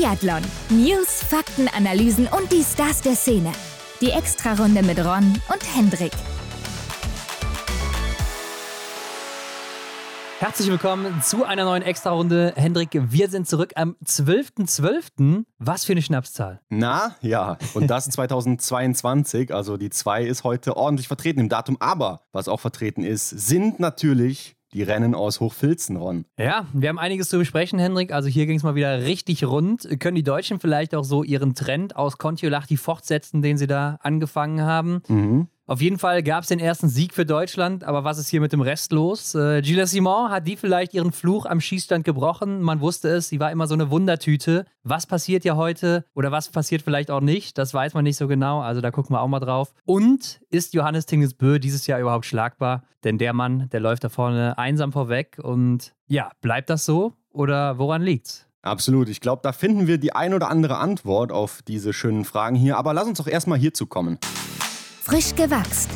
Biathlon. News, Fakten, Analysen und die Stars der Szene. Die Extrarunde mit Ron und Hendrik. Herzlich willkommen zu einer neuen Extrarunde. Hendrik, wir sind zurück am 12.12. .12. Was für eine Schnapszahl. Na, ja. Und das 2022. Also die 2 ist heute ordentlich vertreten im Datum. Aber was auch vertreten ist, sind natürlich die Rennen aus Hochfilzen, Ron. Ja, wir haben einiges zu besprechen, Hendrik. Also hier ging es mal wieder richtig rund. Können die Deutschen vielleicht auch so ihren Trend aus Kontiolahti fortsetzen, den sie da angefangen haben? Mhm. Auf jeden Fall gab es den ersten Sieg für Deutschland, aber was ist hier mit dem Rest los? Äh, Gilles Simon hat die vielleicht ihren Fluch am Schießstand gebrochen. Man wusste es, sie war immer so eine Wundertüte. Was passiert ja heute oder was passiert vielleicht auch nicht? Das weiß man nicht so genau, also da gucken wir auch mal drauf. Und ist Johannes Tingesbö dieses Jahr überhaupt schlagbar? Denn der Mann, der läuft da vorne einsam vorweg und ja, bleibt das so oder woran liegt's? Absolut. Ich glaube, da finden wir die ein oder andere Antwort auf diese schönen Fragen hier. Aber lass uns doch erstmal hierzu kommen frisch gewachst.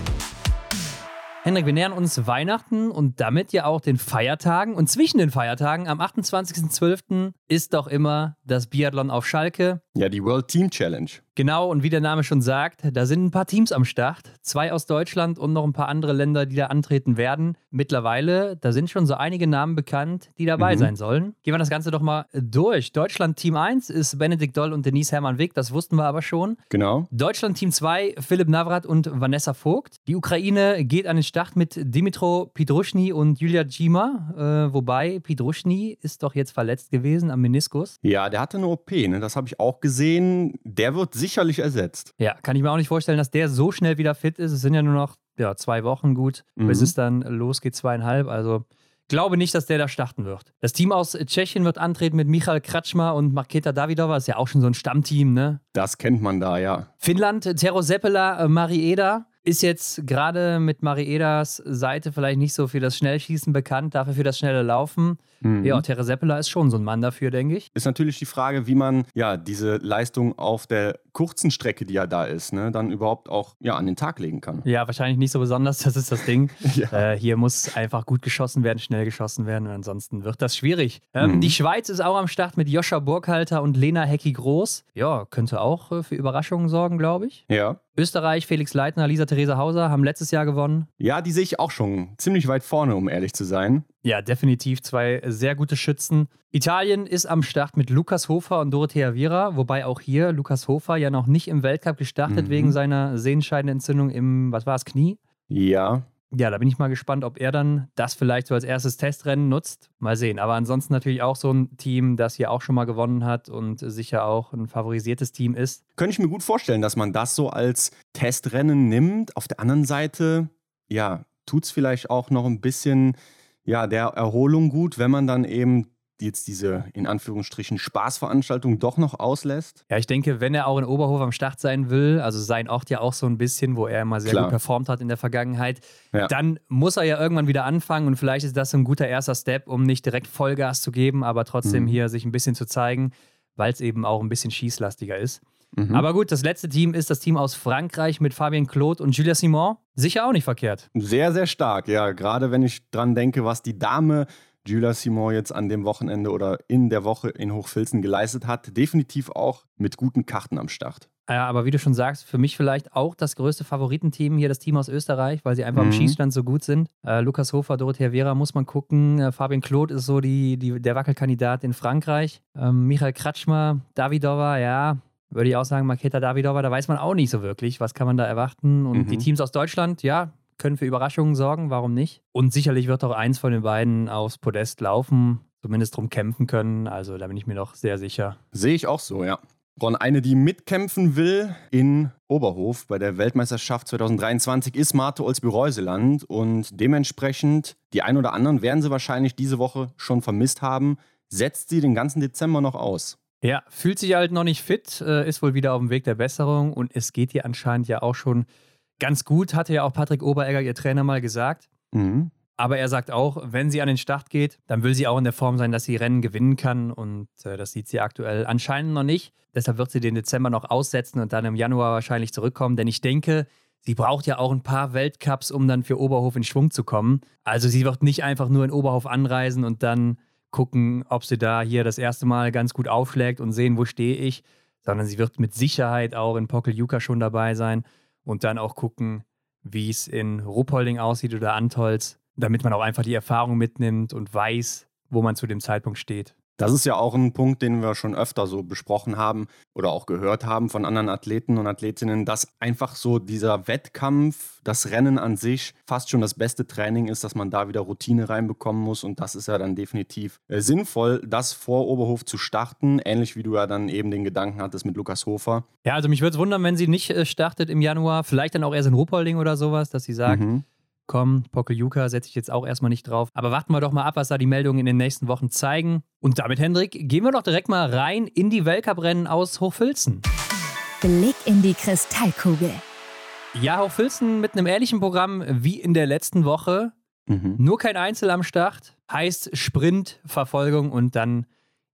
Henrik, wir nähern uns Weihnachten und damit ja auch den Feiertagen. Und zwischen den Feiertagen am 28.12. ist doch immer das Biathlon auf Schalke. Ja, die World Team Challenge. Genau, und wie der Name schon sagt, da sind ein paar Teams am Start. Zwei aus Deutschland und noch ein paar andere Länder, die da antreten werden. Mittlerweile, da sind schon so einige Namen bekannt, die dabei mhm. sein sollen. Gehen wir das Ganze doch mal durch. Deutschland Team 1 ist Benedikt Doll und Denise Hermann Wick, das wussten wir aber schon. Genau. Deutschland Team 2, Philipp Navrat und Vanessa Vogt. Die Ukraine geht an den Start mit Dimitro Pidruschny und Julia Djima, äh, wobei Pidruschny ist doch jetzt verletzt gewesen am Meniskus. Ja, der hatte eine OP, ne? das habe ich auch gesehen. Der wird sicherlich ersetzt. Ja, kann ich mir auch nicht vorstellen, dass der so schnell wieder fit ist. Es sind ja nur noch ja, zwei Wochen gut, mhm. bis es dann losgeht, zweieinhalb. Also glaube nicht, dass der da starten wird. Das Team aus Tschechien wird antreten mit Michal Kratschma und Marketa Davidova. Ist ja auch schon so ein Stammteam, ne? Das kennt man da, ja. Finnland, Tero Seppela, äh, Marieda ist jetzt gerade mit Mariedas Seite vielleicht nicht so für das Schnellschießen bekannt, dafür für das schnelle Laufen. Mhm. Ja, Tere Seppela ist schon so ein Mann dafür, denke ich. Ist natürlich die Frage, wie man ja diese Leistung auf der kurzen Strecke, die ja da ist, ne, dann überhaupt auch ja, an den Tag legen kann. Ja, wahrscheinlich nicht so besonders, das ist das Ding. ja. äh, hier muss einfach gut geschossen werden, schnell geschossen werden, ansonsten wird das schwierig. Ähm, mhm. Die Schweiz ist auch am Start mit Joscha Burkhalter und Lena Hecki-Groß. Ja, könnte auch äh, für Überraschungen sorgen, glaube ich. Ja. Österreich, Felix Leitner, Lisa Theresa Hauser haben letztes Jahr gewonnen. Ja, die sehe ich auch schon ziemlich weit vorne, um ehrlich zu sein. Ja, definitiv zwei sehr gute Schützen. Italien ist am Start mit Lukas Hofer und Dorothea Viera, wobei auch hier Lukas Hofer ja noch nicht im Weltcup gestartet mhm. wegen seiner Sehenscheidenentzündung im, was war es, Knie? Ja. Ja, da bin ich mal gespannt, ob er dann das vielleicht so als erstes Testrennen nutzt. Mal sehen. Aber ansonsten natürlich auch so ein Team, das hier auch schon mal gewonnen hat und sicher auch ein favorisiertes Team ist. Könnte ich mir gut vorstellen, dass man das so als Testrennen nimmt. Auf der anderen Seite, ja, tut es vielleicht auch noch ein bisschen ja, der Erholung gut, wenn man dann eben jetzt diese in Anführungsstrichen Spaßveranstaltung doch noch auslässt? Ja, ich denke, wenn er auch in Oberhof am Start sein will, also sein Ort ja auch so ein bisschen, wo er immer sehr Klar. gut performt hat in der Vergangenheit, ja. dann muss er ja irgendwann wieder anfangen und vielleicht ist das ein guter erster Step, um nicht direkt Vollgas zu geben, aber trotzdem mhm. hier sich ein bisschen zu zeigen, weil es eben auch ein bisschen schießlastiger ist. Mhm. Aber gut, das letzte Team ist das Team aus Frankreich mit Fabien Claude und Julia Simon. Sicher auch nicht verkehrt. Sehr, sehr stark, ja. Gerade wenn ich dran denke, was die Dame Julia Simon jetzt an dem Wochenende oder in der Woche in Hochfilzen geleistet hat. Definitiv auch mit guten Karten am Start. Ja, aber wie du schon sagst, für mich vielleicht auch das größte Favoritenteam hier, das Team aus Österreich, weil sie einfach mhm. im Schießstand so gut sind. Äh, Lukas Hofer, Dorothea Vera muss man gucken. Äh, Fabian Claude ist so die, die, der Wackelkandidat in Frankreich. Ähm, Michael Kratschmer, Davidova, ja, würde ich auch sagen, Maketa Davidova, da weiß man auch nicht so wirklich, was kann man da erwarten. Und mhm. die Teams aus Deutschland, ja, können für Überraschungen sorgen, warum nicht? Und sicherlich wird auch eins von den beiden aufs Podest laufen, zumindest drum kämpfen können. Also da bin ich mir doch sehr sicher. Sehe ich auch so, ja. Ron, eine, die mitkämpfen will in Oberhof bei der Weltmeisterschaft 2023 ist Marte Olsby-Reuseland und dementsprechend, die ein oder anderen werden sie wahrscheinlich diese Woche schon vermisst haben, setzt sie den ganzen Dezember noch aus. Ja, fühlt sich halt noch nicht fit, äh, ist wohl wieder auf dem Weg der Besserung und es geht ihr anscheinend ja auch schon ganz gut, hatte ja auch Patrick Oberegger, ihr Trainer, mal gesagt. Mhm. Aber er sagt auch, wenn sie an den Start geht, dann will sie auch in der Form sein, dass sie Rennen gewinnen kann. Und äh, das sieht sie aktuell anscheinend noch nicht. Deshalb wird sie den Dezember noch aussetzen und dann im Januar wahrscheinlich zurückkommen. Denn ich denke, sie braucht ja auch ein paar Weltcups, um dann für Oberhof in Schwung zu kommen. Also sie wird nicht einfach nur in Oberhof anreisen und dann gucken, ob sie da hier das erste Mal ganz gut aufschlägt und sehen, wo stehe ich, sondern sie wird mit Sicherheit auch in Pokeljuka schon dabei sein und dann auch gucken, wie es in Ruppolding aussieht oder Antolz, damit man auch einfach die Erfahrung mitnimmt und weiß, wo man zu dem Zeitpunkt steht. Das ist ja auch ein Punkt, den wir schon öfter so besprochen haben oder auch gehört haben von anderen Athleten und Athletinnen, dass einfach so dieser Wettkampf, das Rennen an sich fast schon das beste Training ist, dass man da wieder Routine reinbekommen muss und das ist ja dann definitiv äh, sinnvoll, das vor Oberhof zu starten, ähnlich wie du ja dann eben den Gedanken hattest mit Lukas Hofer. Ja, also mich würde es wundern, wenn sie nicht äh, startet im Januar, vielleicht dann auch erst in Ruppolding oder sowas, dass sie sagt, mhm komm, Pokeljuka setze ich jetzt auch erstmal nicht drauf. Aber warten wir doch mal ab, was da die Meldungen in den nächsten Wochen zeigen. Und damit, Hendrik, gehen wir doch direkt mal rein in die Weltcuprennen aus Hochfilzen. Blick in die Kristallkugel. Ja, Hochfilzen mit einem ähnlichen Programm wie in der letzten Woche. Mhm. Nur kein Einzel am Start. Heißt Sprint, Verfolgung und dann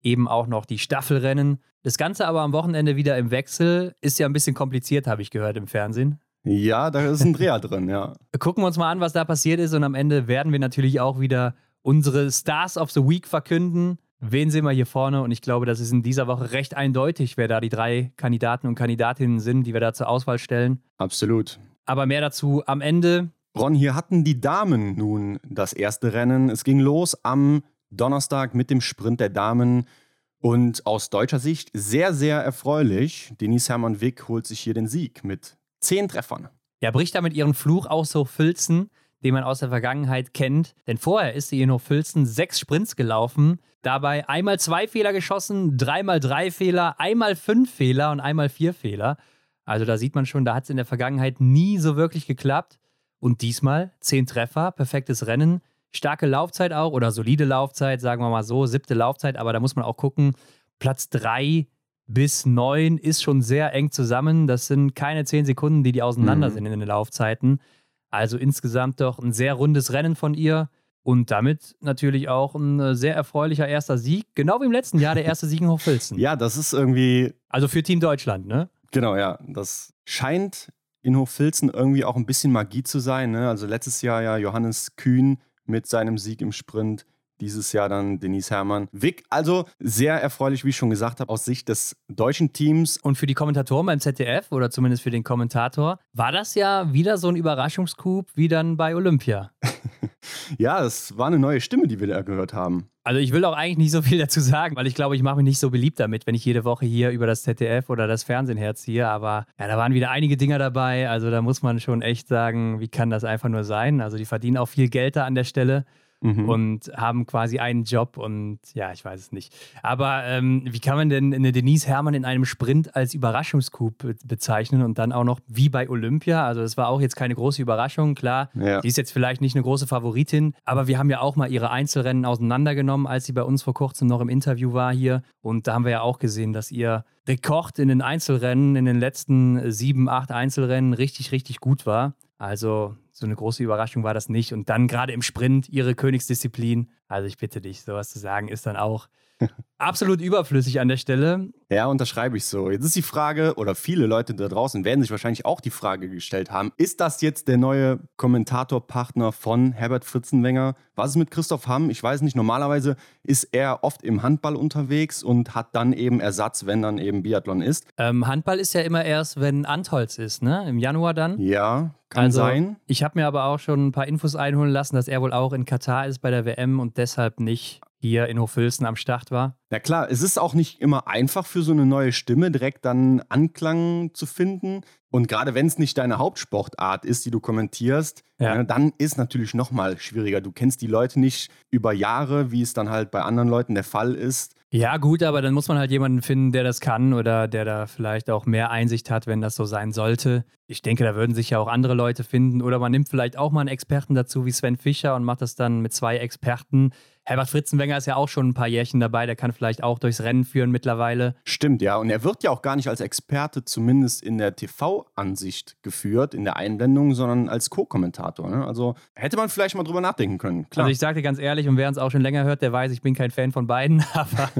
eben auch noch die Staffelrennen. Das Ganze aber am Wochenende wieder im Wechsel. Ist ja ein bisschen kompliziert, habe ich gehört im Fernsehen. Ja, da ist ein Dreher drin, ja. Gucken wir uns mal an, was da passiert ist und am Ende werden wir natürlich auch wieder unsere Stars of the Week verkünden. Wen sehen wir hier vorne? Und ich glaube, das ist in dieser Woche recht eindeutig, wer da die drei Kandidaten und Kandidatinnen sind, die wir da zur Auswahl stellen. Absolut. Aber mehr dazu am Ende. Ron, hier hatten die Damen nun das erste Rennen. Es ging los am Donnerstag mit dem Sprint der Damen. Und aus deutscher Sicht sehr, sehr erfreulich. Denise Hermann Wick holt sich hier den Sieg mit zehn Treffern. Ja, bricht damit ihren Fluch aus Hochfilzen, den man aus der Vergangenheit kennt. Denn vorher ist sie in Hochfilzen sechs Sprints gelaufen, dabei einmal zwei Fehler geschossen, dreimal drei Fehler, einmal fünf Fehler und einmal vier Fehler. Also da sieht man schon, da hat es in der Vergangenheit nie so wirklich geklappt. Und diesmal zehn Treffer, perfektes Rennen, starke Laufzeit auch oder solide Laufzeit, sagen wir mal so, siebte Laufzeit, aber da muss man auch gucken. Platz drei bis 9 ist schon sehr eng zusammen. Das sind keine 10 Sekunden, die die auseinander mhm. sind in den Laufzeiten. Also insgesamt doch ein sehr rundes Rennen von ihr. Und damit natürlich auch ein äh, sehr erfreulicher erster Sieg. Genau wie im letzten Jahr der erste Sieg in Hochfilzen. Ja, das ist irgendwie. Also für Team Deutschland, ne? Genau, ja. Das scheint in Hochfilzen irgendwie auch ein bisschen Magie zu sein. Ne? Also letztes Jahr ja Johannes Kühn mit seinem Sieg im Sprint dieses Jahr dann Denise Herrmann. Wick, also sehr erfreulich, wie ich schon gesagt habe, aus Sicht des deutschen Teams. Und für die Kommentatoren beim ZDF oder zumindest für den Kommentator war das ja wieder so ein Überraschungscoup wie dann bei Olympia. ja, es war eine neue Stimme, die wir da gehört haben. Also ich will auch eigentlich nicht so viel dazu sagen, weil ich glaube, ich mache mich nicht so beliebt damit, wenn ich jede Woche hier über das ZDF oder das Fernsehen herziehe. Aber ja, da waren wieder einige Dinger dabei. Also da muss man schon echt sagen, wie kann das einfach nur sein? Also die verdienen auch viel Geld da an der Stelle mhm. und haben quasi einen Job und ja, ich weiß es nicht. Aber ähm, wie kann man denn eine Denise Herrmann in einem Sprint als Überraschungscoup bezeichnen und dann auch noch wie bei Olympia? Also das war auch jetzt keine große Überraschung, klar. Ja. Die ist jetzt vielleicht nicht eine große Favoritin, aber wir haben ja auch mal ihre Einzelrennen auseinandergenommen, als sie bei uns vor kurzem noch im Interview war hier und da haben wir ja auch gesehen, dass ihr Rekord in den Einzelrennen, in den letzten sieben, acht Einzelrennen richtig, richtig gut war. Also so eine große Überraschung war das nicht. Und dann gerade im Sprint ihre Königsdisziplin. Also ich bitte dich, sowas zu sagen, ist dann auch absolut überflüssig an der Stelle. Ja, unterschreibe ich so. Jetzt ist die Frage, oder viele Leute da draußen werden sich wahrscheinlich auch die Frage gestellt haben, ist das jetzt der neue Kommentatorpartner von Herbert Fritzenwenger? Was ist mit Christoph Hamm? Ich weiß nicht, normalerweise ist er oft im Handball unterwegs und hat dann eben Ersatz, wenn dann eben Biathlon ist. Ähm, Handball ist ja immer erst, wenn Antholz ist, ne? Im Januar dann. Ja, kann also, sein. Ich habe mir aber auch schon ein paar Infos einholen lassen, dass er wohl auch in Katar ist bei der WM und deshalb nicht hier in Hochfilzen am Start war. Ja klar, es ist auch nicht immer einfach für so eine neue Stimme direkt dann Anklang zu finden. Und gerade wenn es nicht deine Hauptsportart ist, die du kommentierst, ja. Ja, dann ist natürlich nochmal schwieriger. Du kennst die Leute nicht über Jahre, wie es dann halt bei anderen Leuten der Fall ist. Ja, gut, aber dann muss man halt jemanden finden, der das kann oder der da vielleicht auch mehr Einsicht hat, wenn das so sein sollte. Ich denke, da würden sich ja auch andere Leute finden. Oder man nimmt vielleicht auch mal einen Experten dazu wie Sven Fischer und macht das dann mit zwei Experten. Herbert Fritzenwenger ist ja auch schon ein paar Jährchen dabei, der kann vielleicht auch durchs Rennen führen mittlerweile. Stimmt, ja. Und er wird ja auch gar nicht als Experte, zumindest in der TV-Ansicht geführt, in der Einblendung, sondern als Co-Kommentator. Ne? Also hätte man vielleicht mal drüber nachdenken können. Klar. Also ich sage dir ganz ehrlich, und wer uns auch schon länger hört, der weiß, ich bin kein Fan von beiden. Aber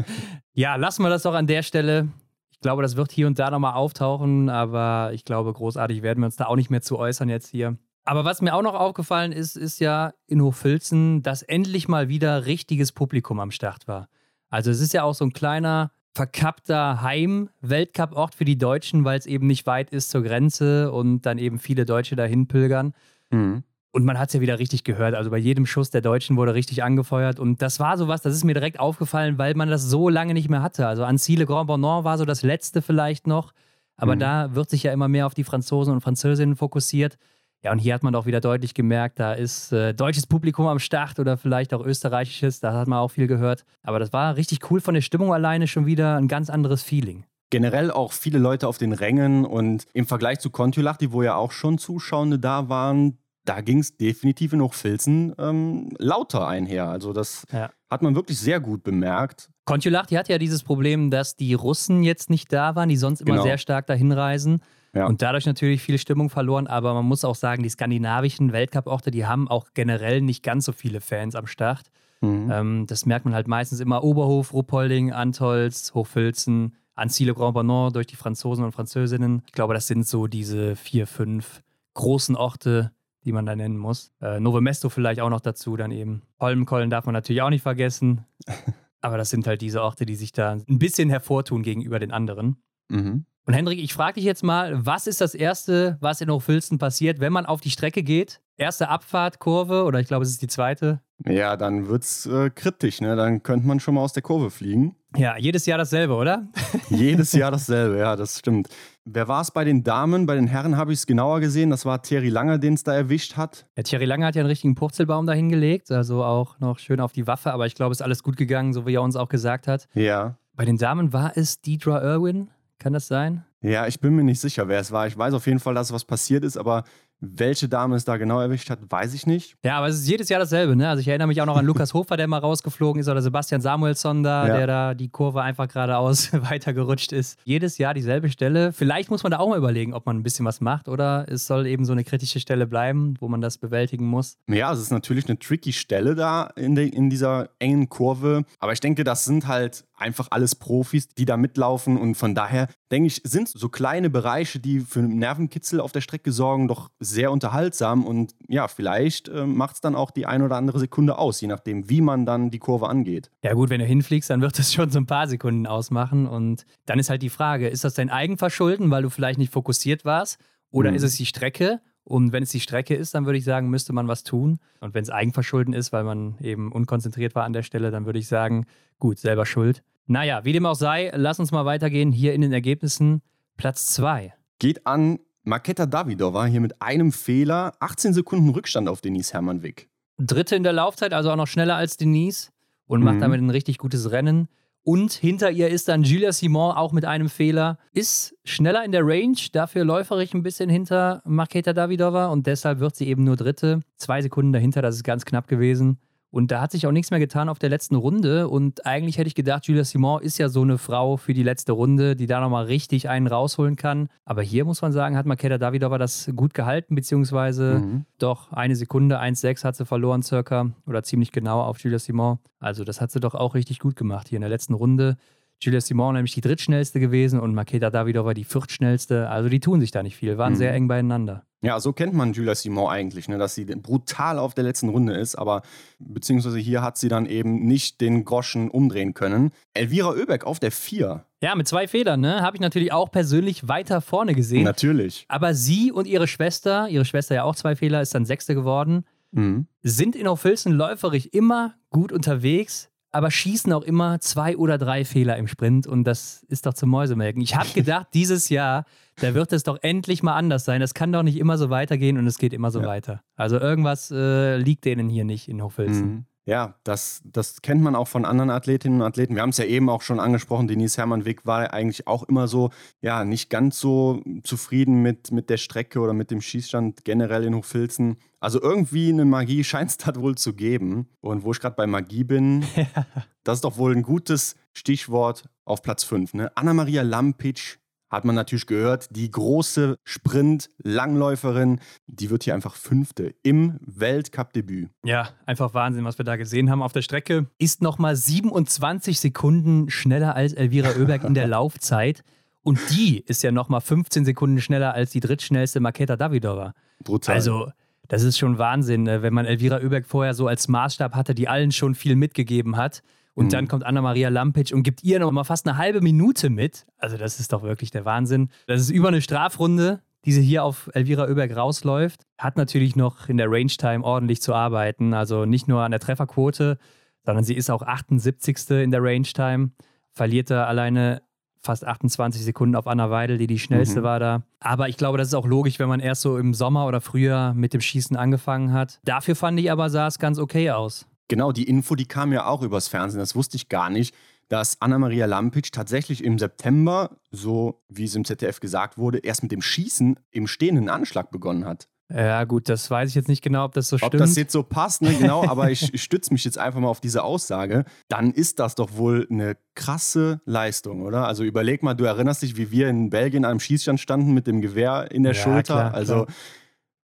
ja, lassen wir das doch an der Stelle. Ich glaube, das wird hier und da nochmal auftauchen, aber ich glaube, großartig werden wir uns da auch nicht mehr zu äußern jetzt hier. Aber was mir auch noch aufgefallen ist, ist ja in Hochfilzen, dass endlich mal wieder richtiges Publikum am Start war. Also es ist ja auch so ein kleiner, verkappter Heim-Weltcup-Ort für die Deutschen, weil es eben nicht weit ist zur Grenze und dann eben viele Deutsche dahin pilgern. Mhm. Und man hat es ja wieder richtig gehört. Also bei jedem Schuss der Deutschen wurde richtig angefeuert. Und das war sowas, das ist mir direkt aufgefallen, weil man das so lange nicht mehr hatte. Also Ancile Grand Bonnant war so das letzte vielleicht noch. Aber mhm. da wird sich ja immer mehr auf die Franzosen und Französinnen fokussiert. Ja, und hier hat man auch wieder deutlich gemerkt, da ist äh, deutsches Publikum am Start oder vielleicht auch österreichisches, da hat man auch viel gehört. Aber das war richtig cool von der Stimmung alleine schon wieder ein ganz anderes Feeling generell auch viele Leute auf den Rängen und im Vergleich zu Kontiolahti, wo ja auch schon Zuschauende da waren, da ging es definitiv in Hochfilzen ähm, lauter einher. Also das ja. hat man wirklich sehr gut bemerkt. Kontiolahti hat ja dieses Problem, dass die Russen jetzt nicht da waren, die sonst immer genau. sehr stark dahin reisen. Ja. Und dadurch natürlich viel Stimmung verloren. Aber man muss auch sagen, die skandinavischen Weltcup-Orte, die haben auch generell nicht ganz so viele Fans am Start. Mhm. Ähm, das merkt man halt meistens immer Oberhof, Ruppolding, Antolz, Hochfilzen, Anzile Grand Bonnant durch die Franzosen und Französinnen. Ich glaube, das sind so diese vier, fünf großen Orte, die man da nennen muss. Äh, Nove Mesto vielleicht auch noch dazu, dann eben. Holmenkollen darf man natürlich auch nicht vergessen. Aber das sind halt diese Orte, die sich da ein bisschen hervortun gegenüber den anderen. Mhm. Und Hendrik, ich frage dich jetzt mal, was ist das Erste, was in Hochfilzen passiert, wenn man auf die Strecke geht? Erste Abfahrtkurve oder ich glaube, es ist die zweite. Ja, dann wird es äh, kritisch, ne? Dann könnte man schon mal aus der Kurve fliegen. Ja, jedes Jahr dasselbe, oder? jedes Jahr dasselbe, ja, das stimmt. Wer war es bei den Damen? Bei den Herren habe ich es genauer gesehen. Das war Thierry Langer, den es da erwischt hat. Ja, Thierry Langer hat ja einen richtigen Purzelbaum da hingelegt, also auch noch schön auf die Waffe, aber ich glaube, es ist alles gut gegangen, so wie er uns auch gesagt hat. Ja. Bei den Damen war es Deidra Irwin, kann das sein? Ja, ich bin mir nicht sicher, wer es war. Ich weiß auf jeden Fall, dass was passiert ist, aber welche Dame es da genau erwischt hat, weiß ich nicht. Ja, aber es ist jedes Jahr dasselbe, ne? Also ich erinnere mich auch noch an Lukas Hofer, der mal rausgeflogen ist, oder Sebastian Samuelsson da, ja. der da die Kurve einfach geradeaus weitergerutscht ist. Jedes Jahr dieselbe Stelle. Vielleicht muss man da auch mal überlegen, ob man ein bisschen was macht oder es soll eben so eine kritische Stelle bleiben, wo man das bewältigen muss. Ja, es ist natürlich eine tricky Stelle da in, de, in dieser engen Kurve. Aber ich denke, das sind halt einfach alles Profis, die da mitlaufen. Und von daher denke ich, sind so kleine Bereiche, die für Nervenkitzel auf der Strecke sorgen, doch sehr unterhaltsam und ja, vielleicht äh, macht es dann auch die ein oder andere Sekunde aus, je nachdem, wie man dann die Kurve angeht. Ja gut, wenn du hinfliegst, dann wird es schon so ein paar Sekunden ausmachen und dann ist halt die Frage, ist das dein Eigenverschulden, weil du vielleicht nicht fokussiert warst oder mhm. ist es die Strecke? Und wenn es die Strecke ist, dann würde ich sagen, müsste man was tun. Und wenn es Eigenverschulden ist, weil man eben unkonzentriert war an der Stelle, dann würde ich sagen, gut, selber schuld. Naja, wie dem auch sei, lass uns mal weitergehen hier in den Ergebnissen. Platz 2. Geht an Maketa Davidova hier mit einem Fehler, 18 Sekunden Rückstand auf Denise Hermann-Wick. Dritte in der Laufzeit, also auch noch schneller als Denise und macht mhm. damit ein richtig gutes Rennen. Und hinter ihr ist dann Julia Simon auch mit einem Fehler. Ist schneller in der Range, dafür läuferig ein bisschen hinter Marketa Davidova und deshalb wird sie eben nur Dritte. Zwei Sekunden dahinter, das ist ganz knapp gewesen. Und da hat sich auch nichts mehr getan auf der letzten Runde. Und eigentlich hätte ich gedacht, Julia Simon ist ja so eine Frau für die letzte Runde, die da nochmal richtig einen rausholen kann. Aber hier muss man sagen, hat Makeda Davidova das gut gehalten, beziehungsweise mhm. doch eine Sekunde, 1,6 hat sie verloren circa oder ziemlich genau auf Julia Simon. Also das hat sie doch auch richtig gut gemacht hier in der letzten Runde. Julia Simon nämlich die drittschnellste gewesen und Makeda Davidova die viertschnellste. Also die tun sich da nicht viel, waren mhm. sehr eng beieinander. Ja, so kennt man Julia Simon eigentlich, ne, dass sie brutal auf der letzten Runde ist, aber beziehungsweise hier hat sie dann eben nicht den Groschen umdrehen können. Elvira Oebeck auf der 4. Ja, mit zwei Federn, ne? Habe ich natürlich auch persönlich weiter vorne gesehen. Natürlich. Aber sie und ihre Schwester, ihre Schwester ja auch zwei Fehler, ist dann Sechste geworden, mhm. sind in Aufilzen läuferig immer gut unterwegs aber schießen auch immer zwei oder drei Fehler im Sprint und das ist doch zum Mäusemelken. Ich habe gedacht, dieses Jahr, da wird es doch endlich mal anders sein. Das kann doch nicht immer so weitergehen und es geht immer so ja. weiter. Also irgendwas äh, liegt denen hier nicht in Hochfilzen. Mhm. Ja, das, das kennt man auch von anderen Athletinnen und Athleten. Wir haben es ja eben auch schon angesprochen, Denise Hermann-Wick war eigentlich auch immer so, ja, nicht ganz so zufrieden mit, mit der Strecke oder mit dem Schießstand generell in Hochfilzen. Also irgendwie eine Magie scheint es da wohl zu geben. Und wo ich gerade bei Magie bin, das ist doch wohl ein gutes Stichwort auf Platz 5. Ne? Anna-Maria Lampic hat man natürlich gehört, die große Sprint-Langläuferin, die wird hier einfach Fünfte im Weltcup-Debüt. Ja, einfach Wahnsinn, was wir da gesehen haben auf der Strecke. Ist nochmal 27 Sekunden schneller als Elvira Oeberg in der Laufzeit. Und die ist ja nochmal 15 Sekunden schneller als die drittschnellste Maketa Davidova. Brutal. Also, Das ist schon Wahnsinn, äh, wenn man Elvira Oeberg vorher so als Maßstab hatte, die allen schon viel mitgegeben hat. Und mhm. dann kommt Anna-Maria Lampic und gibt ihr noch mal fast eine halbe Minute mit. Also, das ist doch wirklich der Wahnsinn. Das ist über eine Strafrunde, die sie hier auf Elvira Oeberg rausläuft. Hat natürlich noch in der Range-Time ordentlich zu arbeiten. Also nicht nur an der Trefferquote, sondern sie ist auch 78. in der Range-Time. Verliert da alleine fast 28 Sekunden auf Anna Weidel, die die schnellste mhm. war da. Aber ich glaube, das ist auch logisch, wenn man erst so im Sommer oder Frühjahr mit dem Schießen angefangen hat. Dafür fand ich aber, sah es ganz okay aus. Genau, die Info, die kam ja auch übers Fernsehen, das wusste ich gar nicht, dass Anna-Maria Lampic tatsächlich im September, so wie es im ZDF gesagt wurde, erst mit dem Schießen im stehenden Anschlag begonnen hat. Ja, gut, das weiß ich jetzt nicht genau, ob das so ob stimmt. Ob das jetzt so passt, ne? genau, aber ich, ich stütze mich jetzt einfach mal auf diese Aussage. Dann ist das doch wohl eine krasse Leistung, oder? Also überleg mal, du erinnerst dich, wie wir in Belgien an einem Schießstand standen mit dem Gewehr in der ja, Schulter. Klar, also klar.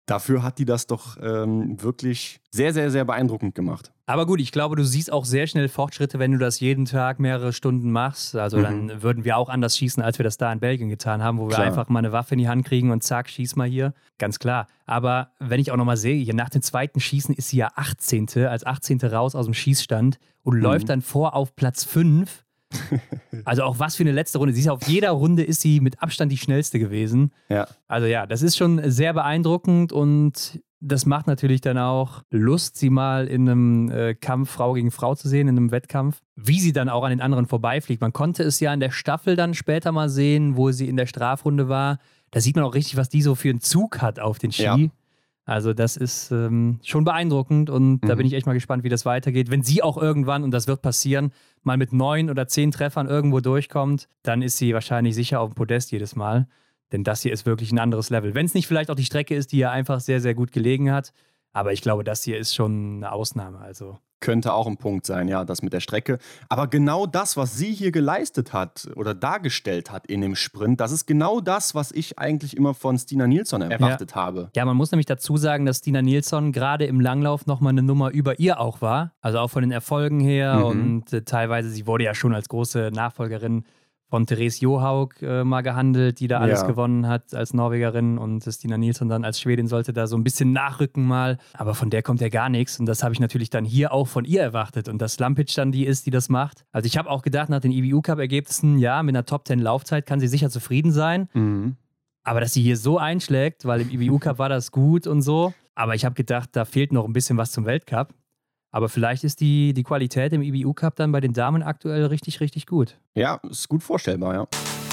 Dafür hat die das doch ähm, wirklich sehr, sehr, sehr beeindruckend gemacht. Aber gut, ich glaube, du siehst auch sehr schnell Fortschritte, wenn du das jeden Tag mehrere Stunden machst. Also mhm. dann würden wir auch anders schießen, als wir das da in Belgien getan haben, wo wir klar. einfach mal eine Waffe in die Hand kriegen und zack, schieß mal hier. Ganz klar. Aber wenn ich auch nochmal sehe, hier nach dem zweiten Schießen ist sie ja 18. als 18. raus aus dem Schießstand und mhm. läuft dann vor auf Platz 5. also auch was für eine letzte Runde. Sie ist auf jeder Runde ist sie mit Abstand die schnellste gewesen. Ja. Also ja, das ist schon sehr beeindruckend und das macht natürlich dann auch Lust, sie mal in einem äh, Kampf Frau gegen Frau zu sehen, in einem Wettkampf, wie sie dann auch an den anderen vorbeifliegt. Man konnte es ja in der Staffel dann später mal sehen, wo sie in der Strafrunde war. Da sieht man auch richtig, was die so für einen Zug hat auf den Ski. Ja. Also das ist ähm, schon beeindruckend und mhm. da bin ich echt mal gespannt, wie das weitergeht. Wenn sie auch irgendwann, und das wird passieren, mal mit neun oder zehn Treffern irgendwo durchkommt, dann ist sie wahrscheinlich sicher auf dem Podest jedes Mal. Denn das hier ist wirklich ein anderes Level. Wenn es nicht vielleicht auch die Strecke ist, die ja einfach sehr, sehr gut gelegen hat. Aber ich glaube, das hier ist schon eine Ausnahme. Also könnte auch ein Punkt sein, ja, das mit der Strecke. Aber genau das, was sie hier geleistet hat oder dargestellt hat in dem Sprint, das ist genau das, was ich eigentlich immer von Stina Nilsson erwartet ja. habe. Ja, man muss nämlich dazu sagen, dass Stina Nilsson gerade im Langlauf nochmal eine Nummer über ihr auch war. Also auch von den Erfolgen her mhm. und äh, teilweise, sie wurde ja schon als große Nachfolgerin von Therese Johaug äh, mal gehandelt, die da alles ja. gewonnen hat als Norwegerin und Stina Nilsson dann als Schwedin sollte da so ein bisschen nachrücken mal. Aber von der kommt ja gar nichts und das habe ich natürlich dann hier auch von ihr erwartet und dass Lampic dann die ist, die das macht. Also ich habe auch gedacht, nach den IBU Cup Ergebnissen, ja, mit einer Top 10 Laufzeit kann sie sicher zufrieden sein. Mhm. Aber dass sie hier so einschlägt, weil im IBU Cup war das gut und so. Aber ich habe gedacht, da fehlt noch ein bisschen was zum Weltcup. Aber vielleicht ist die, die Qualität im IBU Cup dann bei den Damen aktuell richtig, richtig gut. Ja, ist gut vorstellbar, ja.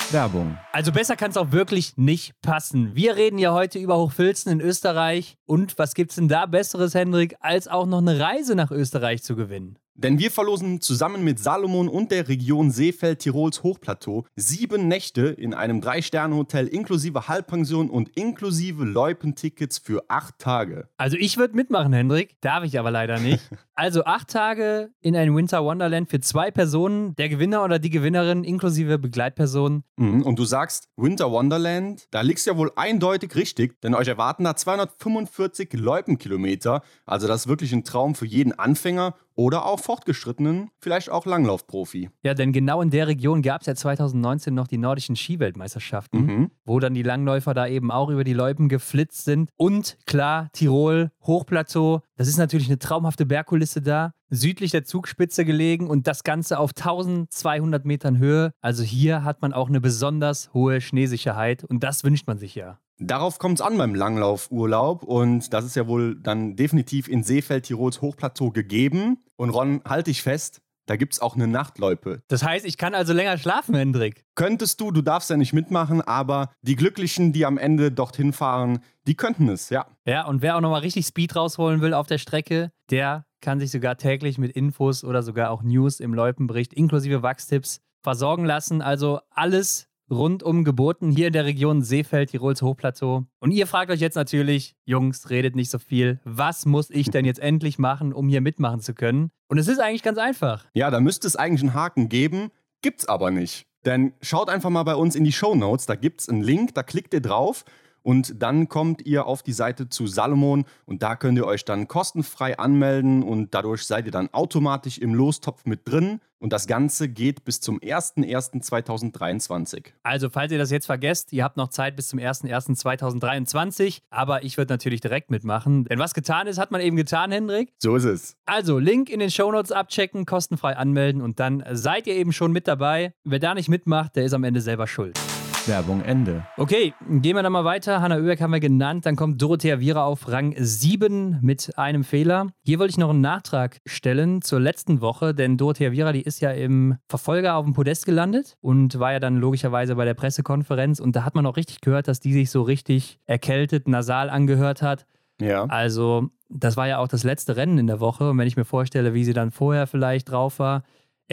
Werbung. Also besser kann es auch wirklich nicht passen. Wir reden ja heute über Hochfilzen in Österreich. Und was gibt es denn da Besseres, Hendrik, als auch noch eine Reise nach Österreich zu gewinnen? Denn wir verlosen zusammen mit Salomon und der Region Seefeld-Tirols Hochplateau sieben Nächte in einem Drei-Sterne-Hotel inklusive Halbpension und inklusive Loipentickets für acht Tage. Also ich würde mitmachen, Hendrik. Darf ich aber leider nicht. Also acht Tage in ein Winter Wonderland für zwei Personen, der Gewinner oder die Gewinnerin inklusive Begleitperson. Mhm, und du sagst Winter Wonderland, da liegst du ja wohl eindeutig richtig, denn euch erwarten da 245 Loipenkilometer. Also das ist wirklich ein Traum für jeden Anfänger oder auch fortgeschrittenen, vielleicht auch Langlaufprofi. Ja, denn genau in der Region gab es ja 2019 noch die nordischen Skiweltmeisterschaften, mhm. wo dann die Langläufer da eben auch über die Loipen geflitzt sind. Und klar, Tirol, Hochplateau, das ist natürlich eine traumhafte Bergkulisse da, südlich der Zugspitze gelegen und das Ganze auf 1200 Metern Höhe. Also hier hat man auch eine besonders hohe Schneesicherheit und das wünscht man sich ja. Darauf kommt es an beim Langlaufurlaub und das ist ja wohl dann definitiv in Seefeld Tirols Hochplateau gegeben. Und Ron, halte ich fest, da gibt es auch eine Nachtloipe. Das heißt, ich kann also länger schlafen, Hendrik. Könntest du, du darfst ja nicht mitmachen, aber die Glücklichen, die am Ende dorthin fahren, die könnten es, ja. Ja, und wer auch nochmal richtig Speed rausholen will auf der Strecke, der kann sich sogar täglich mit Infos oder sogar auch News im Loipenbericht inklusive Wachstipps versorgen lassen. Also alles rundum geboten hier in der Region Seefeld, Tirols Hochplateau. Und ihr fragt euch jetzt natürlich, Jungs, redet nicht so viel. Was muss ich denn jetzt endlich machen, um hier mitmachen zu können? Und es ist eigentlich ganz einfach. Ja, da müsste es eigentlich einen Haken geben, gibt's aber nicht. Denn schaut einfach mal bei uns in die Show Notes, da gibt's einen Link, da klickt ihr drauf Und dann kommt ihr auf die Seite zu Salomon und da könnt ihr euch dann kostenfrei anmelden und dadurch seid ihr dann automatisch im Lostopf mit drin. Und das Ganze geht bis zum 01.01.2023. Also, falls ihr das jetzt vergesst, ihr habt noch Zeit bis zum 01.01.2023. Aber ich würde natürlich direkt mitmachen. Denn was getan ist, hat man eben getan, Hendrik. So ist es. Also, Link in den Shownotes abchecken, kostenfrei anmelden und dann seid ihr eben schon mit dabei. Wer da nicht mitmacht, der ist am Ende selber schuld. Werbung Ende. Okay, gehen wir dann mal weiter. Hanna Oeberg haben wir genannt. Dann kommt Dorothea Viera auf Rang 7 mit einem Fehler. Hier wollte ich noch einen Nachtrag stellen zur letzten Woche, denn Dorothea Viera, die ist ja im Verfolger auf dem Podest gelandet und war ja dann logischerweise bei der Pressekonferenz. Und da hat man auch richtig gehört, dass die sich so richtig erkältet, nasal angehört hat. Ja. Also, das war ja auch das letzte Rennen in der Woche. Und wenn ich mir vorstelle, wie sie dann vorher vielleicht drauf war,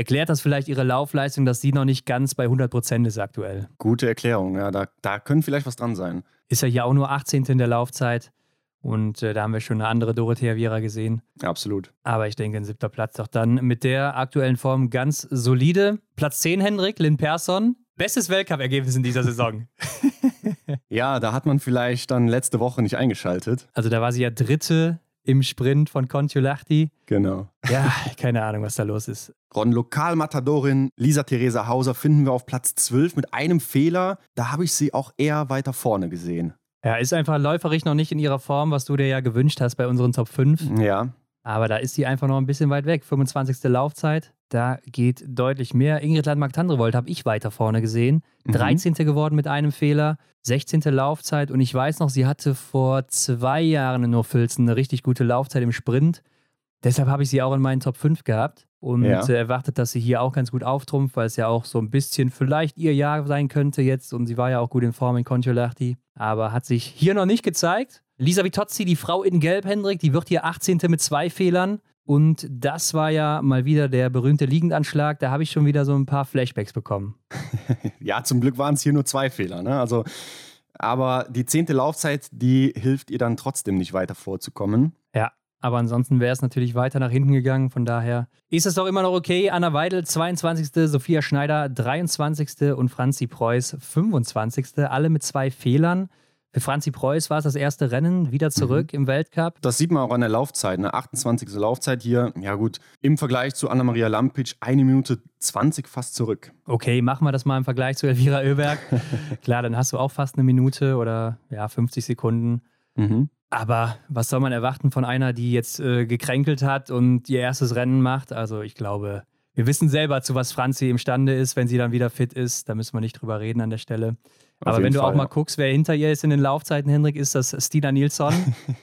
Erklärt das vielleicht ihre Laufleistung, dass sie noch nicht ganz bei 100 Prozent ist aktuell? Gute Erklärung, ja, da, da könnte vielleicht was dran sein. Ist ja hier auch nur 18. in der Laufzeit und äh, da haben wir schon eine andere Dorothea Viera gesehen. Absolut. Aber ich denke, ein siebter Platz doch dann mit der aktuellen Form ganz solide. Platz 10, Hendrik, Lynn Persson. Bestes Weltcup-Ergebnis in dieser Saison. ja, da hat man vielleicht dann letzte Woche nicht eingeschaltet. Also da war sie ja Dritte im Sprint von Kontiolahti. Genau. Ja, keine Ahnung, was da los ist. Ron Lokalmatadorin Lisa Theresa Hauser finden wir auf Platz 12 mit einem Fehler. Da habe ich sie auch eher weiter vorne gesehen. Ja, ist einfach läuferig noch nicht in ihrer Form, was du dir ja gewünscht hast bei unseren Top 5. Ja. Aber da ist sie einfach noch ein bisschen weit weg. 25. Laufzeit, da geht deutlich mehr. Ingrid Landmark-Tandrevold habe ich weiter vorne gesehen. 13. Mhm. geworden mit einem Fehler. 16. Laufzeit. Und ich weiß noch, sie hatte vor zwei Jahren in Nurfilzen eine richtig gute Laufzeit im Sprint. Deshalb habe ich sie auch in meinen Top 5 gehabt und ja. Äh, erwartet, dass sie hier auch ganz gut auftrumpft, weil es ja auch so ein bisschen vielleicht ihr Jahr sein könnte jetzt. Und sie war ja auch gut in Form in Contiolahti, aber hat sich hier noch nicht gezeigt. Lisa Vitozzi, die Frau in Gelb, Hendrik, die wird hier 18. mit zwei Fehlern. Und das war ja mal wieder der berühmte Liegendanschlag. Da habe ich schon wieder so ein paar Flashbacks bekommen. ja, zum Glück waren es hier nur zwei Fehler. Ne? Also, aber die zehnte Laufzeit, die hilft ihr dann trotzdem nicht weiter vorzukommen. Ja, aber ansonsten wäre es natürlich weiter nach hinten gegangen. Von daher ist es doch immer noch okay. Anna Weidel 22., Sophia Schneider 23. und Franzi Preuß 25. Alle mit zwei Fehlern. Für Franzi Preuß war es das erste Rennen, wieder zurück mhm. im Weltcup. Das sieht man auch an der Laufzeit, eine 28. Laufzeit hier. Ja gut, im Vergleich zu Anna-Maria Lampic eine Minute 20 fast zurück. Okay, machen wir das mal im Vergleich zu Elvira Oeberg. Klar, dann hast du auch fast eine Minute oder ja, 50 Sekunden. Mhm. Aber was soll man erwarten von einer, die jetzt äh, gekränkelt hat und ihr erstes Rennen macht? Also ich glaube, wir wissen selber, zu was Franzi imstande ist, wenn sie dann wieder fit ist. Da müssen wir nicht drüber reden an der Stelle. Aber wenn du Fall, auch mal guckst, wer hinter ihr ist in den Laufzeiten, Hendrik, ist das Stina Nilsson.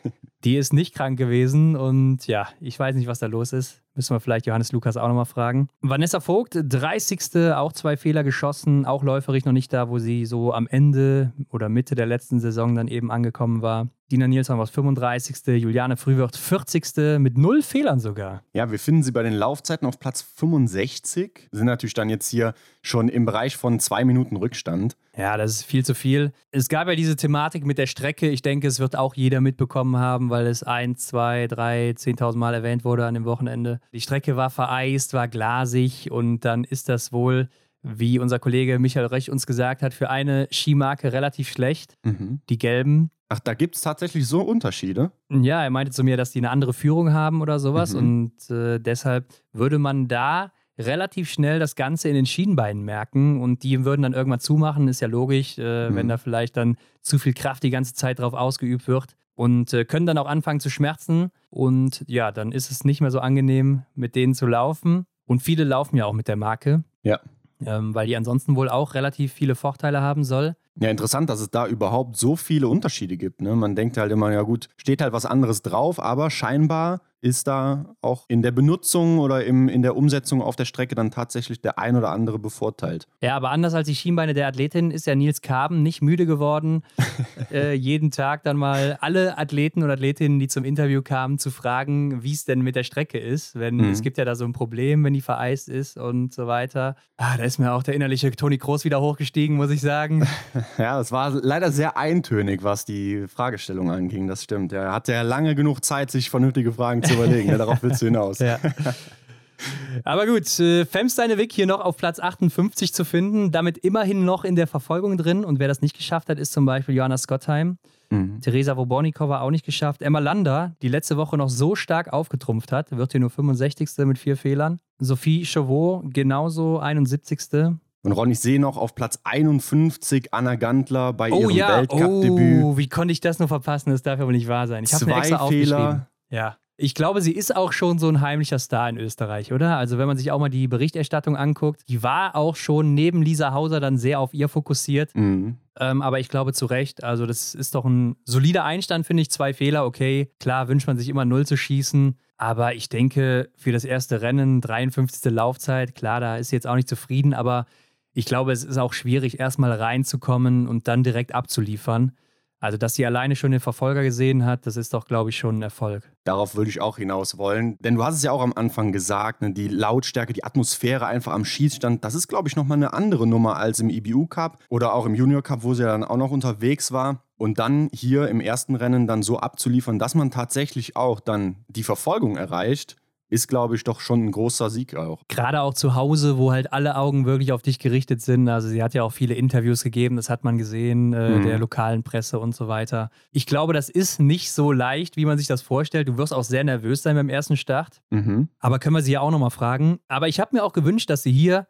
die ist nicht krank gewesen und ja, ich weiß nicht, was da los ist. Müssen wir vielleicht Johannes Lukas auch nochmal fragen. Vanessa Vogt, 30. auch zwei Fehler geschossen, auch läuferig noch nicht da, wo sie so am Ende oder Mitte der letzten Saison dann eben angekommen war. Dina Nilsson war 35. Juliane Frühwirt 40. mit null Fehlern sogar. Ja, wir finden sie bei den Laufzeiten auf Platz 65. Sind natürlich dann jetzt hier schon im Bereich von zwei Minuten Rückstand. Ja, das ist viel zu viel. Es gab ja diese Thematik mit der Strecke. Ich denke, es wird auch jeder mitbekommen haben, weil es ein, zwei, drei, zehntausend Mal erwähnt wurde an dem Wochenende. Die Strecke war vereist, war glasig und dann ist das wohl wie unser Kollege Michael Rech uns gesagt hat, für eine Skimarke relativ schlecht. Mhm. Die gelben. Ach, da gibt es tatsächlich so Unterschiede? Ja, er meinte zu mir, dass die eine andere Führung haben oder sowas. Mhm. Und äh, deshalb würde man da relativ schnell das Ganze in den Schienenbeinen merken und die würden dann irgendwann zumachen, ist ja logisch, äh, mhm. wenn da vielleicht dann zu viel Kraft die ganze Zeit drauf ausgeübt wird und äh, können dann auch anfangen zu schmerzen und ja, dann ist es nicht mehr so angenehm, mit denen zu laufen und viele laufen ja auch mit der Marke. Ja ähm, weil die ansonsten wohl auch relativ viele Vorteile haben soll. Ja, interessant, dass es da überhaupt so viele Unterschiede gibt. Ne? Man denkt halt immer, ja gut, steht halt was anderes drauf, aber scheinbar ist da auch in der Benutzung oder im, in der Umsetzung auf der Strecke dann tatsächlich der ein oder andere bevorteilt. Ja, aber anders als die Schienbeine der Athletin ist ja Nils Kaben nicht müde geworden, äh, jeden Tag dann mal alle Athleten und Athletinnen, die zum Interview kamen, zu fragen, wie es denn mit der Strecke ist. Wenn mhm. es gibt ja da so ein Problem, wenn die vereist ist und so weiter. Ah, da ist mir auch der innerliche Toni Kroos wieder hochgestiegen, muss ich sagen. ja, es war leider sehr eintönig, was die Fragestellung anging. Das stimmt. Er hatte ja lange genug Zeit, sich vernünftige Fragen zu überlegen. Ja, darauf willst du hinaus. ja. Aber gut, äh, Femsteinewig hier noch auf Platz 58 zu finden, damit immerhin noch in der Verfolgung drin. Und wer das nicht geschafft hat, ist zum Beispiel Johanna Scottheim. Mhm. Theresa Wobornikova auch nicht geschafft. Emma Landa, die letzte Woche noch so stark aufgetrumpft hat, wird hier nur 65. mit vier Fehlern. Sophie Chauveau genauso 71. Und Ron, ich sehe noch auf Platz 51 Anna Gantler bei oh, ihrem ja. Weltcup-Debüt. Oh, wie konnte ich das nur verpassen? Das darf aber nicht wahr sein. Ich habe extra Fehler. Ja. Ich glaube, sie ist auch schon so ein heimlicher Star in Österreich, oder? Also, wenn man sich auch mal die Berichterstattung anguckt, die war auch schon neben Lisa Hauser dann sehr auf ihr fokussiert. Mhm. Ähm, aber ich glaube zu Recht, also, das ist doch ein solider Einstand, finde ich. Zwei Fehler, okay. Klar wünscht man sich immer null zu schießen. Aber ich denke, für das erste Rennen, 53. Laufzeit, klar, da ist sie jetzt auch nicht zufrieden, aber ich glaube, es ist auch schwierig, erstmal reinzukommen und dann direkt abzuliefern. Also, dass sie alleine schon den Verfolger gesehen hat, das ist doch, glaube ich, schon ein Erfolg. Darauf würde ich auch hinaus wollen. Denn du hast es ja auch am Anfang gesagt, ne, die Lautstärke, die Atmosphäre einfach am Schießstand, das ist, glaube ich, nochmal eine andere Nummer als im IBU Cup oder auch im Junior Cup, wo sie dann auch noch unterwegs war. Und dann hier im ersten Rennen dann so abzuliefern, dass man tatsächlich auch dann die Verfolgung erreicht, ist, glaube ich, doch schon ein großer Sieg auch. Gerade auch zu Hause, wo halt alle Augen wirklich auf dich gerichtet sind. Also sie hat ja auch viele Interviews gegeben, das hat man gesehen, äh, mhm. der lokalen Presse und so weiter. Ich glaube, das ist nicht so leicht, wie man sich das vorstellt. Du wirst auch sehr nervös sein beim ersten Start. Mhm. Aber können wir sie ja auch nochmal fragen. Aber ich habe mir auch gewünscht, dass sie hier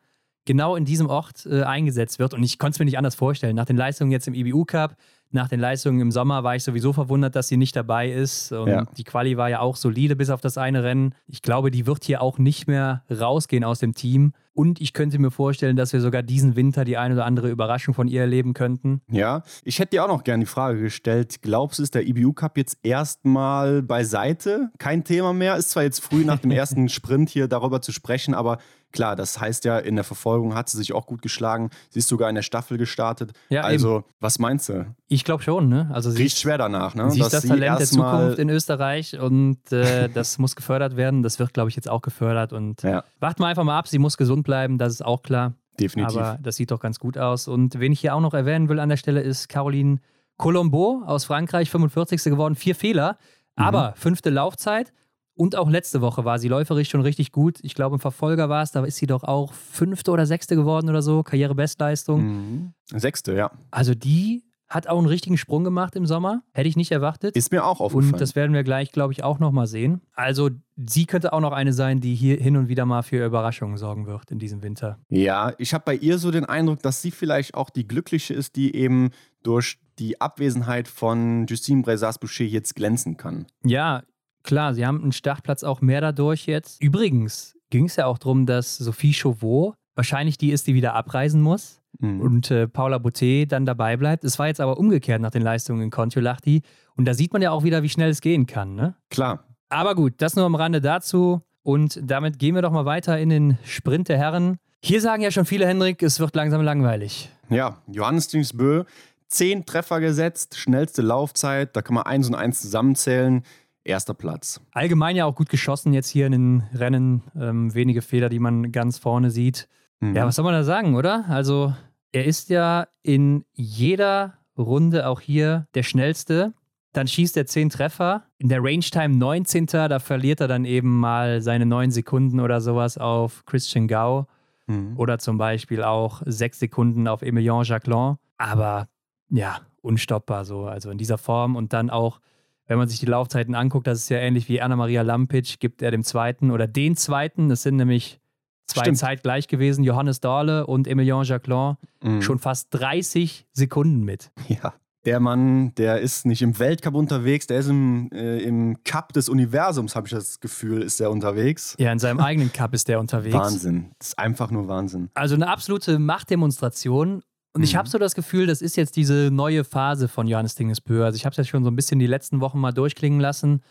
genau in diesem Ort äh, eingesetzt wird. Und ich konnte es mir nicht anders vorstellen. Nach den Leistungen jetzt im IBU Cup, nach den Leistungen im Sommer war ich sowieso verwundert, dass sie nicht dabei ist. Und ja. die Quali war ja auch solide bis auf das eine Rennen. Ich glaube, die wird hier auch nicht mehr rausgehen aus dem Team. Und ich könnte mir vorstellen, dass wir sogar diesen Winter die eine oder andere Überraschung von ihr erleben könnten. Ja, ich hätte dir auch noch gerne die Frage gestellt: Glaubst du, ist der IBU Cup jetzt erstmal beiseite? Kein Thema mehr? Ist zwar jetzt früh nach dem ersten Sprint hier darüber zu sprechen, aber Klar, das heißt ja, in der Verfolgung hat sie sich auch gut geschlagen. Sie ist sogar in der Staffel gestartet. Ja, also, eben. was meinst du? Ich glaube schon, ne? Also sie Riecht schwer danach, ne? Sie ist das Talent der Zukunft in Österreich und äh, das muss gefördert werden. Das wird, glaube ich, jetzt auch gefördert. Und ja. warten wir einfach mal ab. Sie muss gesund bleiben, das ist auch klar. Definitiv. Aber das sieht doch ganz gut aus. Und wen ich hier auch noch erwähnen will an der Stelle ist Caroline Colombo aus Frankreich, 45. geworden, vier Fehler, mhm. aber fünfte Laufzeit. Und auch letzte Woche war sie läuferisch schon richtig gut. Ich glaube, im Verfolger war es, da ist sie doch auch fünfte oder sechste geworden oder so. Karrierebestleistung. Mhm. Sechste, ja. Also die hat auch einen richtigen Sprung gemacht im Sommer. Hätte ich nicht erwartet. Ist mir auch aufgefallen. Und das werden wir gleich, glaube ich, auch nochmal sehen. Also sie könnte auch noch eine sein, die hier hin und wieder mal für Überraschungen sorgen wird in diesem Winter. Ja, ich habe bei ihr so den Eindruck, dass sie vielleicht auch die Glückliche ist, die eben durch die Abwesenheit von Justine Brezas-Boucher jetzt glänzen kann. Ja, Klar, sie haben einen Startplatz auch mehr dadurch jetzt. Übrigens ging es ja auch darum, dass Sophie Chauveau wahrscheinlich die ist, die wieder abreisen muss mhm. und äh, Paula Boutet dann dabei bleibt. Es war jetzt aber umgekehrt nach den Leistungen in Kontiolahti. Und da sieht man ja auch wieder, wie schnell es gehen kann. Ne? Klar. Aber gut, das nur am Rande dazu. Und damit gehen wir doch mal weiter in den Sprint der Herren. Hier sagen ja schon viele, Hendrik, es wird langsam langweilig. Ja, Johannes Dingsbö, zehn Treffer gesetzt, schnellste Laufzeit, da kann man eins und eins zusammenzählen erster Platz. Allgemein ja auch gut geschossen jetzt hier in den Rennen. Ähm, wenige Fehler, die man ganz vorne sieht. Mhm. Ja, was soll man da sagen, oder? Also, er ist ja in jeder Runde auch hier der schnellste. Dann schießt er 10 Treffer. In der Range Time 19. Da verliert er dann eben mal seine 9 Sekunden oder sowas auf Christian Gau. Mhm. Oder zum Beispiel auch 6 Sekunden auf Emilien Jacquelin. Aber ja, unstoppbar so. Also in dieser Form und dann auch wenn man sich die Laufzeiten anguckt, das ist ja ähnlich wie Anna-Maria Lampic, gibt er dem zweiten oder den zweiten, das sind nämlich zwei Stimmt. zeitgleich gewesen, Johannes Dahle und Emilien Jacquelin, mhm. schon fast 30 Sekunden mit. Ja. Der Mann, der ist nicht im Weltcup unterwegs, der ist im, äh, im Cup des Universums, habe ich das Gefühl, ist er unterwegs. Ja, in seinem eigenen Cup ist der unterwegs. Wahnsinn. Das ist einfach nur Wahnsinn. Also eine absolute Machtdemonstration und ich habe mhm. so das Gefühl, das ist jetzt diese neue Phase von Johannes Dingesbö. Also ich habe es jetzt schon so ein bisschen die letzten Wochen mal durchklingen lassen.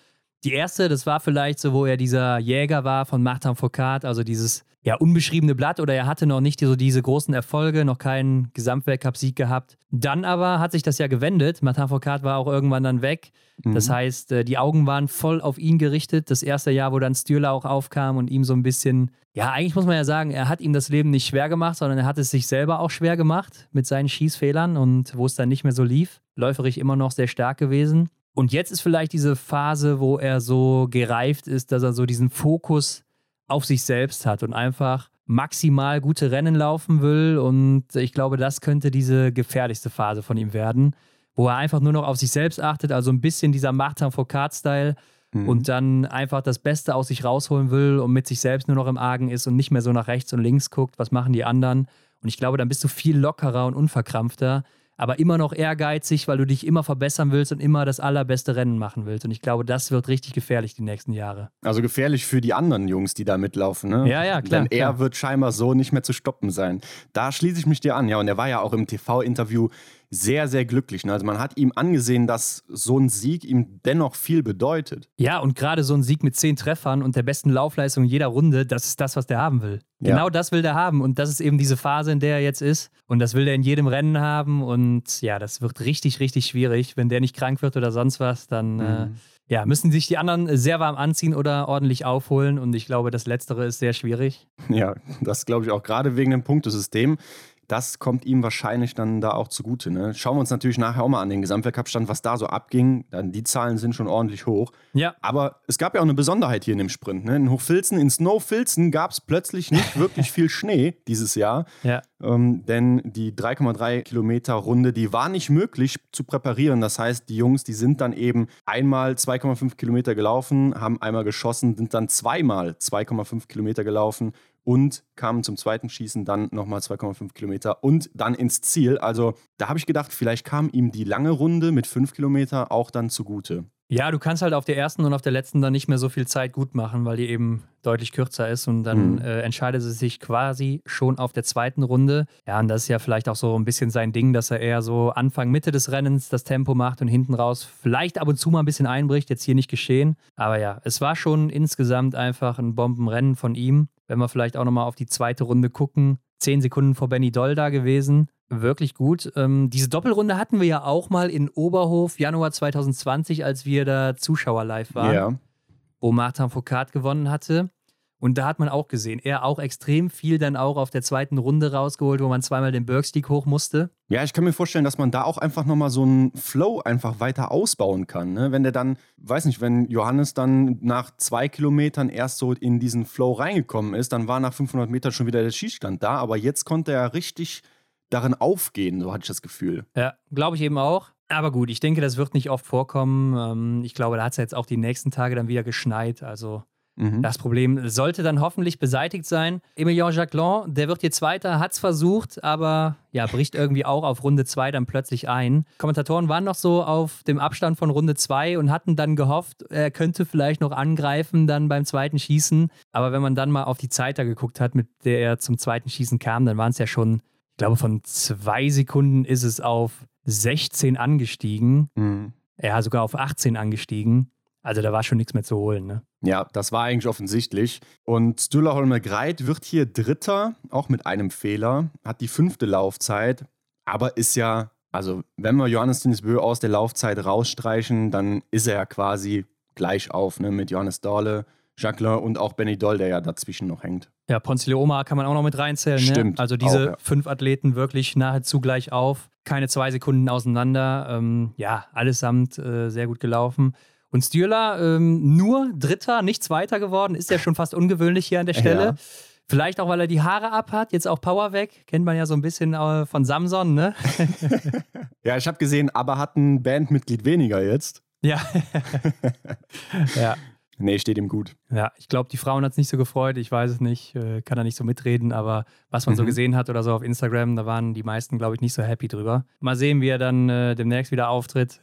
Die erste, das war vielleicht so, wo er dieser Jäger war von Martin Foucault, also dieses ja, unbeschriebene Blatt oder er hatte noch nicht so diese großen Erfolge, noch keinen Gesamtweltcup-Sieg gehabt. Dann aber hat sich das ja gewendet. Martin Foucault war auch irgendwann dann weg. Mhm. Das heißt, äh, die Augen waren voll auf ihn gerichtet. Das erste Jahr, wo dann Stürler auch aufkam und ihm so ein bisschen, ja, eigentlich muss man ja sagen, er hat ihm das Leben nicht schwer gemacht, sondern er hat es sich selber auch schwer gemacht mit seinen Schießfehlern und wo es dann nicht mehr so lief. Läuferig immer noch sehr stark gewesen. Und jetzt ist vielleicht diese Phase, wo er so gereift ist, dass er so diesen Fokus auf sich selbst hat und einfach maximal gute Rennen laufen will. Und ich glaube, das könnte diese gefährlichste Phase von ihm werden, wo er einfach nur noch auf sich selbst achtet, also ein bisschen dieser Martin Foucault-Style mhm. und dann einfach das Beste aus sich rausholen will und mit sich selbst nur noch im Argen ist und nicht mehr so nach rechts und links guckt, was machen die anderen. Und ich glaube, dann bist du viel lockerer und unverkrampfter, aber immer noch ehrgeizig, weil du dich immer verbessern willst und immer das allerbeste Rennen machen willst. Und ich glaube, das wird richtig gefährlich die nächsten Jahre. Also gefährlich für die anderen Jungs, die da mitlaufen, ne? Ja, ja, klar. Denn er klar. wird scheinbar so nicht mehr zu stoppen sein. Da schließe ich mich dir an, ja. Und er war ja auch im TV-Interview sehr, sehr glücklich. Ne? Also man hat ihm angesehen, dass so ein Sieg ihm dennoch viel bedeutet. Ja, und gerade so ein Sieg mit zehn Treffern und der besten Laufleistung in jeder Runde, das ist das, was der haben will. Ja. Genau das will der haben. Und das ist eben diese Phase, in der er jetzt ist. Und das will der in jedem Rennen haben. Und ja, das wird richtig, richtig schwierig. Wenn der nicht krank wird oder sonst was, dann. Äh, mhm. Äh, ja, müssen sich die anderen sehr warm anziehen oder ordentlich aufholen. Und ich glaube, das Letztere ist sehr schwierig. Ja, das glaube ich auch gerade wegen dem Punktesystem das kommt ihm wahrscheinlich dann da auch zugute. Ne? Schauen wir uns natürlich nachher auch mal an den Gesamtweltcup-Stand, was da so abging. Dann, die Zahlen sind schon ordentlich hoch. Ja. Aber es gab ja auch eine Besonderheit hier in dem Sprint. Ne? In Hochfilzen, in Snowfilzen gab es plötzlich nicht wirklich viel Schnee dieses Jahr. Ja. Ähm, denn die 3,3 Kilometer Runde, die war nicht möglich zu präparieren. Das heißt, die Jungs, die sind dann eben einmal 2,5 Kilometer gelaufen, haben einmal geschossen, sind dann zweimal 2,5 Kilometer gelaufen und kamen zum zweiten Schießen dann nochmal 2,5 Kilometer und dann ins Ziel. Also da habe ich gedacht, vielleicht kam ihm die lange Runde mit 5 Kilometer auch dann zugute. Ja, du kannst halt auf der ersten und auf der letzten dann nicht mehr so viel Zeit gut machen, weil die eben deutlich kürzer ist und dann mhm. äh, entscheidet sie sich quasi schon auf der zweiten Runde. Ja, und das ist ja vielleicht auch so ein bisschen sein Ding, dass er eher so Anfang, Mitte des Rennens das Tempo macht und hinten raus vielleicht ab und zu mal ein bisschen einbricht. Jetzt hier nicht geschehen. Aber ja, es war schon insgesamt einfach ein Bombenrennen von ihm. Wenn wir vielleicht auch nochmal auf die zweite Runde gucken, zehn Sekunden vor Benny Doll da gewesen wirklich gut. Ähm, diese Doppelrunde hatten wir ja auch mal in Oberhof Januar 2020, als wir da Zuschauer live waren, ja. wo Martin Foucault gewonnen hatte. Und da hat man auch gesehen, er auch extrem viel dann auch auf der zweiten Runde rausgeholt, wo man zweimal den Bergstieg hoch musste. Ja, ich kann mir vorstellen, dass man da auch einfach nochmal so einen Flow einfach weiter ausbauen kann. Ne? Wenn der dann, weiß nicht, wenn Johannes dann nach zwei Kilometern erst so in diesen Flow reingekommen ist, dann war nach 500 Metern schon wieder der Schießstand da. Aber jetzt konnte er richtig darin aufgehen, so hatte ich das Gefühl. Ja, glaube ich eben auch. Aber gut, ich denke, das wird nicht oft vorkommen. Ähm, ich glaube, da hat es ja jetzt auch die nächsten Tage dann wieder geschneit. Also mhm. das Problem sollte dann hoffentlich beseitigt sein. Emilien Jacquelin, der wird hier Zweiter, hat es versucht, aber ja, bricht irgendwie auch auf Runde 2 dann plötzlich ein. Kommentatoren waren noch so auf dem Abstand von Runde 2 und hatten dann gehofft, er könnte vielleicht noch angreifen dann beim zweiten Schießen. Aber wenn man dann mal auf die Zeit da geguckt hat, mit der er zum zweiten Schießen kam, dann waren es ja schon ich glaube, von zwei Sekunden ist es auf 16 angestiegen. Mhm. Ja, sogar auf 18 angestiegen. Also da war schon nichts mehr zu holen. Ne? Ja, das war eigentlich offensichtlich. Und Stüller Holmer Greit wird hier Dritter, auch mit einem Fehler, hat die fünfte Laufzeit, aber ist ja, also wenn wir Johannes Dinisbö aus der Laufzeit rausstreichen, dann ist er ja quasi gleich auf ne, mit Johannes Dahle, Jacqueline und auch Benny Doll, der ja dazwischen noch hängt. Ja, Ponzio kann man auch noch mit reinzählen. Ne? Stimmt. Ne? Also diese auch, ja. fünf Athleten wirklich nahezu gleich auf. Keine zwei Sekunden auseinander. Ähm, ja, allesamt äh, sehr gut gelaufen. Und Stürler ähm, nur Dritter, nicht Zweiter geworden, ist ja schon fast ungewöhnlich hier an der Stelle. Ja. Vielleicht auch, weil er die Haare ab hat, jetzt auch Power weg. Kennt man ja so ein bisschen äh, von Samson, ne? ja, ich habe gesehen, aber hat ein Bandmitglied weniger jetzt. Ja. ja. Nee, steht ihm gut. Ja, ich glaube, die Frauen hat es nicht so gefreut. Ich weiß es nicht, äh, kann da nicht so mitreden, aber was man mhm. so gesehen hat oder so auf Instagram, da waren die meisten, glaube ich, nicht so happy drüber. Mal sehen, wie er dann äh, demnächst wieder auftritt.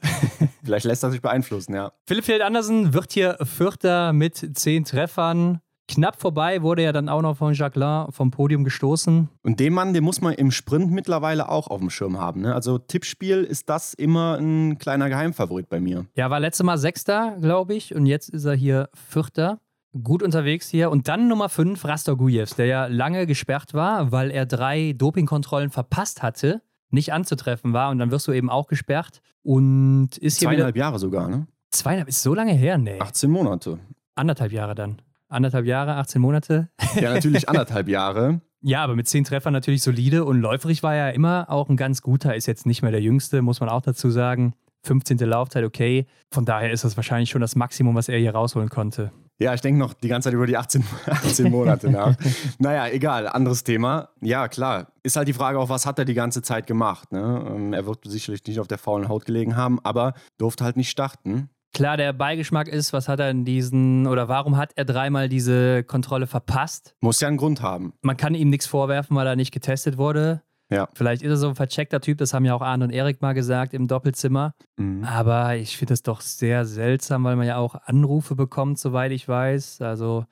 Vielleicht lässt er sich beeinflussen, ja. Philipp Feld Andersen wird hier Vierter mit zehn Treffern. Knapp vorbei wurde er dann auch noch von Jacqueline vom Podium gestoßen. Und den Mann, den muss man im Sprint mittlerweile auch auf dem Schirm haben. Ne? Also Tippspiel ist das immer ein kleiner Geheimfavorit bei mir. Ja, war letztes Mal Sechster, glaube ich, und jetzt ist er hier Vierter. Gut unterwegs hier. Und dann Nummer 5, Rastor Gujevs, der ja lange gesperrt war, weil er drei Dopingkontrollen verpasst hatte, nicht anzutreffen war. Und dann wirst du eben auch gesperrt. Und ist hier. Zweieinhalb Jahre sogar, ne? Zweieinhalb, ist so lange her, ne? 18 Monate. Anderthalb Jahre dann anderthalb Jahre, 18 Monate. Ja, natürlich anderthalb Jahre. Ja, aber mit zehn Treffern natürlich solide und läuferig war er immer auch ein ganz guter, ist jetzt nicht mehr der Jüngste, muss man auch dazu sagen. 15. Laufzeit, okay. Von daher ist das wahrscheinlich schon das Maximum, was er hier rausholen konnte. Ja, ich denke noch die ganze Zeit über die 18, 18 Monate nach. naja, egal, anderes Thema. Ja, klar. Ist halt die Frage auch, was hat er die ganze Zeit gemacht? Ne? Ähm, er wird sicherlich nicht auf der faulen Haut gelegen haben, aber durfte halt nicht starten. Klar, der Beigeschmack ist, was hat er in diesen oder warum hat er dreimal diese Kontrolle verpasst? Muss ja einen Grund haben. Man kann ihm nichts vorwerfen, weil er nicht getestet wurde. Ja. Vielleicht ist er so ein vercheckter Typ, das haben ja auch Arne und Erik mal gesagt im Doppelzimmer. Mhm. Aber ich finde es doch sehr seltsam, weil man ja auch Anrufe bekommt, soweit ich weiß. Also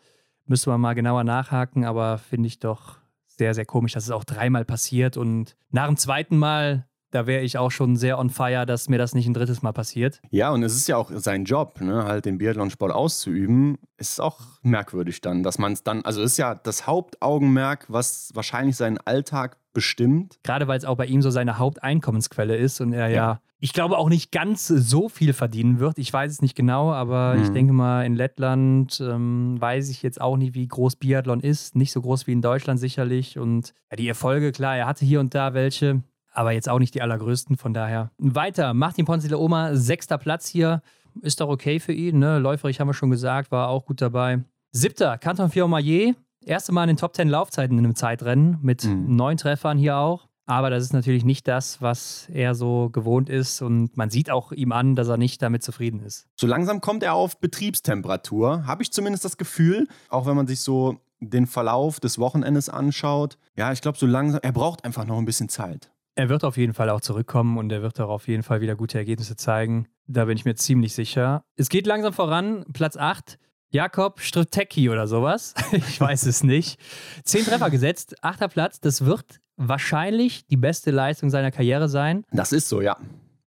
müsste man mal genauer nachhaken, aber finde ich doch sehr, sehr komisch, dass es auch dreimal passiert. Und nach dem zweiten Mal da wäre ich auch schon sehr on fire, dass mir das nicht ein drittes Mal passiert. Ja, und es ist ja auch sein Job, ne, halt den Biathlonsport auszuüben. Ist auch merkwürdig dann, dass man es dann, also ist ja das Hauptaugenmerk, was wahrscheinlich seinen Alltag bestimmt. Gerade weil es auch bei ihm so seine Haupteinkommensquelle ist und er ja, Ja. ich glaube auch nicht ganz so viel verdienen wird. Ich weiß es nicht genau, aber ich Mhm. denke mal, in Lettland ähm, weiß ich jetzt auch nicht, wie groß Biathlon ist. Nicht so groß wie in Deutschland sicherlich. Und ja, die Erfolge, klar, er hatte hier und da welche, aber jetzt auch nicht die allergrößten. Von daher weiter. Martin Ponce de Oma, sechster Platz hier. Ist doch okay für ihn. Ne? Läuferig haben wir schon gesagt, war auch gut dabei. Siebter, Canton Fiormaillet. Erste Mal in den Top 10 Laufzeiten in einem Zeitrennen mit Mhm. neun Treffern hier auch. Aber das ist natürlich nicht das, was er so gewohnt ist. Und man sieht auch ihm an, dass er nicht damit zufrieden ist. So langsam kommt er auf Betriebstemperatur, habe ich zumindest das Gefühl, auch wenn man sich so den Verlauf des Wochenendes anschaut. Ja, ich glaube, so langsam, er braucht einfach noch ein bisschen Zeit. Er wird auf jeden Fall auch zurückkommen und er wird auch auf jeden Fall wieder gute Ergebnisse zeigen. Da bin ich mir ziemlich sicher. Es geht langsam voran. Platz 8. Jakob Stritecki oder sowas. Ich weiß es nicht. Zehn Treffer gesetzt, achter Platz. Das wird wahrscheinlich die beste Leistung seiner Karriere sein. Das ist so, ja.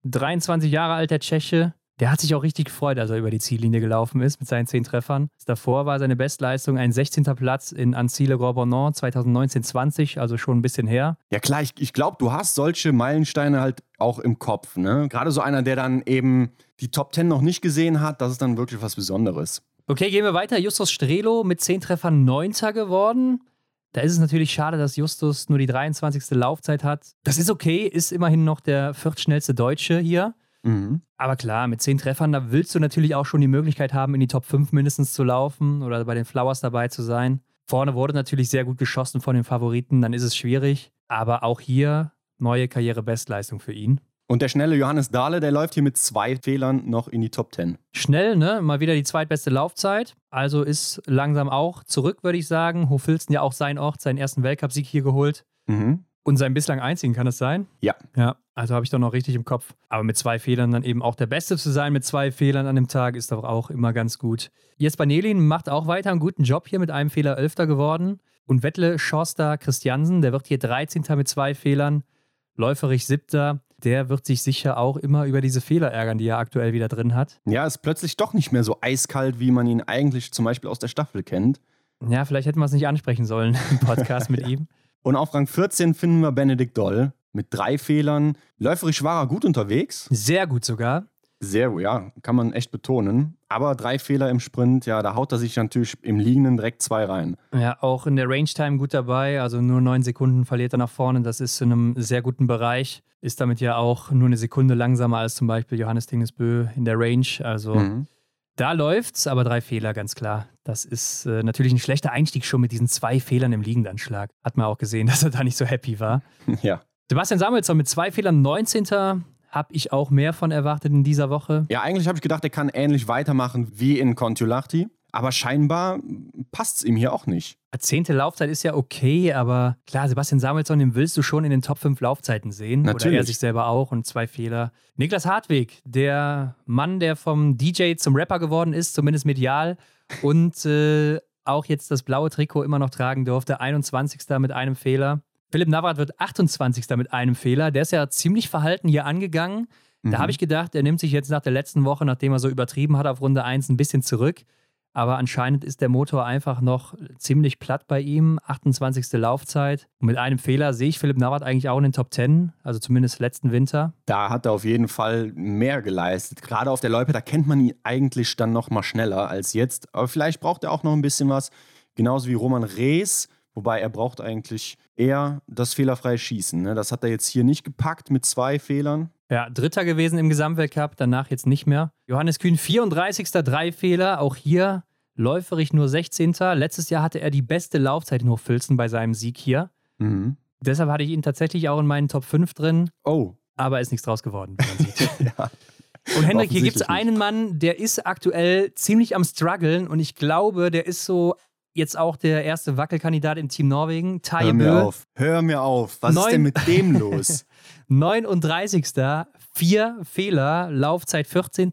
23 Jahre alt, der Tscheche. Der hat sich auch richtig gefreut, als er über die Ziellinie gelaufen ist mit seinen zehn Treffern. Davor war seine Bestleistung ein 16. Platz in Annecy-le Grand 2019-20, also schon ein bisschen her. Ja klar, ich, ich glaube, du hast solche Meilensteine halt auch im Kopf. Ne? Gerade so einer, der dann eben die Top 10 noch nicht gesehen hat, das ist dann wirklich was Besonderes. Okay, gehen wir weiter. Justus Strelo mit 10 Treffern 9. geworden. Da ist es natürlich schade, dass Justus nur die 23. Laufzeit hat. Das ist okay, ist immerhin noch der viertschnellste Deutsche hier. Mhm. Aber klar, mit 10 Treffern, da willst du natürlich auch schon die Möglichkeit haben, in die Top 5 mindestens zu laufen oder bei den Flowers dabei zu sein. Vorne wurde natürlich sehr gut geschossen von den Favoriten, dann ist es schwierig. Aber auch hier neue Karriere-Bestleistung für ihn. Und der schnelle Johannes Dahle, der läuft hier mit zwei Fehlern noch in die Top 10. Schnell, ne? Mal wieder die zweitbeste Laufzeit. Also ist langsam auch zurück, würde ich sagen. Hofilzen ja auch sein Ort, seinen ersten Weltcupsieg hier geholt. Mhm. Und seinen bislang einzigen, kann es sein? Ja. Ja, also habe ich doch noch richtig im Kopf. Aber mit zwei Fehlern dann eben auch der Beste zu sein, mit zwei Fehlern an dem Tag, ist doch auch immer ganz gut. Jesper Nelin macht auch weiter einen guten Job hier mit einem Fehler Elfter geworden. Und Wettle Schorster Christiansen, der wird hier 13. mit zwei Fehlern. Läuferich Siebter, der wird sich sicher auch immer über diese Fehler ärgern, die er aktuell wieder drin hat. Ja, ist plötzlich doch nicht mehr so eiskalt, wie man ihn eigentlich zum Beispiel aus der Staffel kennt. Ja, vielleicht hätten wir es nicht ansprechen sollen im Podcast mit ihm. Und auf Rang 14 finden wir Benedikt Doll mit drei Fehlern. Läuferisch war er gut unterwegs. Sehr gut sogar. Sehr, ja, kann man echt betonen. Aber drei Fehler im Sprint, ja, da haut er sich natürlich im Liegenden direkt zwei rein. Ja, auch in der Range-Time gut dabei. Also nur neun Sekunden verliert er nach vorne. Das ist in einem sehr guten Bereich. Ist damit ja auch nur eine Sekunde langsamer als zum Beispiel Johannes Dingesbö in der Range. Also Mhm. Da läuft's, aber drei Fehler, ganz klar. Das ist äh, natürlich ein schlechter Einstieg schon mit diesen zwei Fehlern im Liegendanschlag. Hat man auch gesehen, dass er da nicht so happy war. Ja. Sebastian Samuelsson mit zwei Fehlern 19. Habe ich auch mehr von erwartet in dieser Woche. Ja, eigentlich habe ich gedacht, er kann ähnlich weitermachen wie in Kontiolahti. Aber scheinbar passt es ihm hier auch nicht. Zehnte Laufzeit ist ja okay, aber klar, Sebastian Samuelsson, den willst du schon in den Top 5 Laufzeiten sehen. Oder Natürlich. er sich selber auch und zwei Fehler. Niklas Hartweg, der Mann, der vom DJ zum Rapper geworden ist, zumindest medial. Und äh, auch jetzt das blaue Trikot immer noch tragen durfte. 21. mit einem Fehler. Philipp Navrat wird 28. mit einem Fehler. Der ist ja ziemlich verhalten hier angegangen. Da Mhm. habe ich gedacht, er nimmt sich jetzt nach der letzten Woche, nachdem er so übertrieben hat auf Runde 1, ein bisschen zurück. Aber anscheinend ist der Motor einfach noch ziemlich platt bei ihm. 28. Laufzeit. Mit einem Fehler sehe ich Philipp Navrat eigentlich auch in den Top 10, also zumindest letzten Winter. Da hat er auf jeden Fall mehr geleistet. Gerade auf der Loipe, da kennt man ihn eigentlich dann noch mal schneller als jetzt. Aber vielleicht braucht er auch noch ein bisschen was. Genauso wie Roman Rees. Wobei er braucht eigentlich eher das fehlerfreie Schießen. Ne? Das hat er jetzt hier nicht gepackt mit zwei Fehlern. Ja, Dritter gewesen im Gesamtweltcup, danach jetzt nicht mehr. Johannes Kühn, 34. drei Fehler. Auch hier läuferig nur 16. Letztes Jahr hatte er die beste Laufzeit in Hochfilzen bei seinem Sieg hier. Mhm. Deshalb hatte ich ihn tatsächlich auch in meinen Top 5 drin. Oh. Aber ist nichts draus geworden, wie man sieht. ja. Und Hendrik, hier gibt es einen Mann, der ist aktuell ziemlich am struggeln und ich glaube, der ist so jetzt auch der erste Wackelkandidat im Team Norwegen, Taje Hör mir auf, hör mir auf. Was Neun ist denn mit dem los? 39. Vier Fehler, Laufzeit 14.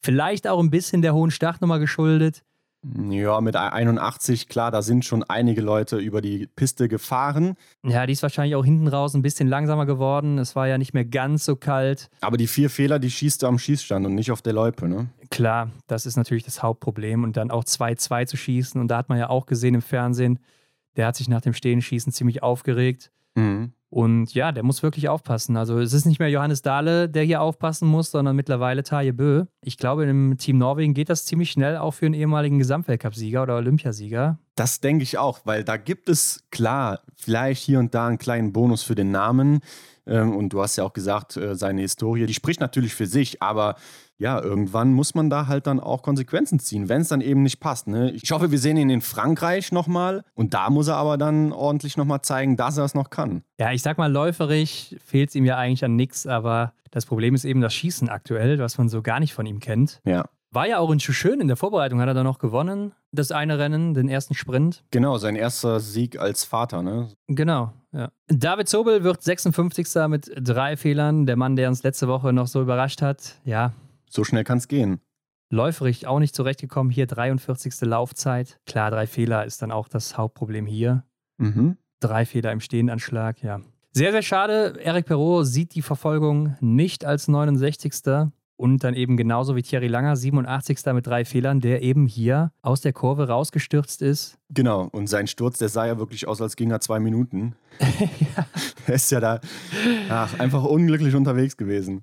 Vielleicht auch ein bisschen der hohen Startnummer geschuldet. Ja, mit 81, klar, da sind schon einige Leute über die Piste gefahren. Ja, die ist wahrscheinlich auch hinten raus ein bisschen langsamer geworden. Es war ja nicht mehr ganz so kalt. Aber die vier Fehler, die schießt du am Schießstand und nicht auf der Loipe, ne? Klar, das ist natürlich das Hauptproblem. Und dann auch 2-2 zu schießen. Und da hat man ja auch gesehen im Fernsehen, der hat sich nach dem Stehenschießen ziemlich aufgeregt. Mhm. Und ja, der muss wirklich aufpassen. Also es ist nicht mehr Johannes Dahle, der hier aufpassen muss, sondern mittlerweile Taje Bö. Ich glaube, im Team Norwegen geht das ziemlich schnell auch für einen ehemaligen Gesamtweltcupsieger oder Olympiasieger. Das denke ich auch, weil da gibt es klar vielleicht hier und da einen kleinen Bonus für den Namen. Ähm, und du hast ja auch gesagt, äh, seine Historie, die spricht natürlich für sich, aber ja, irgendwann muss man da halt dann auch Konsequenzen ziehen, wenn es dann eben nicht passt. Ne? Ich hoffe, wir sehen ihn in Frankreich nochmal und da muss er aber dann ordentlich nochmal zeigen, dass er es noch kann. Ja, ich sag mal, läuferig fehlt es ihm ja eigentlich an nichts, aber das Problem ist eben das Schießen aktuell, was man so gar nicht von ihm kennt. Ja. War ja auch in Schön in der Vorbereitung, hat er da noch gewonnen, das eine Rennen, den ersten Sprint. Genau, sein erster Sieg als Vater, ne? Genau, ja. David Zobel wird 56. mit drei Fehlern. Der Mann, der uns letzte Woche noch so überrascht hat. Ja, so schnell kann es gehen. Läuferich auch nicht zurechtgekommen. Hier 43. Laufzeit. Klar, drei Fehler ist dann auch das Hauptproblem hier. Mhm. Drei Fehler im Stehenanschlag, ja. Sehr, sehr schade. Eric Perrault sieht die Verfolgung nicht als 69. Und dann eben genauso wie Thierry Langer, 87. mit drei Fehlern, der eben hier aus der Kurve rausgestürzt ist. Genau, und sein Sturz, der sah ja wirklich aus, als ging er zwei Minuten. ja. Er ist ja da ach, einfach unglücklich unterwegs gewesen.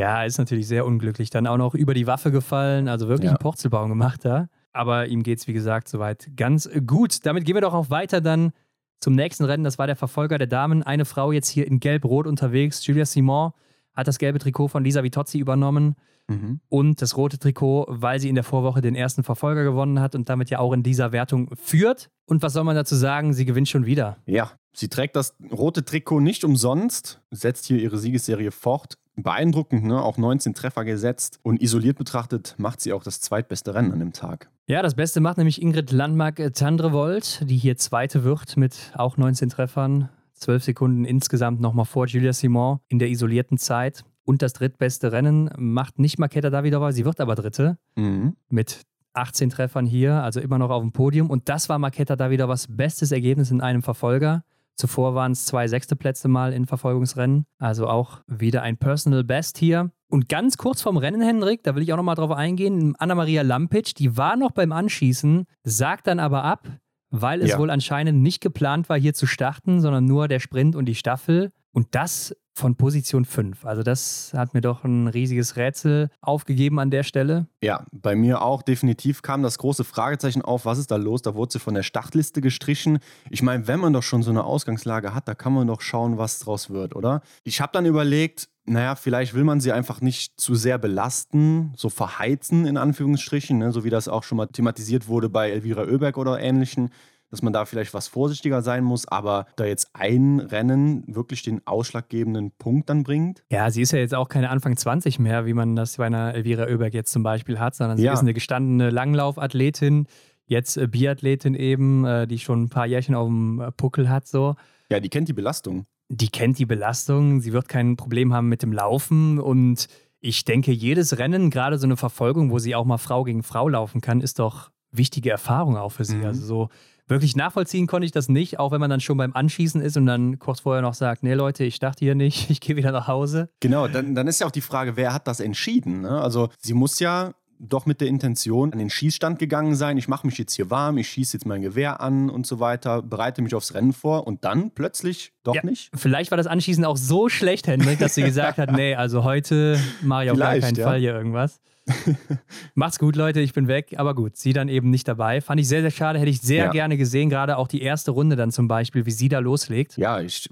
Ja, ist natürlich sehr unglücklich. Dann auch noch über die Waffe gefallen, also wirklich ja. einen Porzelbaum gemacht da. Aber ihm geht es, wie gesagt, soweit ganz gut. Damit gehen wir doch auch weiter dann zum nächsten Rennen. Das war der Verfolger der Damen. Eine Frau jetzt hier in Gelb-Rot unterwegs. Julia Simon hat das gelbe Trikot von Lisa Vitozzi übernommen. Mhm. Und das rote Trikot, weil sie in der Vorwoche den ersten Verfolger gewonnen hat und damit ja auch in dieser Wertung führt. Und was soll man dazu sagen? Sie gewinnt schon wieder. Ja, sie trägt das rote Trikot nicht umsonst, setzt hier ihre Siegesserie fort beeindruckend, ne? auch 19 Treffer gesetzt. Und isoliert betrachtet macht sie auch das zweitbeste Rennen an dem Tag. Ja, das Beste macht nämlich Ingrid Landmark-Tandrevold, die hier Zweite wird mit auch 19 Treffern. 12 Sekunden insgesamt nochmal vor Julia Simon in der isolierten Zeit. Und das drittbeste Rennen macht nicht Maketa Davidova, sie wird aber Dritte mhm. mit 18 Treffern hier, also immer noch auf dem Podium. Und das war Maketa Davidovas bestes Ergebnis in einem Verfolger. Zuvor waren es zwei sechste Plätze mal in Verfolgungsrennen. Also auch wieder ein Personal Best hier. Und ganz kurz vorm Rennen, Hendrik, da will ich auch nochmal drauf eingehen, Anna-Maria Lampic, die war noch beim Anschießen, sagt dann aber ab, weil es ja. wohl anscheinend nicht geplant war, hier zu starten, sondern nur der Sprint und die Staffel. Und das von Position 5. Also das hat mir doch ein riesiges Rätsel aufgegeben an der Stelle. Ja, bei mir auch definitiv kam das große Fragezeichen auf, was ist da los? Da wurde sie von der Startliste gestrichen. Ich meine, wenn man doch schon so eine Ausgangslage hat, da kann man doch schauen, was draus wird, oder? Ich habe dann überlegt, naja, vielleicht will man sie einfach nicht zu sehr belasten, so verheizen in Anführungsstrichen, ne? so wie das auch schon mal thematisiert wurde bei Elvira Oeberg oder ähnlichen dass man da vielleicht was vorsichtiger sein muss, aber da jetzt ein Rennen wirklich den ausschlaggebenden Punkt dann bringt. Ja, sie ist ja jetzt auch keine Anfang 20 mehr, wie man das bei einer Elvira Oeberg jetzt zum Beispiel hat, sondern sie ja. ist eine gestandene Langlaufathletin, jetzt äh, Biathletin eben, äh, die schon ein paar Jährchen auf dem äh, Puckel hat so. Ja, die kennt die Belastung. Die kennt die Belastung, sie wird kein Problem haben mit dem Laufen und ich denke, jedes Rennen, gerade so eine Verfolgung, wo sie auch mal Frau gegen Frau laufen kann, ist doch wichtige Erfahrung auch für sie. Mhm. Also so Wirklich nachvollziehen konnte ich das nicht, auch wenn man dann schon beim Anschießen ist und dann kurz vorher noch sagt, nee Leute, ich dachte hier nicht, ich gehe wieder nach Hause. Genau, dann, dann ist ja auch die Frage, wer hat das entschieden? Ne? Also sie muss ja doch mit der Intention an den Schießstand gegangen sein, ich mache mich jetzt hier warm, ich schieße jetzt mein Gewehr an und so weiter, bereite mich aufs Rennen vor und dann plötzlich doch ja, nicht. Vielleicht war das Anschießen auch so schlecht, Hendrik, dass sie gesagt hat, nee, also heute mache ich auf gar keinen ja. Fall hier irgendwas. Macht's gut, Leute, ich bin weg. Aber gut, sie dann eben nicht dabei. Fand ich sehr, sehr schade. Hätte ich sehr ja. gerne gesehen, gerade auch die erste Runde dann zum Beispiel, wie sie da loslegt. Ja, ich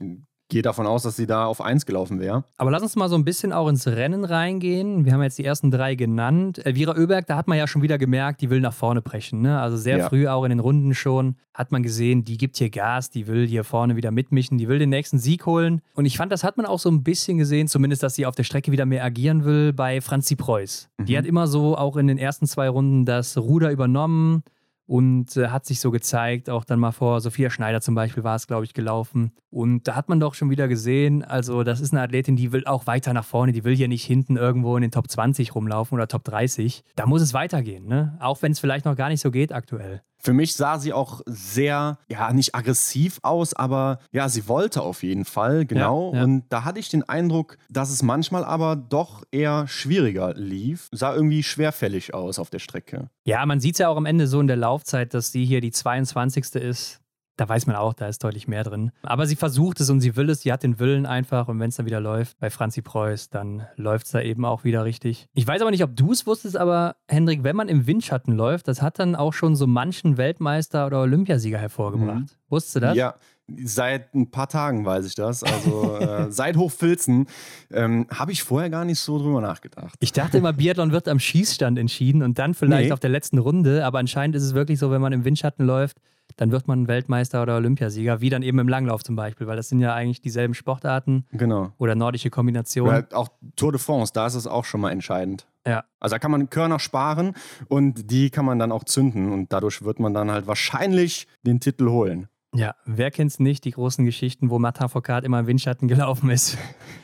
gehe davon aus, dass sie da auf 1 gelaufen wäre. Aber lass uns mal so ein bisschen auch ins Rennen reingehen. Wir haben jetzt die ersten drei genannt. Elvira Oeberg, da hat man ja schon wieder gemerkt, die will nach vorne brechen. Ne? Also sehr ja. früh auch in den Runden schon hat man gesehen, die gibt hier Gas, die will hier vorne wieder mitmischen, die will den nächsten Sieg holen. Und ich fand, das hat man auch so ein bisschen gesehen, zumindest, dass sie auf der Strecke wieder mehr agieren will bei Franzi Preuß. Mhm. Die hat immer so auch in den ersten zwei Runden das Ruder übernommen und äh, hat sich so gezeigt, auch dann mal vor Sophia Schneider zum Beispiel war es, glaube ich, gelaufen. Und da hat man doch schon wieder gesehen, also das ist eine Athletin, die will auch weiter nach vorne, die will hier nicht hinten irgendwo in den Top 20 rumlaufen oder Top 30. Da muss es weitergehen, ne? auch wenn es vielleicht noch gar nicht so geht aktuell. Für mich sah sie auch sehr, ja, nicht aggressiv aus, aber ja, sie wollte auf jeden Fall, genau. Ja, ja. Und da hatte ich den Eindruck, dass es manchmal aber doch eher schwieriger lief. Sah irgendwie schwerfällig aus auf der Strecke. Ja, man sieht es ja auch am Ende so in der Laufzeit, dass sie hier die 22. ist da weiß man auch, da ist deutlich mehr drin. Aber sie versucht es und sie will es, sie hat den Willen einfach. Und wenn es dann wieder läuft bei Franzi Preuß, dann läuft es da eben auch wieder richtig. Ich weiß aber nicht, ob du es wusstest, aber Hendrik, wenn man im Windschatten läuft, das hat dann auch schon so manchen Weltmeister oder Olympiasieger hervorgebracht. Mhm. Wusstest du das? Ja, Seit ein paar Tagen weiß ich das. Also äh, seit Hochfilzen ähm, habe ich vorher gar nicht so drüber nachgedacht. Ich dachte immer, Biathlon wird am Schießstand entschieden und dann vielleicht nee. auf der letzten Runde. Aber anscheinend ist es wirklich so, wenn man im Windschatten läuft, dann wird man Weltmeister oder Olympiasieger, wie dann eben im Langlauf zum Beispiel, weil das sind ja eigentlich dieselben Sportarten. Genau. Oder nordische Kombinationen. Oder auch Tour de France, da ist es auch schon mal entscheidend. Ja. Also da kann man Körner sparen und die kann man dann auch zünden und dadurch wird man dann halt wahrscheinlich den Titel holen. Ja, wer kennt es nicht, die großen Geschichten, wo Martin Foucault immer im Windschatten gelaufen ist.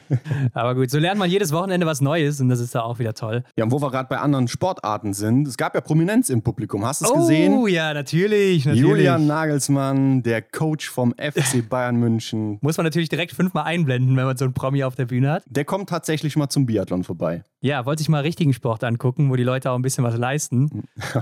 Aber gut, so lernt man jedes Wochenende was Neues und das ist da auch wieder toll. Ja, und wo wir gerade bei anderen Sportarten sind, es gab ja Prominenz im Publikum. Hast du es oh, gesehen? Oh ja, natürlich, natürlich. Julian Nagelsmann, der Coach vom FC Bayern München. Muss man natürlich direkt fünfmal einblenden, wenn man so einen Promi auf der Bühne hat. Der kommt tatsächlich mal zum Biathlon vorbei. Ja, wollte sich mal richtigen Sport angucken, wo die Leute auch ein bisschen was leisten.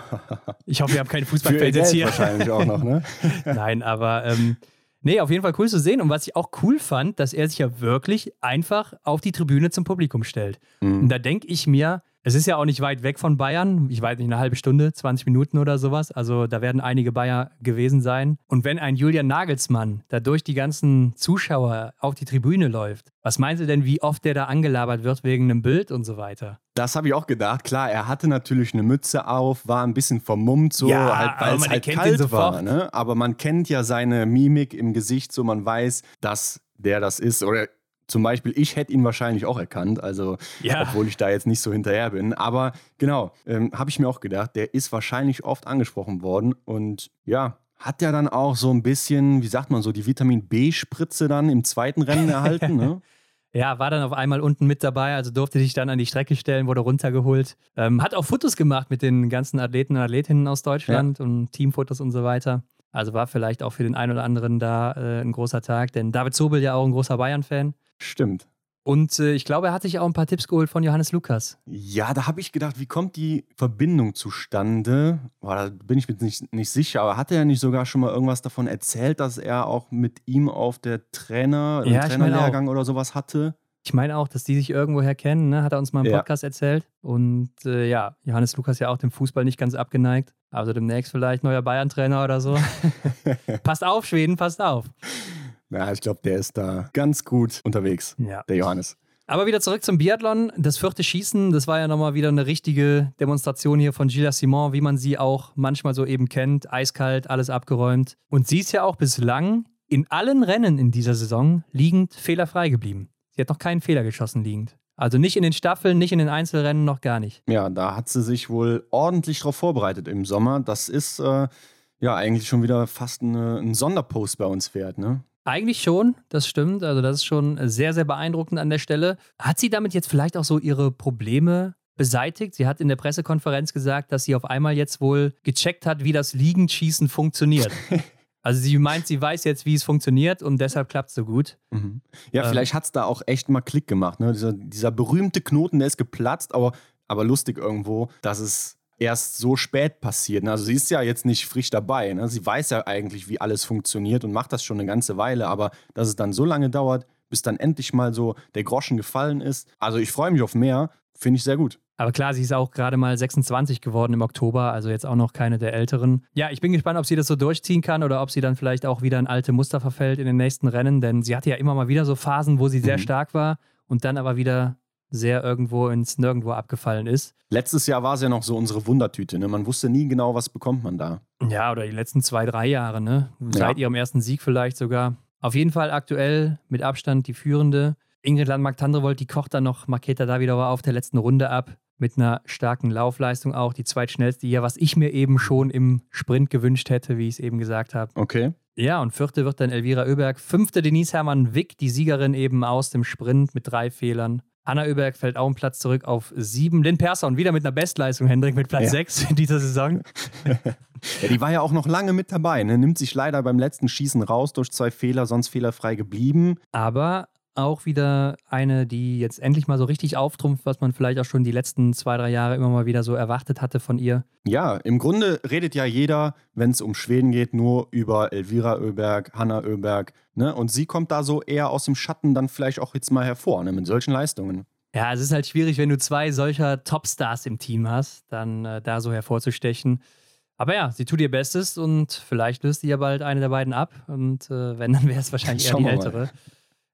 Ich hoffe, ihr habt keine Fußballfeld jetzt hier. wahrscheinlich auch noch, ne? Nein, aber ähm, Nee, auf jeden Fall cool zu sehen. Und was ich auch cool fand, dass er sich ja wirklich einfach auf die Tribüne zum Publikum stellt. Mhm. Und da denke ich mir, es ist ja auch nicht weit weg von Bayern. Ich weiß nicht, eine halbe Stunde, 20 Minuten oder sowas. Also da werden einige Bayer gewesen sein. Und wenn ein Julian Nagelsmann da durch die ganzen Zuschauer auf die Tribüne läuft, was meinen Sie denn, wie oft der da angelabert wird wegen einem Bild und so weiter? Das habe ich auch gedacht. Klar, er hatte natürlich eine Mütze auf, war ein bisschen vermummt, so, ja, halt, weil es halt kalt war. Ne? Aber man kennt ja seine Mimik im Gesicht, so man weiß, dass der das ist. Oder zum Beispiel, ich hätte ihn wahrscheinlich auch erkannt, also ja. obwohl ich da jetzt nicht so hinterher bin. Aber genau, ähm, habe ich mir auch gedacht, der ist wahrscheinlich oft angesprochen worden und ja, hat ja dann auch so ein bisschen, wie sagt man so, die Vitamin B-Spritze dann im zweiten Rennen erhalten, ne? Ja, war dann auf einmal unten mit dabei, also durfte sich dann an die Strecke stellen, wurde runtergeholt. Ähm, hat auch Fotos gemacht mit den ganzen Athleten und Athletinnen aus Deutschland ja. und Teamfotos und so weiter. Also war vielleicht auch für den einen oder anderen da äh, ein großer Tag, denn David Zobel ja auch ein großer Bayern-Fan. Stimmt. Und äh, ich glaube, er hat sich auch ein paar Tipps geholt von Johannes Lukas. Ja, da habe ich gedacht, wie kommt die Verbindung zustande? Boah, da bin ich mir nicht, nicht sicher, aber hat er ja nicht sogar schon mal irgendwas davon erzählt, dass er auch mit ihm auf der Trainer, ja, Trainerlehrgang oder sowas hatte? Ich meine auch, dass die sich irgendwoher kennen, ne? hat er uns mal im Podcast ja. erzählt. Und äh, ja, Johannes Lukas ja auch dem Fußball nicht ganz abgeneigt. Also demnächst vielleicht neuer Bayern-Trainer oder so. passt auf, Schweden, passt auf. Ja, ich glaube, der ist da ganz gut unterwegs, ja. der Johannes. Aber wieder zurück zum Biathlon. Das vierte Schießen, das war ja nochmal wieder eine richtige Demonstration hier von Gilles Simon, wie man sie auch manchmal so eben kennt. Eiskalt, alles abgeräumt. Und sie ist ja auch bislang in allen Rennen in dieser Saison liegend fehlerfrei geblieben. Sie hat noch keinen Fehler geschossen liegend. Also nicht in den Staffeln, nicht in den Einzelrennen, noch gar nicht. Ja, da hat sie sich wohl ordentlich darauf vorbereitet im Sommer. Das ist äh, ja eigentlich schon wieder fast eine, ein Sonderpost bei uns wert, ne? Eigentlich schon, das stimmt. Also das ist schon sehr, sehr beeindruckend an der Stelle. Hat sie damit jetzt vielleicht auch so ihre Probleme beseitigt? Sie hat in der Pressekonferenz gesagt, dass sie auf einmal jetzt wohl gecheckt hat, wie das Liegendschießen funktioniert. Also sie meint, sie weiß jetzt, wie es funktioniert und deshalb klappt es so gut. Mhm. Ja, ähm, vielleicht hat es da auch echt mal Klick gemacht. Ne? Dieser, dieser berühmte Knoten, der ist geplatzt, aber, aber lustig irgendwo, dass es erst so spät passiert. Also sie ist ja jetzt nicht frisch dabei. Ne? Sie weiß ja eigentlich, wie alles funktioniert und macht das schon eine ganze Weile, aber dass es dann so lange dauert, bis dann endlich mal so der Groschen gefallen ist. Also ich freue mich auf mehr. finde ich sehr gut. Aber klar, sie ist auch gerade mal 26 geworden im Oktober, also jetzt auch noch keine der Älteren. Ja, ich bin gespannt, ob sie das so durchziehen kann oder ob sie dann vielleicht auch wieder in alte Muster verfällt in den nächsten Rennen, denn sie hatte ja immer mal wieder so Phasen, wo sie sehr mhm. stark war und dann aber wieder sehr irgendwo ins Nirgendwo abgefallen ist. Letztes Jahr war es ja noch so unsere Wundertüte. Ne? Man wusste nie genau, was bekommt man da. Ja, oder die letzten zwei, drei Jahre, ne? Seit ja. ihrem ersten Sieg vielleicht sogar. Auf jeden Fall aktuell mit Abstand die führende. Ingrid Landmark-Tandrevold, die kocht dann noch Maketa Davidova auf der letzten Runde ab. Mit einer starken Laufleistung auch. Die zweitschnellste hier, was ich mir eben schon im Sprint gewünscht hätte, wie ich es eben gesagt habe. Okay. Ja, und vierte wird dann Elvira Oeberg. Fünfte Denise Hermann-Wick, die Siegerin eben aus dem Sprint mit drei Fehlern. Anna Oeberg fällt auch einen Platz zurück auf sieben. Lynn Persson wieder mit einer Bestleistung, Hendrik, mit Platz ja. sechs in dieser Saison. ja, die war ja auch noch lange mit dabei. Ne? Nimmt sich leider beim letzten Schießen raus durch zwei Fehler, sonst fehlerfrei geblieben. Aber auch wieder eine, die jetzt endlich mal so richtig auftrumpft, was man vielleicht auch schon die letzten zwei, drei Jahre immer mal wieder so erwartet hatte von ihr. Ja, im Grunde redet ja jeder, wenn es um Schweden geht, nur über Elvira Oeberg, Hanna Oeberg. Ne? Und sie kommt da so eher aus dem Schatten dann vielleicht auch jetzt mal hervor, ne? mit solchen Leistungen. Ja, es ist halt schwierig, wenn du zwei solcher Topstars im Team hast, dann äh, da so hervorzustechen. Aber ja, sie tut ihr Bestes und vielleicht löst sie ja bald eine der beiden ab. Und äh, wenn, dann wäre es wahrscheinlich eher die ältere. Mal.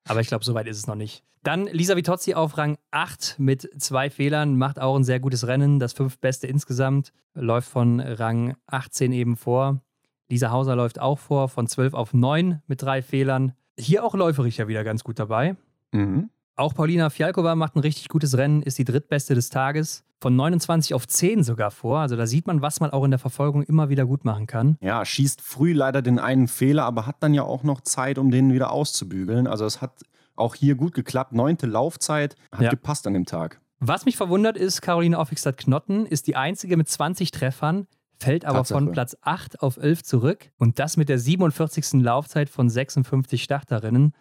Aber ich glaube, so weit ist es noch nicht. Dann Lisa Vitozzi auf Rang 8 mit zwei Fehlern, macht auch ein sehr gutes Rennen. Das fünftbeste insgesamt, läuft von Rang 18 eben vor. Lisa Hauser läuft auch vor, von 12 auf 9 mit drei Fehlern. Hier auch läuferisch ja wieder ganz gut dabei. Mhm. Auch Paulina Fialkova macht ein richtig gutes Rennen, ist die drittbeste des Tages. Von 29 auf 10 sogar vor. Also da sieht man, was man auch in der Verfolgung immer wieder gut machen kann. Ja, schießt früh leider den einen Fehler, aber hat dann ja auch noch Zeit, um den wieder auszubügeln. Also es hat auch hier gut geklappt. Neunte Laufzeit hat ja. gepasst an dem Tag. Was mich verwundert ist, Caroline Offigstadt-Knotten ist die einzige mit 20 Treffern, fällt aber Tatsache. von Platz 8 auf 11 zurück und das mit der 47. Laufzeit von 56 Starterinnen.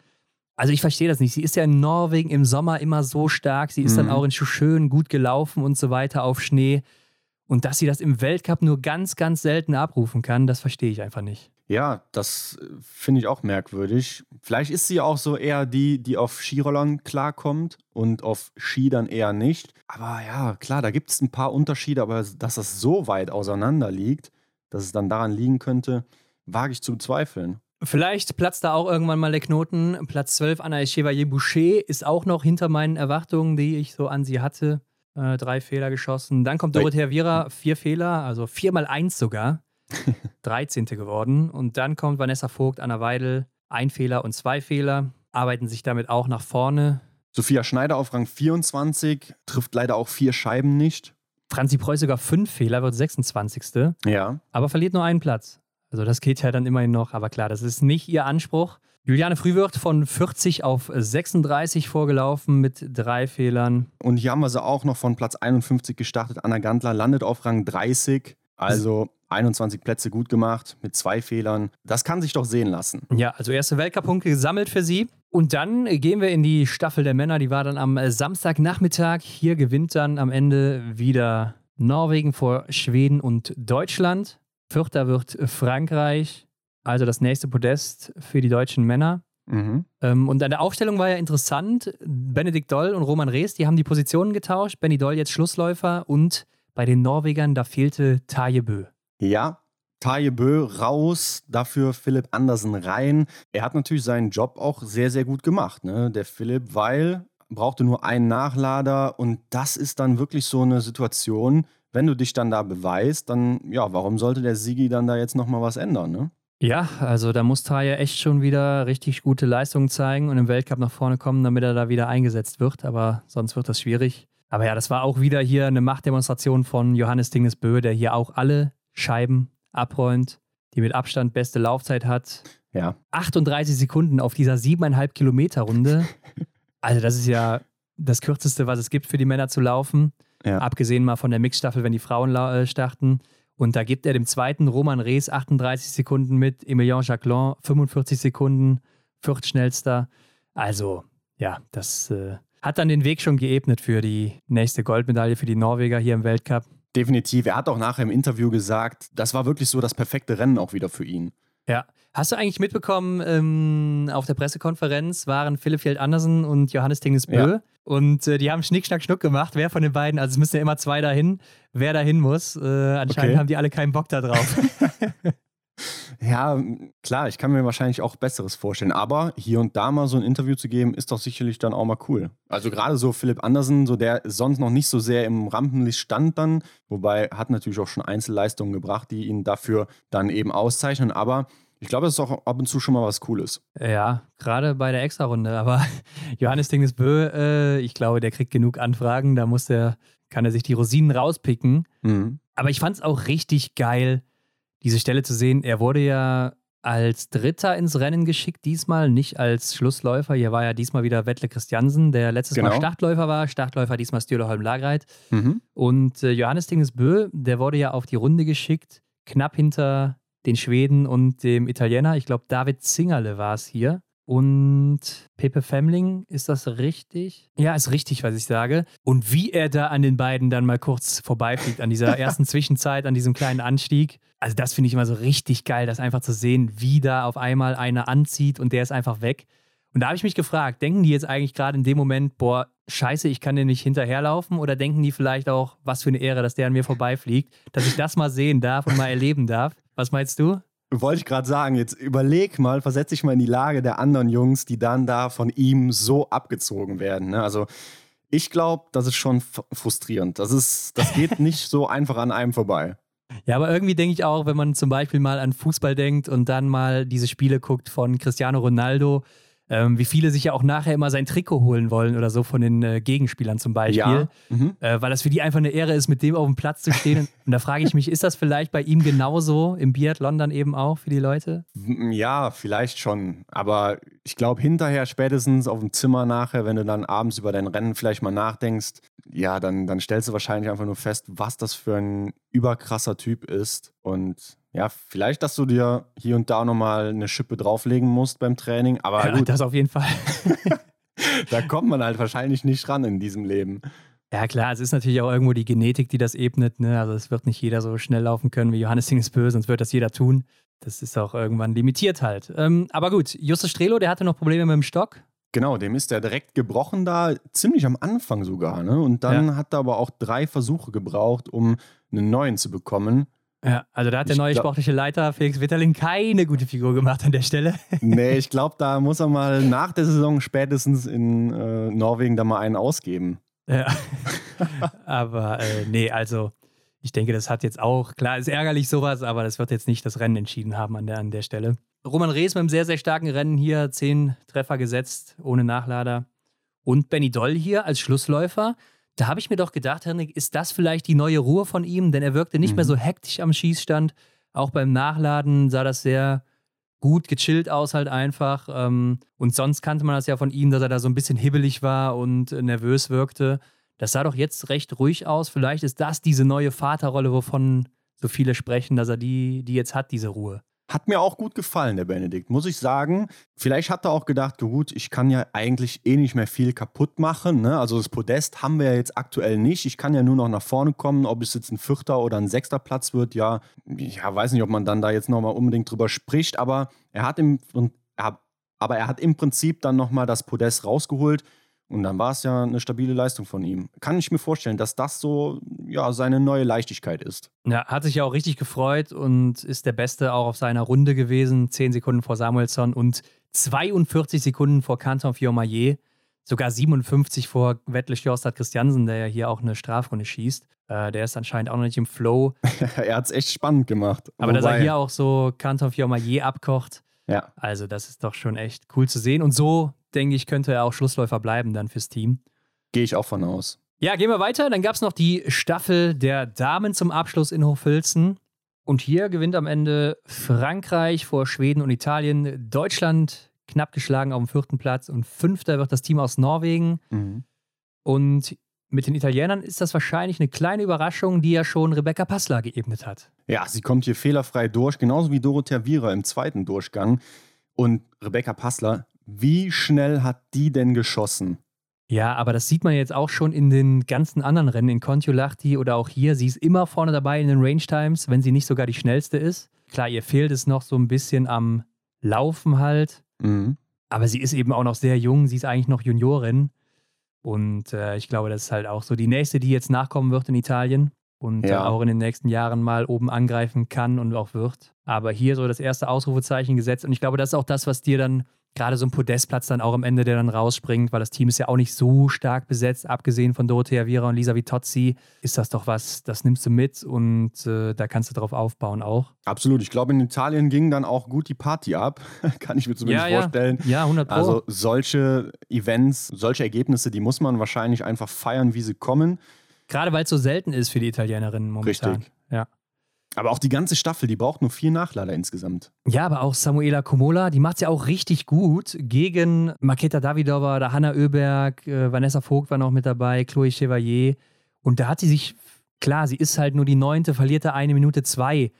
Also ich verstehe das nicht. Sie ist ja in Norwegen im Sommer immer so stark. Sie ist mhm. dann auch in schön gut gelaufen und so weiter auf Schnee. Und dass sie das im Weltcup nur ganz, ganz selten abrufen kann, das verstehe ich einfach nicht. Ja, das äh, finde ich auch merkwürdig. Vielleicht ist sie auch so eher die, die auf Skirollern klarkommt und auf Ski dann eher nicht. Aber ja, klar, da gibt es ein paar Unterschiede, aber dass das so weit auseinander liegt, dass es dann daran liegen könnte, wage ich zu bezweifeln. Vielleicht platzt da auch irgendwann mal der Knoten. Platz 12, Anna Chevalier Boucher, ist auch noch hinter meinen Erwartungen, die ich so an sie hatte. Äh, drei Fehler geschossen. Dann kommt Dorothea Viera, vier Fehler, also viermal eins sogar. 13. geworden. Und dann kommt Vanessa Vogt, Anna Weidel, ein Fehler und zwei Fehler. Arbeiten sich damit auch nach vorne. Sophia Schneider auf Rang 24, trifft leider auch vier Scheiben nicht. Franzi Preuß sogar fünf Fehler, wird 26. Ja. Aber verliert nur einen Platz. Also das geht ja dann immerhin noch, aber klar, das ist nicht ihr Anspruch. Juliane Frühwirt von 40 auf 36 vorgelaufen mit drei Fehlern. Und hier haben wir sie auch noch von Platz 51 gestartet. Anna Gantler landet auf Rang 30. Also 21 Plätze gut gemacht mit zwei Fehlern. Das kann sich doch sehen lassen. Ja, also erste Weltcup-Punkte gesammelt für sie. Und dann gehen wir in die Staffel der Männer. Die war dann am Samstagnachmittag. Hier gewinnt dann am Ende wieder Norwegen vor Schweden und Deutschland. Vierter wird Frankreich, also das nächste Podest für die deutschen Männer. Mhm. Ähm, und an der Aufstellung war ja interessant, Benedikt Doll und Roman Rees, die haben die Positionen getauscht. Benny Doll jetzt Schlussläufer und bei den Norwegern, da fehlte Taje Bö. Ja, Taje Bö raus, dafür Philipp Andersen rein. Er hat natürlich seinen Job auch sehr, sehr gut gemacht, ne? der Philipp, weil brauchte nur einen Nachlader und das ist dann wirklich so eine Situation, wenn du dich dann da beweist, dann, ja, warum sollte der Sigi dann da jetzt nochmal was ändern, ne? Ja, also da muss Taya echt schon wieder richtig gute Leistungen zeigen und im Weltcup nach vorne kommen, damit er da wieder eingesetzt wird. Aber sonst wird das schwierig. Aber ja, das war auch wieder hier eine Machtdemonstration von Johannes Dingesbö, der hier auch alle Scheiben abräumt, die mit Abstand beste Laufzeit hat. Ja. 38 Sekunden auf dieser siebeneinhalb Kilometer Runde. Also das ist ja das Kürzeste, was es gibt für die Männer zu laufen. Ja. Abgesehen mal von der Mixstaffel, wenn die Frauen äh, starten. Und da gibt er dem zweiten Roman Rees 38 Sekunden mit, Emilien Jacquelin 45 Sekunden, viertschnellster. Also, ja, das äh, hat dann den Weg schon geebnet für die nächste Goldmedaille für die Norweger hier im Weltcup. Definitiv. Er hat auch nachher im Interview gesagt, das war wirklich so das perfekte Rennen auch wieder für ihn. Ja. Hast du eigentlich mitbekommen, ähm, auf der Pressekonferenz waren Philipp Fjeld Andersen und Johannes Tingesbö. Ja. Und äh, die haben Schnick, Schnack, Schnuck gemacht. Wer von den beiden, also es müssen ja immer zwei dahin, wer dahin muss. Äh, anscheinend okay. haben die alle keinen Bock da drauf. Ja, klar, ich kann mir wahrscheinlich auch Besseres vorstellen. Aber hier und da mal so ein Interview zu geben, ist doch sicherlich dann auch mal cool. Also gerade so Philipp Andersen, so der sonst noch nicht so sehr im Rampenlicht stand dann, wobei hat natürlich auch schon Einzelleistungen gebracht, die ihn dafür dann eben auszeichnen. Aber ich glaube, das ist auch ab und zu schon mal was Cooles. Ja, gerade bei der Extra-Runde. Aber Johannes Dingesbö, äh, ich glaube, der kriegt genug Anfragen. Da muss der, kann er sich die Rosinen rauspicken. Mhm. Aber ich fand es auch richtig geil, diese Stelle zu sehen. Er wurde ja als Dritter ins Rennen geschickt, diesmal nicht als Schlussläufer. Hier war ja diesmal wieder Wettle Christiansen, der letztes genau. Mal Startläufer war. Startläufer diesmal Stühleholm Lagreit. Mhm. Und äh, Johannes Dingesbö, der wurde ja auf die Runde geschickt, knapp hinter den Schweden und dem Italiener. Ich glaube, David Zingerle war es hier und Pepe Femling, ist das richtig? Ja, ist richtig, was ich sage. Und wie er da an den beiden dann mal kurz vorbeifliegt, an dieser ersten Zwischenzeit, an diesem kleinen Anstieg. Also das finde ich immer so richtig geil, das einfach zu sehen, wie da auf einmal einer anzieht und der ist einfach weg. Und da habe ich mich gefragt, denken die jetzt eigentlich gerade in dem Moment, boah, scheiße, ich kann dir nicht hinterherlaufen? Oder denken die vielleicht auch, was für eine Ehre, dass der an mir vorbeifliegt, dass ich das mal sehen darf und mal erleben darf? Was meinst du? Wollte ich gerade sagen, jetzt überleg mal, versetze dich mal in die Lage der anderen Jungs, die dann da von ihm so abgezogen werden. Ne? Also ich glaube, das ist schon frustrierend. Das, ist, das geht nicht so einfach an einem vorbei. Ja, aber irgendwie denke ich auch, wenn man zum Beispiel mal an Fußball denkt und dann mal diese Spiele guckt von Cristiano Ronaldo, ähm, wie viele sich ja auch nachher immer sein Trikot holen wollen oder so von den äh, Gegenspielern zum Beispiel. Ja. Mhm. Äh, weil das für die einfach eine Ehre ist, mit dem auf dem Platz zu stehen. Und da frage ich mich, ist das vielleicht bei ihm genauso im Biathlon dann eben auch für die Leute? Ja, vielleicht schon. Aber ich glaube, hinterher, spätestens auf dem Zimmer nachher, wenn du dann abends über dein Rennen vielleicht mal nachdenkst, ja, dann, dann stellst du wahrscheinlich einfach nur fest, was das für ein überkrasser Typ ist. Und ja, vielleicht, dass du dir hier und da nochmal eine Schippe drauflegen musst beim Training, aber ja, gut. Das auf jeden Fall. da kommt man halt wahrscheinlich nicht ran in diesem Leben. Ja, klar, es ist natürlich auch irgendwo die Genetik, die das ebnet. Ne? Also, es wird nicht jeder so schnell laufen können wie Johannes Böse, sonst wird das jeder tun. Das ist auch irgendwann limitiert halt. Ähm, aber gut, Justus Strelo, der hatte noch Probleme mit dem Stock. Genau, dem ist der direkt gebrochen da, ziemlich am Anfang sogar. Ne? Und dann ja. hat er aber auch drei Versuche gebraucht, um einen neuen zu bekommen. Ja, also da hat der neue sportliche Leiter Felix Witterling keine gute Figur gemacht an der Stelle. Nee, ich glaube, da muss er mal nach der Saison spätestens in äh, Norwegen da mal einen ausgeben. Ja. aber äh, nee, also ich denke, das hat jetzt auch, klar, ist ärgerlich sowas, aber das wird jetzt nicht das Rennen entschieden haben an der, an der Stelle. Roman Rees mit einem sehr, sehr starken Rennen hier, zehn Treffer gesetzt, ohne Nachlader. Und Benny Doll hier als Schlussläufer. Da habe ich mir doch gedacht, Henrik, ist das vielleicht die neue Ruhe von ihm? Denn er wirkte nicht mhm. mehr so hektisch am Schießstand. Auch beim Nachladen sah das sehr gut gechillt aus, halt einfach. Ähm, und sonst kannte man das ja von ihm, dass er da so ein bisschen hibbelig war und nervös wirkte. Das sah doch jetzt recht ruhig aus. Vielleicht ist das diese neue Vaterrolle, wovon so viele sprechen, dass er die, die jetzt hat, diese Ruhe. Hat mir auch gut gefallen, der Benedikt, muss ich sagen. Vielleicht hat er auch gedacht, gut, ich kann ja eigentlich eh nicht mehr viel kaputt machen. Ne? Also das Podest haben wir ja jetzt aktuell nicht. Ich kann ja nur noch nach vorne kommen. Ob es jetzt ein vierter oder ein sechster Platz wird, ja, ja weiß nicht, ob man dann da jetzt nochmal unbedingt drüber spricht. Aber er hat im, aber er hat im Prinzip dann nochmal das Podest rausgeholt. Und dann war es ja eine stabile Leistung von ihm. Kann ich mir vorstellen, dass das so ja, seine neue Leichtigkeit ist. Ja, hat sich ja auch richtig gefreut und ist der Beste auch auf seiner Runde gewesen. Zehn Sekunden vor Samuelsson und 42 Sekunden vor Canton Fiormaillet. Sogar 57 vor Wettle Sjostad Christiansen, der ja hier auch eine Strafrunde schießt. Äh, der ist anscheinend auch noch nicht im Flow. er hat es echt spannend gemacht. Aber Wobei... dass er hier auch so Canton Fiormaillet abkocht. Ja. Also, das ist doch schon echt cool zu sehen. Und so denke ich, könnte er auch Schlussläufer bleiben dann fürs Team. Gehe ich auch von aus. Ja, gehen wir weiter. Dann gab es noch die Staffel der Damen zum Abschluss in Hochfilzen. Und hier gewinnt am Ende Frankreich vor Schweden und Italien. Deutschland knapp geschlagen auf dem vierten Platz. Und fünfter wird das Team aus Norwegen. Mhm. Und mit den Italienern ist das wahrscheinlich eine kleine Überraschung, die ja schon Rebecca Passler geebnet hat. Ja, sie kommt hier fehlerfrei durch, genauso wie Dorothea Viera im zweiten Durchgang. Und Rebecca Passler wie schnell hat die denn geschossen? Ja, aber das sieht man jetzt auch schon in den ganzen anderen Rennen, in Kontiolahti oder auch hier. Sie ist immer vorne dabei in den Range Times, wenn sie nicht sogar die schnellste ist. Klar, ihr fehlt es noch so ein bisschen am Laufen halt. Mhm. Aber sie ist eben auch noch sehr jung. Sie ist eigentlich noch Juniorin. Und äh, ich glaube, das ist halt auch so die nächste, die jetzt nachkommen wird in Italien und ja. äh, auch in den nächsten Jahren mal oben angreifen kann und auch wird. Aber hier so das erste Ausrufezeichen gesetzt. Und ich glaube, das ist auch das, was dir dann gerade so ein Podestplatz dann auch am Ende, der dann rausspringt, weil das Team ist ja auch nicht so stark besetzt, abgesehen von Dorothea Viera und Lisa Vitozzi, ist das doch was, das nimmst du mit und äh, da kannst du drauf aufbauen auch. Absolut. Ich glaube, in Italien ging dann auch gut die Party ab, kann ich mir zumindest ja, vorstellen. Ja, 100 Pro. Also solche Events, solche Ergebnisse, die muss man wahrscheinlich einfach feiern, wie sie kommen. Gerade weil es so selten ist für die Italienerinnen momentan. Richtig. Ja. Aber auch die ganze Staffel, die braucht nur vier Nachlader insgesamt. Ja, aber auch Samuela Komola, die macht es ja auch richtig gut gegen Maketa Davidova, da Hanna Oeberg, äh, Vanessa Vogt war noch mit dabei, Chloe Chevalier. Und da hat sie sich, klar, sie ist halt nur die neunte, verliert da eine Minute zwei.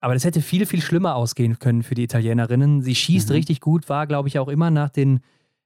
Aber das hätte viel, viel schlimmer ausgehen können für die Italienerinnen. Sie schießt mhm. richtig gut, war, glaube ich, auch immer nach den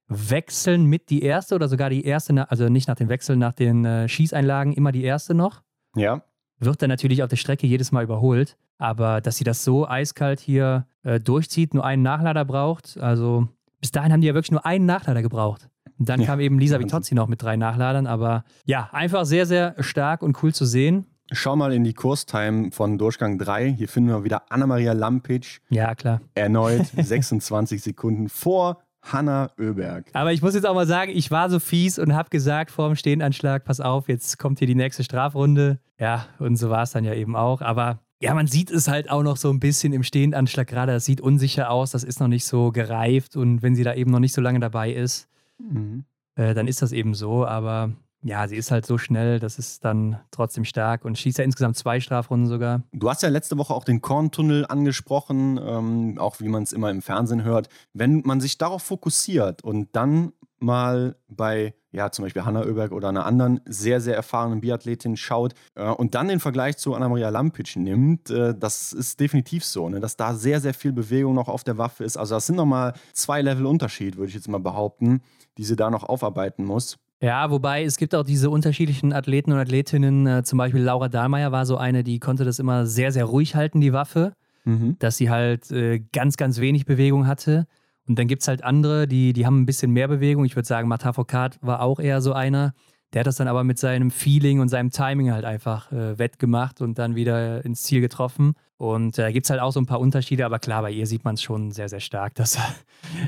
Wechseln mit die erste oder sogar die erste, also nicht nach den Wechseln, nach den äh, Schießeinlagen immer die erste noch. Ja wird dann natürlich auf der Strecke jedes Mal überholt. Aber dass sie das so eiskalt hier äh, durchzieht, nur einen Nachlader braucht, also bis dahin haben die ja wirklich nur einen Nachlader gebraucht. Und dann ja, kam eben Lisa Vitozzi noch mit drei Nachladern. Aber ja, einfach sehr, sehr stark und cool zu sehen. Schau mal in die Kurstime von Durchgang 3. Hier finden wir wieder Anna-Maria Lampic. Ja, klar. Erneut 26 Sekunden vor Hanna Oeberg. Aber ich muss jetzt auch mal sagen, ich war so fies und habe gesagt vor dem Stehenanschlag, pass auf, jetzt kommt hier die nächste Strafrunde. Ja, und so war es dann ja eben auch. Aber ja, man sieht es halt auch noch so ein bisschen im Stehendanschlag gerade. Das sieht unsicher aus, das ist noch nicht so gereift. Und wenn sie da eben noch nicht so lange dabei ist, mhm. äh, dann ist das eben so. Aber ja, sie ist halt so schnell, das ist dann trotzdem stark und schießt ja insgesamt zwei Strafrunden sogar. Du hast ja letzte Woche auch den Korntunnel angesprochen, ähm, auch wie man es immer im Fernsehen hört. Wenn man sich darauf fokussiert und dann mal bei, ja, zum Beispiel Hanna Oeberg oder einer anderen sehr, sehr erfahrenen Biathletin schaut äh, und dann den Vergleich zu Anna-Maria Lampic nimmt, äh, das ist definitiv so, ne, dass da sehr, sehr viel Bewegung noch auf der Waffe ist. Also das sind nochmal zwei Level Unterschied, würde ich jetzt mal behaupten, die sie da noch aufarbeiten muss. Ja, wobei es gibt auch diese unterschiedlichen Athleten und Athletinnen. Äh, zum Beispiel Laura Dahlmeier war so eine, die konnte das immer sehr, sehr ruhig halten, die Waffe. Mhm. Dass sie halt äh, ganz, ganz wenig Bewegung hatte. Und dann gibt es halt andere, die, die haben ein bisschen mehr Bewegung. Ich würde sagen, Marta Foucault war auch eher so einer. Der hat das dann aber mit seinem Feeling und seinem Timing halt einfach äh, wettgemacht und dann wieder ins Ziel getroffen. Und da äh, gibt es halt auch so ein paar Unterschiede, aber klar, bei ihr sieht man es schon sehr, sehr stark, dass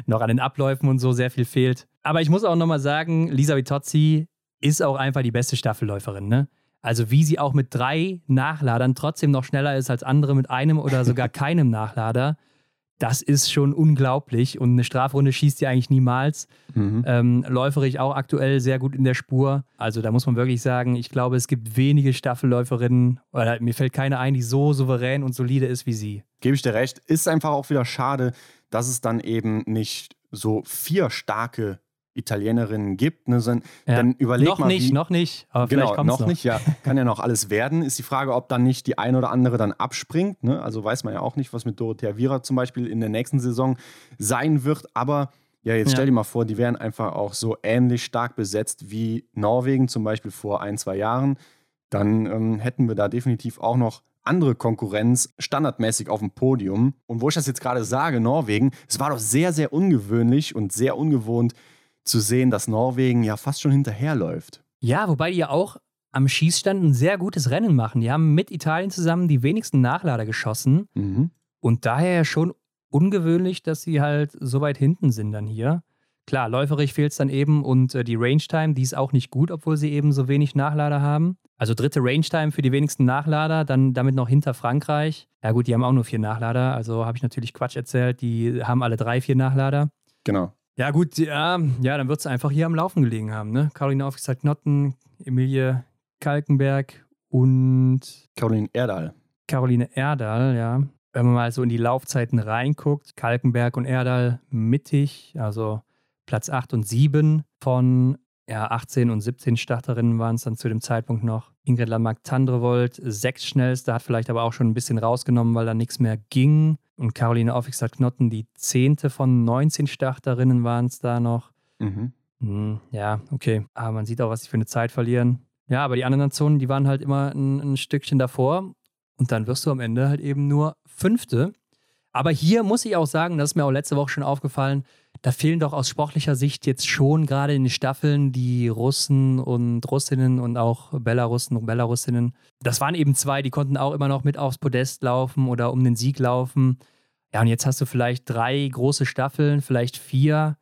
noch an den Abläufen und so sehr viel fehlt. Aber ich muss auch nochmal sagen, Lisa Vitozzi ist auch einfach die beste Staffelläuferin, ne? Also wie sie auch mit drei Nachladern trotzdem noch schneller ist als andere mit einem oder sogar keinem Nachlader das ist schon unglaublich. Und eine Strafrunde schießt ja eigentlich niemals. Mhm. Ähm, läuferig auch aktuell sehr gut in der Spur. Also da muss man wirklich sagen, ich glaube, es gibt wenige Staffelläuferinnen, oder mir fällt keine ein, die so souverän und solide ist wie sie. Gebe ich dir recht. Ist einfach auch wieder schade, dass es dann eben nicht so vier starke Italienerinnen gibt, ne, dann, ja. dann überleg noch mal. Noch nicht, wie, noch nicht. Aber genau, noch, noch nicht, ja. Kann ja noch alles werden. Ist die Frage, ob dann nicht die eine oder andere dann abspringt. Ne? Also weiß man ja auch nicht, was mit Dorothea Viera zum Beispiel in der nächsten Saison sein wird. Aber ja, jetzt stell dir mal vor, die wären einfach auch so ähnlich stark besetzt wie Norwegen zum Beispiel vor ein, zwei Jahren. Dann ähm, hätten wir da definitiv auch noch andere Konkurrenz standardmäßig auf dem Podium. Und wo ich das jetzt gerade sage, Norwegen, es war doch sehr, sehr ungewöhnlich und sehr ungewohnt, zu sehen, dass Norwegen ja fast schon hinterherläuft. Ja, wobei die ja auch am Schießstand ein sehr gutes Rennen machen. Die haben mit Italien zusammen die wenigsten Nachlader geschossen. Mhm. Und daher ja schon ungewöhnlich, dass sie halt so weit hinten sind dann hier. Klar, läuferig fehlt es dann eben und äh, die Range Time, die ist auch nicht gut, obwohl sie eben so wenig Nachlader haben. Also dritte Range Time für die wenigsten Nachlader, dann damit noch hinter Frankreich. Ja gut, die haben auch nur vier Nachlader, also habe ich natürlich Quatsch erzählt. Die haben alle drei, vier Nachlader. Genau. Ja, gut, ja, ja dann wird es einfach hier am Laufen gelegen haben, ne? Caroline Aufgesagt-Notten, Emilie Kalkenberg und. Caroline Erdal. Caroline Erdal, ja. Wenn man mal so in die Laufzeiten reinguckt, Kalkenberg und Erdal mittig, also Platz 8 und 7 von ja, 18 und 17 Starterinnen waren es dann zu dem Zeitpunkt noch. Ingrid Landmark-Tandrevold, sechs schnellste, hat vielleicht aber auch schon ein bisschen rausgenommen, weil da nichts mehr ging. Und Caroline Aufwixer-Knotten, die zehnte von 19 Starterinnen waren es da noch. Mhm. Hm, ja, okay. Aber man sieht auch, was sie für eine Zeit verlieren. Ja, aber die anderen Nationen, die waren halt immer ein, ein Stückchen davor. Und dann wirst du am Ende halt eben nur Fünfte. Aber hier muss ich auch sagen, das ist mir auch letzte Woche schon aufgefallen, da fehlen doch aus sportlicher Sicht jetzt schon gerade in den Staffeln die Russen und Russinnen und auch Belarussen und Belarusinnen. Das waren eben zwei, die konnten auch immer noch mit aufs Podest laufen oder um den Sieg laufen. Ja, und jetzt hast du vielleicht drei große Staffeln, vielleicht vier.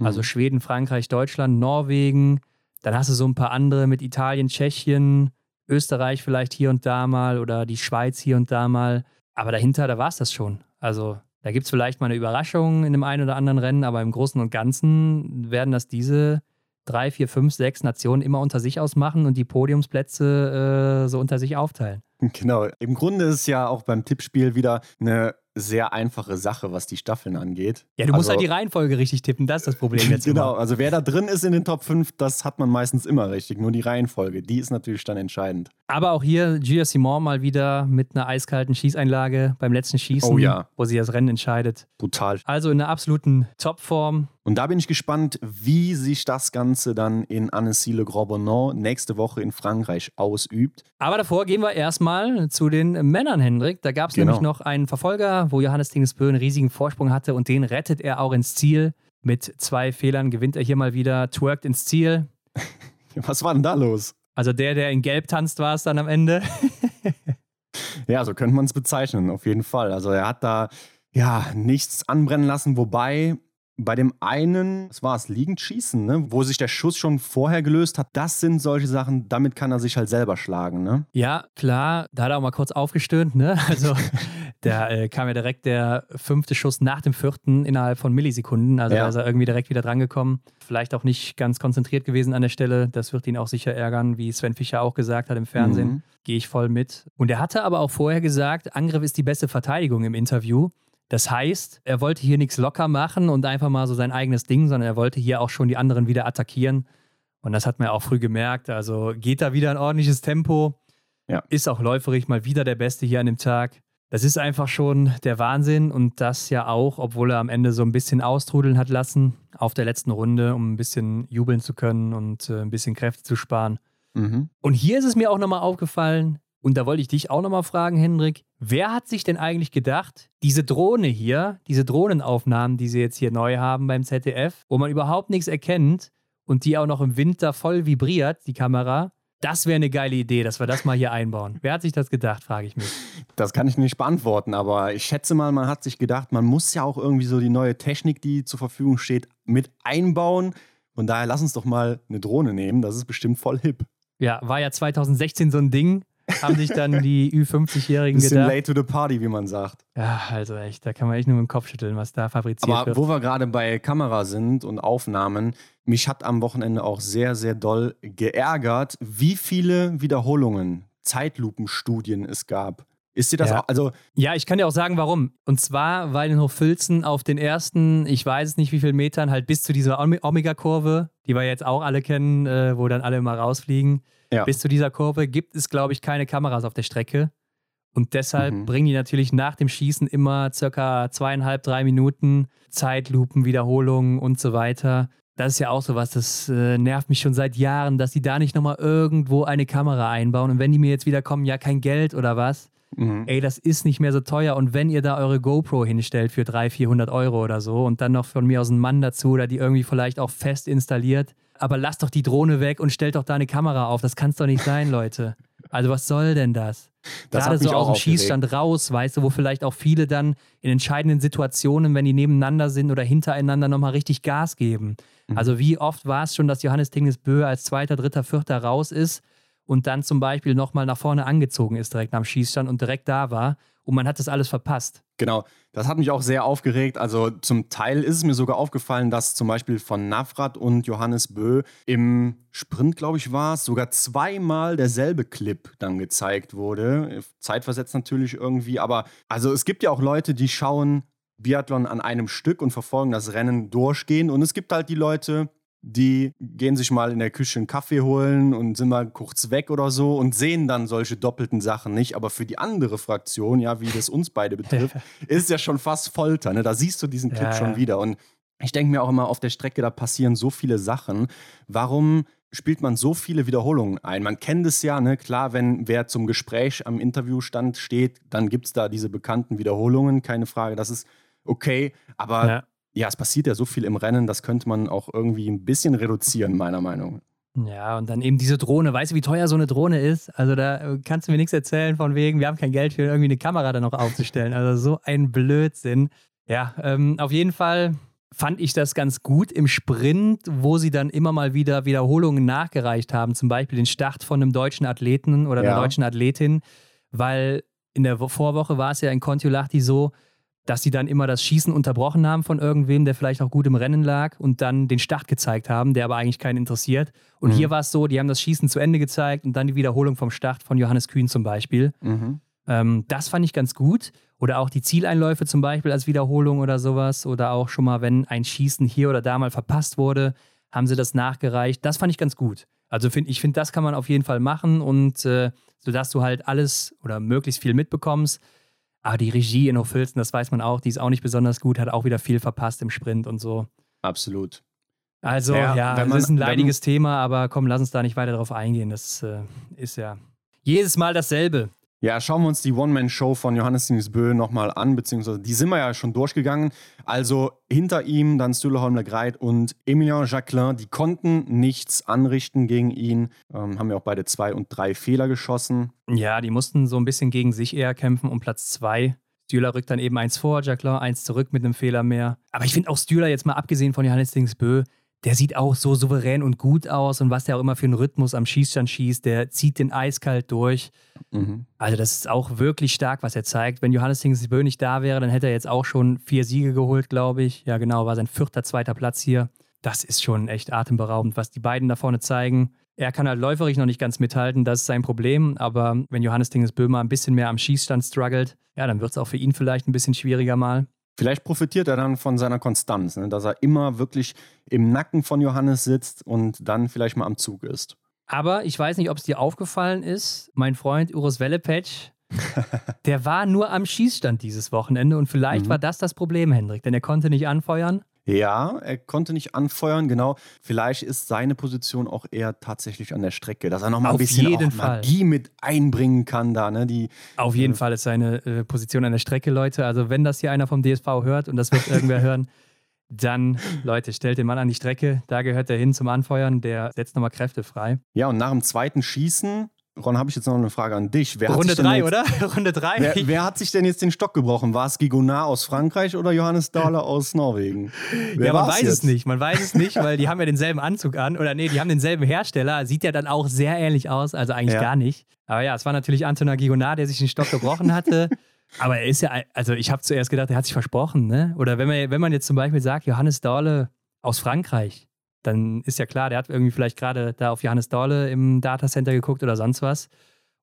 Also mhm. Schweden, Frankreich, Deutschland, Norwegen. Dann hast du so ein paar andere mit Italien, Tschechien, Österreich vielleicht hier und da mal oder die Schweiz hier und da mal. Aber dahinter, da war es das schon. Also da gibt es vielleicht mal eine Überraschung in dem einen oder anderen Rennen, aber im Großen und Ganzen werden das diese drei, vier, fünf, sechs Nationen immer unter sich ausmachen und die Podiumsplätze äh, so unter sich aufteilen. Genau. Im Grunde ist es ja auch beim Tippspiel wieder eine sehr einfache Sache, was die Staffeln angeht. Ja, du musst also, halt die Reihenfolge richtig tippen, das ist das Problem jetzt. genau, immer. also wer da drin ist in den Top 5, das hat man meistens immer richtig. Nur die Reihenfolge, die ist natürlich dann entscheidend. Aber auch hier Gia Simon mal wieder mit einer eiskalten Schießeinlage beim letzten Schießen, oh, ja. wo sie das Rennen entscheidet. Brutal. Also in einer absoluten Topform. Und da bin ich gespannt, wie sich das Ganze dann in Annecy-le-Grand-Bonnant nächste Woche in Frankreich ausübt. Aber davor gehen wir erstmal zu den Männern, Hendrik. Da gab es genau. nämlich noch einen Verfolger, wo Johannes Dingesbö einen riesigen Vorsprung hatte und den rettet er auch ins Ziel. Mit zwei Fehlern gewinnt er hier mal wieder, twerkt ins Ziel. Was war denn da los? Also der, der in Gelb tanzt, war es dann am Ende. ja, so könnte man es bezeichnen, auf jeden Fall. Also er hat da ja nichts anbrennen lassen, wobei bei dem einen, es war es, liegend schießen, ne? wo sich der Schuss schon vorher gelöst hat, das sind solche Sachen, damit kann er sich halt selber schlagen. Ne? Ja, klar, da hat er auch mal kurz aufgestöhnt. Ne? Also da äh, kam ja direkt der fünfte Schuss nach dem vierten innerhalb von Millisekunden. Also ja. da ist er irgendwie direkt wieder drangekommen. Vielleicht auch nicht ganz konzentriert gewesen an der Stelle. Das wird ihn auch sicher ärgern, wie Sven Fischer auch gesagt hat im Fernsehen. Mhm. Gehe ich voll mit. Und er hatte aber auch vorher gesagt, Angriff ist die beste Verteidigung im Interview. Das heißt, er wollte hier nichts locker machen und einfach mal so sein eigenes Ding, sondern er wollte hier auch schon die anderen wieder attackieren. Und das hat man ja auch früh gemerkt. Also geht da wieder ein ordentliches Tempo. Ja. Ist auch läuferig mal wieder der Beste hier an dem Tag. Das ist einfach schon der Wahnsinn und das ja auch, obwohl er am Ende so ein bisschen austrudeln hat lassen auf der letzten Runde, um ein bisschen jubeln zu können und äh, ein bisschen Kräfte zu sparen. Mhm. Und hier ist es mir auch nochmal aufgefallen, und da wollte ich dich auch nochmal fragen, Hendrik, wer hat sich denn eigentlich gedacht, diese Drohne hier, diese Drohnenaufnahmen, die sie jetzt hier neu haben beim ZDF, wo man überhaupt nichts erkennt und die auch noch im Winter voll vibriert, die Kamera, das wäre eine geile Idee, dass wir das mal hier einbauen. Wer hat sich das gedacht, frage ich mich. Das kann ich nicht beantworten, aber ich schätze mal, man hat sich gedacht, man muss ja auch irgendwie so die neue Technik, die zur Verfügung steht, mit einbauen. Von daher lass uns doch mal eine Drohne nehmen, das ist bestimmt voll hip. Ja, war ja 2016 so ein Ding haben sich dann die Ü50-Jährigen gedacht. Bisschen late to the party, wie man sagt. Ja, also echt, da kann man echt nur mit dem Kopf schütteln, was da fabriziert Aber wird. wo wir gerade bei Kamera sind und Aufnahmen, mich hat am Wochenende auch sehr, sehr doll geärgert, wie viele Wiederholungen, Zeitlupenstudien es gab. Ist dir das ja. auch? Also ja, ich kann dir auch sagen, warum. Und zwar, weil in Hochfilzen auf den ersten, ich weiß es nicht wie viel Metern, halt bis zu dieser Omega-Kurve, die wir jetzt auch alle kennen, äh, wo dann alle immer rausfliegen, ja. bis zu dieser Kurve gibt es, glaube ich, keine Kameras auf der Strecke. Und deshalb mhm. bringen die natürlich nach dem Schießen immer circa zweieinhalb, drei Minuten Zeitlupen, Wiederholungen und so weiter. Das ist ja auch sowas, das äh, nervt mich schon seit Jahren, dass die da nicht nochmal irgendwo eine Kamera einbauen. Und wenn die mir jetzt wieder kommen, ja, kein Geld oder was, mhm. ey, das ist nicht mehr so teuer. Und wenn ihr da eure GoPro hinstellt für 300, 400 Euro oder so und dann noch von mir aus einen Mann dazu oder die irgendwie vielleicht auch fest installiert, aber lasst doch die Drohne weg und stellt doch da eine Kamera auf. Das kann es doch nicht sein, Leute. Also was soll denn das? das Gerade so aus dem Schießstand raus, weißt du, wo vielleicht auch viele dann in entscheidenden Situationen, wenn die nebeneinander sind oder hintereinander, nochmal richtig Gas geben. Mhm. Also wie oft war es schon, dass Johannes Dingesbö als Zweiter, Dritter, Vierter raus ist und dann zum Beispiel nochmal nach vorne angezogen ist direkt am Schießstand und direkt da war und man hat das alles verpasst. Genau, das hat mich auch sehr aufgeregt. Also zum Teil ist es mir sogar aufgefallen, dass zum Beispiel von Navrat und Johannes Bö im Sprint, glaube ich, war es, sogar zweimal derselbe Clip dann gezeigt wurde. Zeitversetzt natürlich irgendwie, aber also es gibt ja auch Leute, die schauen Biathlon an einem Stück und verfolgen das Rennen durchgehen. Und es gibt halt die Leute, die gehen sich mal in der Küche einen Kaffee holen und sind mal kurz weg oder so und sehen dann solche doppelten Sachen nicht. Aber für die andere Fraktion, ja, wie das uns beide betrifft, ist es ja schon fast Folter. Ne? Da siehst du diesen Clip ja, schon ja. wieder. Und ich denke mir auch immer, auf der Strecke, da passieren so viele Sachen. Warum spielt man so viele Wiederholungen ein? Man kennt es ja, ne? klar, wenn wer zum Gespräch am Interviewstand steht, dann gibt es da diese bekannten Wiederholungen, keine Frage, das ist okay. Aber ja ja, es passiert ja so viel im Rennen, das könnte man auch irgendwie ein bisschen reduzieren, meiner Meinung nach. Ja, und dann eben diese Drohne. Weißt du, wie teuer so eine Drohne ist? Also da äh, kannst du mir nichts erzählen von wegen, wir haben kein Geld für irgendwie eine Kamera da noch aufzustellen. Also so ein Blödsinn. Ja, ähm, auf jeden Fall fand ich das ganz gut im Sprint, wo sie dann immer mal wieder Wiederholungen nachgereicht haben, zum Beispiel den Start von einem deutschen Athleten oder einer deutschen Athletin, weil in der Vorwoche war es ja in Kontiolahti so, dass sie dann immer das Schießen unterbrochen haben von irgendwem, der vielleicht auch gut im Rennen lag und dann den Start gezeigt haben, der aber eigentlich keinen interessiert. Und mhm. hier war es so, die haben das Schießen zu Ende gezeigt und dann die Wiederholung vom Start von Johannes Kühn zum Beispiel. Mhm. Ähm, das fand ich ganz gut. Oder auch die Zieleinläufe zum Beispiel als Wiederholung oder sowas. Oder auch schon mal, wenn ein Schießen hier oder da mal verpasst wurde, haben sie das nachgereicht. Das fand ich ganz gut. Also find, ich finde, das kann man auf jeden Fall machen und äh, sodass du halt alles oder möglichst viel mitbekommst. Aber die Regie in Hofilzen, das weiß man auch, die ist auch nicht besonders gut, hat auch wieder viel verpasst im Sprint und so. Absolut. Also, ja, ja man, das ist ein leidiges Thema, aber komm, lass uns da nicht weiter drauf eingehen. Das äh, ist ja jedes Mal dasselbe. Ja, schauen wir uns die One-Man-Show von Johannes Dingsbö nochmal an, beziehungsweise die sind wir ja schon durchgegangen. Also hinter ihm dann Stühle Holmler Greit und Emilien Jacquelin, die konnten nichts anrichten gegen ihn. Ähm, haben ja auch beide zwei und drei Fehler geschossen. Ja, die mussten so ein bisschen gegen sich eher kämpfen um Platz zwei. Stühler rückt dann eben eins vor, Jacquelin eins zurück mit einem Fehler mehr. Aber ich finde auch Stühler jetzt mal abgesehen von Johannes Dingsbö, der sieht auch so souverän und gut aus und was der auch immer für einen Rhythmus am Schießstand schießt, der zieht den eiskalt durch. Mhm. Also das ist auch wirklich stark, was er zeigt. Wenn Johannes Hingsbö nicht da wäre, dann hätte er jetzt auch schon vier Siege geholt, glaube ich. Ja genau, war sein vierter, zweiter Platz hier. Das ist schon echt atemberaubend, was die beiden da vorne zeigen. Er kann halt läuferig noch nicht ganz mithalten, das ist sein Problem. Aber wenn Johannes Dingesbö mal ein bisschen mehr am Schießstand struggelt, ja, dann wird es auch für ihn vielleicht ein bisschen schwieriger mal. Vielleicht profitiert er dann von seiner Konstanz, ne? dass er immer wirklich im Nacken von Johannes sitzt und dann vielleicht mal am Zug ist. Aber ich weiß nicht, ob es dir aufgefallen ist, mein Freund Urus Wellepetsch, der war nur am Schießstand dieses Wochenende und vielleicht mhm. war das das Problem, Hendrik, denn er konnte nicht anfeuern. Ja, er konnte nicht anfeuern, genau. Vielleicht ist seine Position auch eher tatsächlich an der Strecke, dass er nochmal ein bisschen Magie mit einbringen kann da. Ne? Die, Auf jeden äh, Fall ist seine äh, Position an der Strecke, Leute. Also wenn das hier einer vom DSV hört und das wird irgendwer hören, dann, Leute, stellt den Mann an die Strecke. Da gehört er hin zum Anfeuern. Der setzt nochmal Kräfte frei. Ja, und nach dem zweiten Schießen Ron, habe ich jetzt noch eine Frage an dich. Wer Runde 3, oder? Runde 3. Wer, wer, hat sich denn jetzt den Stock gebrochen? War es Gigonard aus Frankreich oder Johannes Dahler aus Norwegen? Wer ja, man weiß jetzt? es nicht. Man weiß es nicht, weil die haben ja denselben Anzug an. Oder nee, die haben denselben Hersteller. Sieht ja dann auch sehr ähnlich aus. Also eigentlich ja. gar nicht. Aber ja, es war natürlich Antonin Gigonard, der sich den Stock gebrochen hatte. Aber er ist ja, also ich habe zuerst gedacht, er hat sich versprochen, ne? Oder wenn man, wenn man jetzt zum Beispiel sagt, Johannes Dahle aus Frankreich, dann ist ja klar, der hat irgendwie vielleicht gerade da auf Johannes Dahle im Datacenter geguckt oder sonst was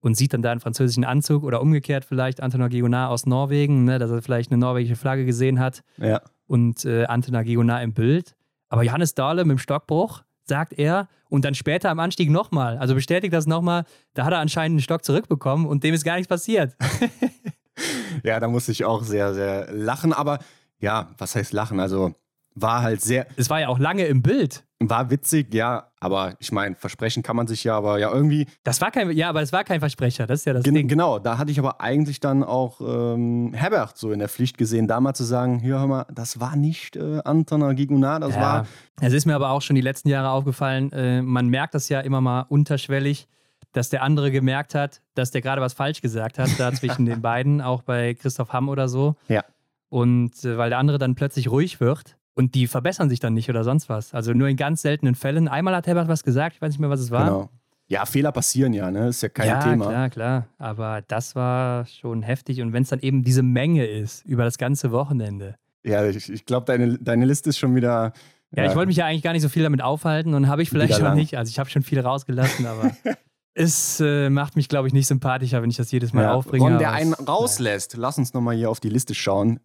und sieht dann da einen französischen Anzug oder umgekehrt vielleicht Antonin Guillonard aus Norwegen, ne, dass er vielleicht eine norwegische Flagge gesehen hat ja. und äh, Antonin Guillonard im Bild. Aber Johannes Dahle mit dem Stockbruch, sagt er, und dann später am Anstieg nochmal, also bestätigt das nochmal, da hat er anscheinend einen Stock zurückbekommen und dem ist gar nichts passiert. ja, da musste ich auch sehr, sehr lachen, aber ja, was heißt lachen? Also war halt sehr. Es war ja auch lange im Bild. War witzig, ja, aber ich meine, versprechen kann man sich ja, aber ja irgendwie. Das war kein, ja, aber es war kein Versprecher, das ist ja das gen Ding. Genau, da hatte ich aber eigentlich dann auch ähm, Herbert so in der Pflicht gesehen, da mal zu sagen, hier hör mal, das war nicht äh, Anton Gigunat, das ja. war. Es ist mir aber auch schon die letzten Jahre aufgefallen, äh, man merkt das ja immer mal unterschwellig, dass der andere gemerkt hat, dass der gerade was falsch gesagt hat, da zwischen den beiden, auch bei Christoph Hamm oder so. Ja. Und äh, weil der andere dann plötzlich ruhig wird und die verbessern sich dann nicht oder sonst was. Also nur in ganz seltenen Fällen. Einmal hat Herbert was gesagt, ich weiß nicht mehr, was es war. Genau. Ja, Fehler passieren ja, ne? Ist ja kein ja, Thema. Ja, klar, klar. Aber das war schon heftig. Und wenn es dann eben diese Menge ist über das ganze Wochenende. Ja, ich, ich glaube, deine, deine Liste ist schon wieder. Ja, ja. ich wollte mich ja eigentlich gar nicht so viel damit aufhalten und habe ich vielleicht schon nicht. Also ich habe schon viel rausgelassen, aber es äh, macht mich, glaube ich, nicht sympathischer, wenn ich das jedes Mal ja. aufbringe. Ron, der einen rauslässt, lass uns nochmal hier auf die Liste schauen.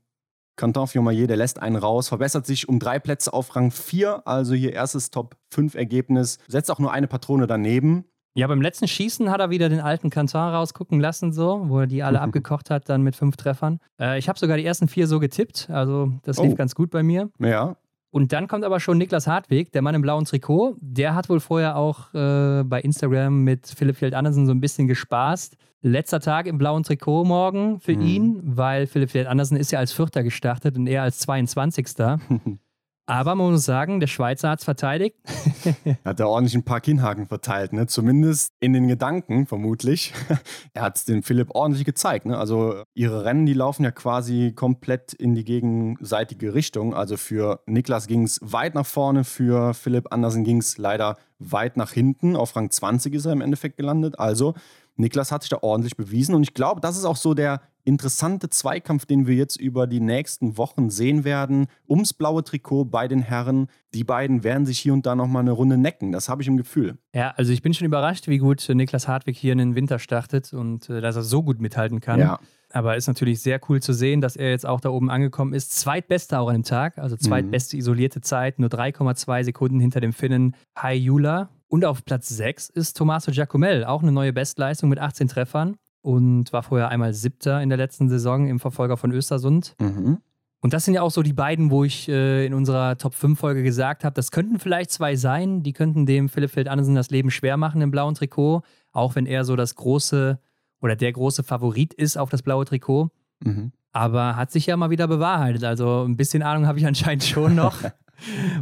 Canton Fiomayer, der lässt einen raus, verbessert sich um drei Plätze auf Rang 4, also hier erstes Top 5 Ergebnis, setzt auch nur eine Patrone daneben. Ja, beim letzten Schießen hat er wieder den alten Canton rausgucken lassen, so, wo er die alle abgekocht hat, dann mit fünf Treffern. Äh, ich habe sogar die ersten vier so getippt, also das lief oh. ganz gut bei mir. Ja. Und dann kommt aber schon Niklas Hartweg, der Mann im blauen Trikot. Der hat wohl vorher auch äh, bei Instagram mit Philipp Fjeld Andersen so ein bisschen gespaßt. Letzter Tag im blauen Trikot morgen für mhm. ihn, weil Philipp Andersen ist ja als Vierter gestartet und er als 22. Aber man muss sagen, der Schweizer hat es verteidigt. hat er ordentlich ein paar Kinnhaken verteilt, ne? Zumindest in den Gedanken, vermutlich. er hat es dem Philipp ordentlich gezeigt. Ne? Also ihre Rennen, die laufen ja quasi komplett in die gegenseitige Richtung. Also für Niklas ging es weit nach vorne, für Philipp Andersen ging es leider weit nach hinten. Auf Rang 20 ist er im Endeffekt gelandet. Also Niklas hat sich da ordentlich bewiesen und ich glaube, das ist auch so der interessante Zweikampf, den wir jetzt über die nächsten Wochen sehen werden, ums blaue Trikot bei den Herren. Die beiden werden sich hier und da nochmal eine Runde necken, das habe ich im Gefühl. Ja, also ich bin schon überrascht, wie gut Niklas Hartwig hier in den Winter startet und äh, dass er so gut mithalten kann. Ja. Aber ist natürlich sehr cool zu sehen, dass er jetzt auch da oben angekommen ist. Zweitbester auch an dem Tag, also zweitbeste mhm. isolierte Zeit, nur 3,2 Sekunden hinter dem Finnen Hai Jula. Und auf Platz 6 ist Tommaso Giacomel, auch eine neue Bestleistung mit 18 Treffern und war vorher einmal Siebter in der letzten Saison im Verfolger von Östersund. Mhm. Und das sind ja auch so die beiden, wo ich äh, in unserer Top 5 Folge gesagt habe, das könnten vielleicht zwei sein, die könnten dem Philipp Feld Andersen das Leben schwer machen im blauen Trikot, auch wenn er so das große oder der große Favorit ist auf das blaue Trikot. Mhm. Aber hat sich ja mal wieder bewahrheitet. Also ein bisschen Ahnung habe ich anscheinend schon noch.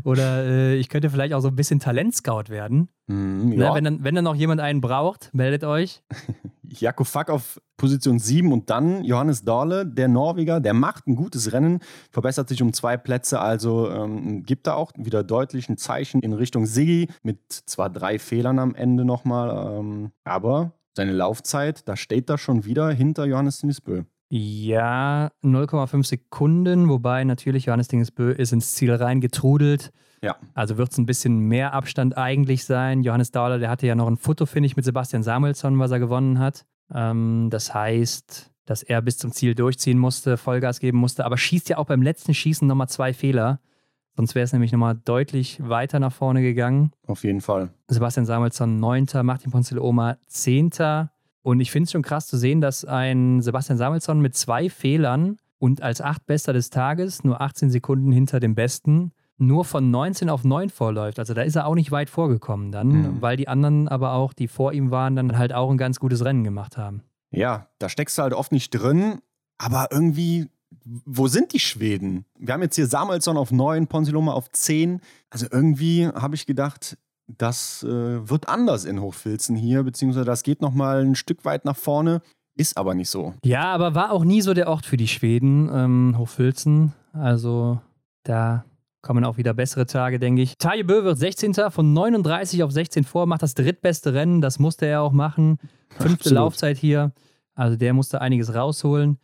Oder äh, ich könnte vielleicht auch so ein bisschen Talentscout werden. Mm, ja. Na, wenn, dann, wenn dann noch jemand einen braucht, meldet euch. Jakob Fack auf Position 7 und dann Johannes Dahle, der Norweger, der macht ein gutes Rennen, verbessert sich um zwei Plätze, also ähm, gibt da auch wieder deutlich ein Zeichen in Richtung Siggi mit zwar drei Fehlern am Ende nochmal, ähm, aber seine Laufzeit, da steht er schon wieder hinter Johannes Tinisbö. Ja, 0,5 Sekunden, wobei natürlich Johannes Dingesbö ist ins Ziel reingetrudelt. Ja. Also wird es ein bisschen mehr Abstand eigentlich sein. Johannes Dauler, der hatte ja noch ein Foto, finde ich, mit Sebastian Samuelsson, was er gewonnen hat. Ähm, das heißt, dass er bis zum Ziel durchziehen musste, Vollgas geben musste, aber schießt ja auch beim letzten Schießen nochmal zwei Fehler. Sonst wäre es nämlich nochmal deutlich weiter nach vorne gegangen. Auf jeden Fall. Sebastian Samuelsson 9., Martin Ponzil-Oma 10. Und ich finde es schon krass zu sehen, dass ein Sebastian Samuelsson mit zwei Fehlern und als Achtbester des Tages nur 18 Sekunden hinter dem Besten nur von 19 auf 9 vorläuft. Also da ist er auch nicht weit vorgekommen dann, mhm. weil die anderen aber auch, die vor ihm waren, dann halt auch ein ganz gutes Rennen gemacht haben. Ja, da steckst du halt oft nicht drin, aber irgendwie, wo sind die Schweden? Wir haben jetzt hier Samuelsson auf 9, Ponsiloma auf 10. Also irgendwie habe ich gedacht, das äh, wird anders in Hochfilzen hier, beziehungsweise das geht nochmal ein Stück weit nach vorne. Ist aber nicht so. Ja, aber war auch nie so der Ort für die Schweden, ähm, Hochfilzen. Also da kommen auch wieder bessere Tage, denke ich. Taje Bö wird 16. von 39 auf 16 vor, macht das drittbeste Rennen. Das musste er auch machen. Fünfte Absolut. Laufzeit hier. Also der musste einiges rausholen.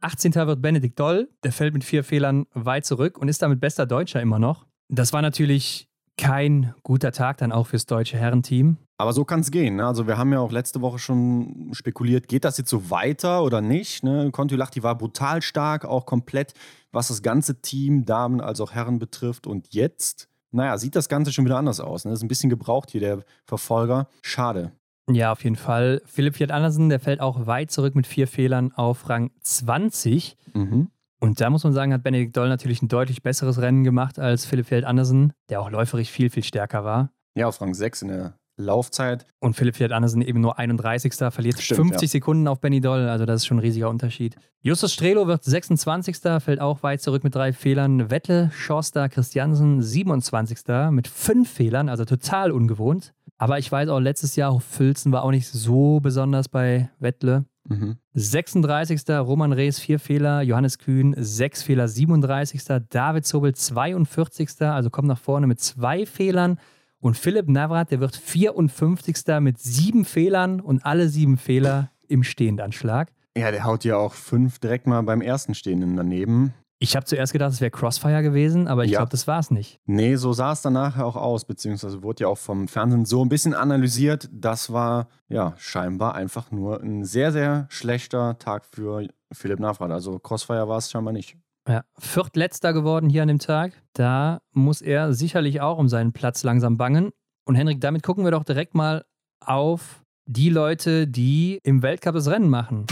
18. wird Benedikt Doll. Der fällt mit vier Fehlern weit zurück und ist damit bester Deutscher immer noch. Das war natürlich kein guter Tag dann auch fürs deutsche Herrenteam. Aber so kann es gehen. Ne? Also wir haben ja auch letzte Woche schon spekuliert, geht das jetzt so weiter oder nicht? Ne? Kontiolahti war brutal stark, auch komplett, was das ganze Team, Damen als auch Herren betrifft. Und jetzt, naja, sieht das Ganze schon wieder anders aus. Ne? Das ist ein bisschen gebraucht hier, der Verfolger. Schade. Ja, auf jeden Fall. Philipp Fiat Andersen, der fällt auch weit zurück mit vier Fehlern auf Rang 20. Mhm. Und da muss man sagen, hat Benedikt Doll natürlich ein deutlich besseres Rennen gemacht als Philipp Feld Andersen, der auch läuferisch viel, viel stärker war. Ja, auf Rang 6 in der Laufzeit. Und Philipp Fiat Andersen eben nur 31. verliert Stimmt, 50 ja. Sekunden auf Benny Doll, also das ist schon ein riesiger Unterschied. Justus Strelo wird 26. fällt auch weit zurück mit drei Fehlern. Wettle, Schorster, Christiansen 27. mit fünf Fehlern, also total ungewohnt. Aber ich weiß auch, letztes Jahr Fülzen war auch nicht so besonders bei Wettle. Mhm. 36. Roman Rees, vier Fehler. Johannes Kühn, sechs Fehler. 37. David Zobel, 42. Also kommt nach vorne mit zwei Fehlern. Und Philipp Navrat, der wird 54. mit sieben Fehlern und alle sieben Fehler im Stehendanschlag. Ja, der haut ja auch fünf direkt mal beim ersten Stehenden daneben. Ich habe zuerst gedacht, es wäre Crossfire gewesen, aber ich ja. glaube, das war es nicht. Nee, so sah es dann nachher auch aus, beziehungsweise wurde ja auch vom Fernsehen so ein bisschen analysiert. Das war ja scheinbar einfach nur ein sehr, sehr schlechter Tag für Philipp Navrat. Also Crossfire war es scheinbar nicht. Ja, viertletzter geworden hier an dem Tag. Da muss er sicherlich auch um seinen Platz langsam bangen. Und Henrik, damit gucken wir doch direkt mal auf die Leute, die im Weltcup das Rennen machen.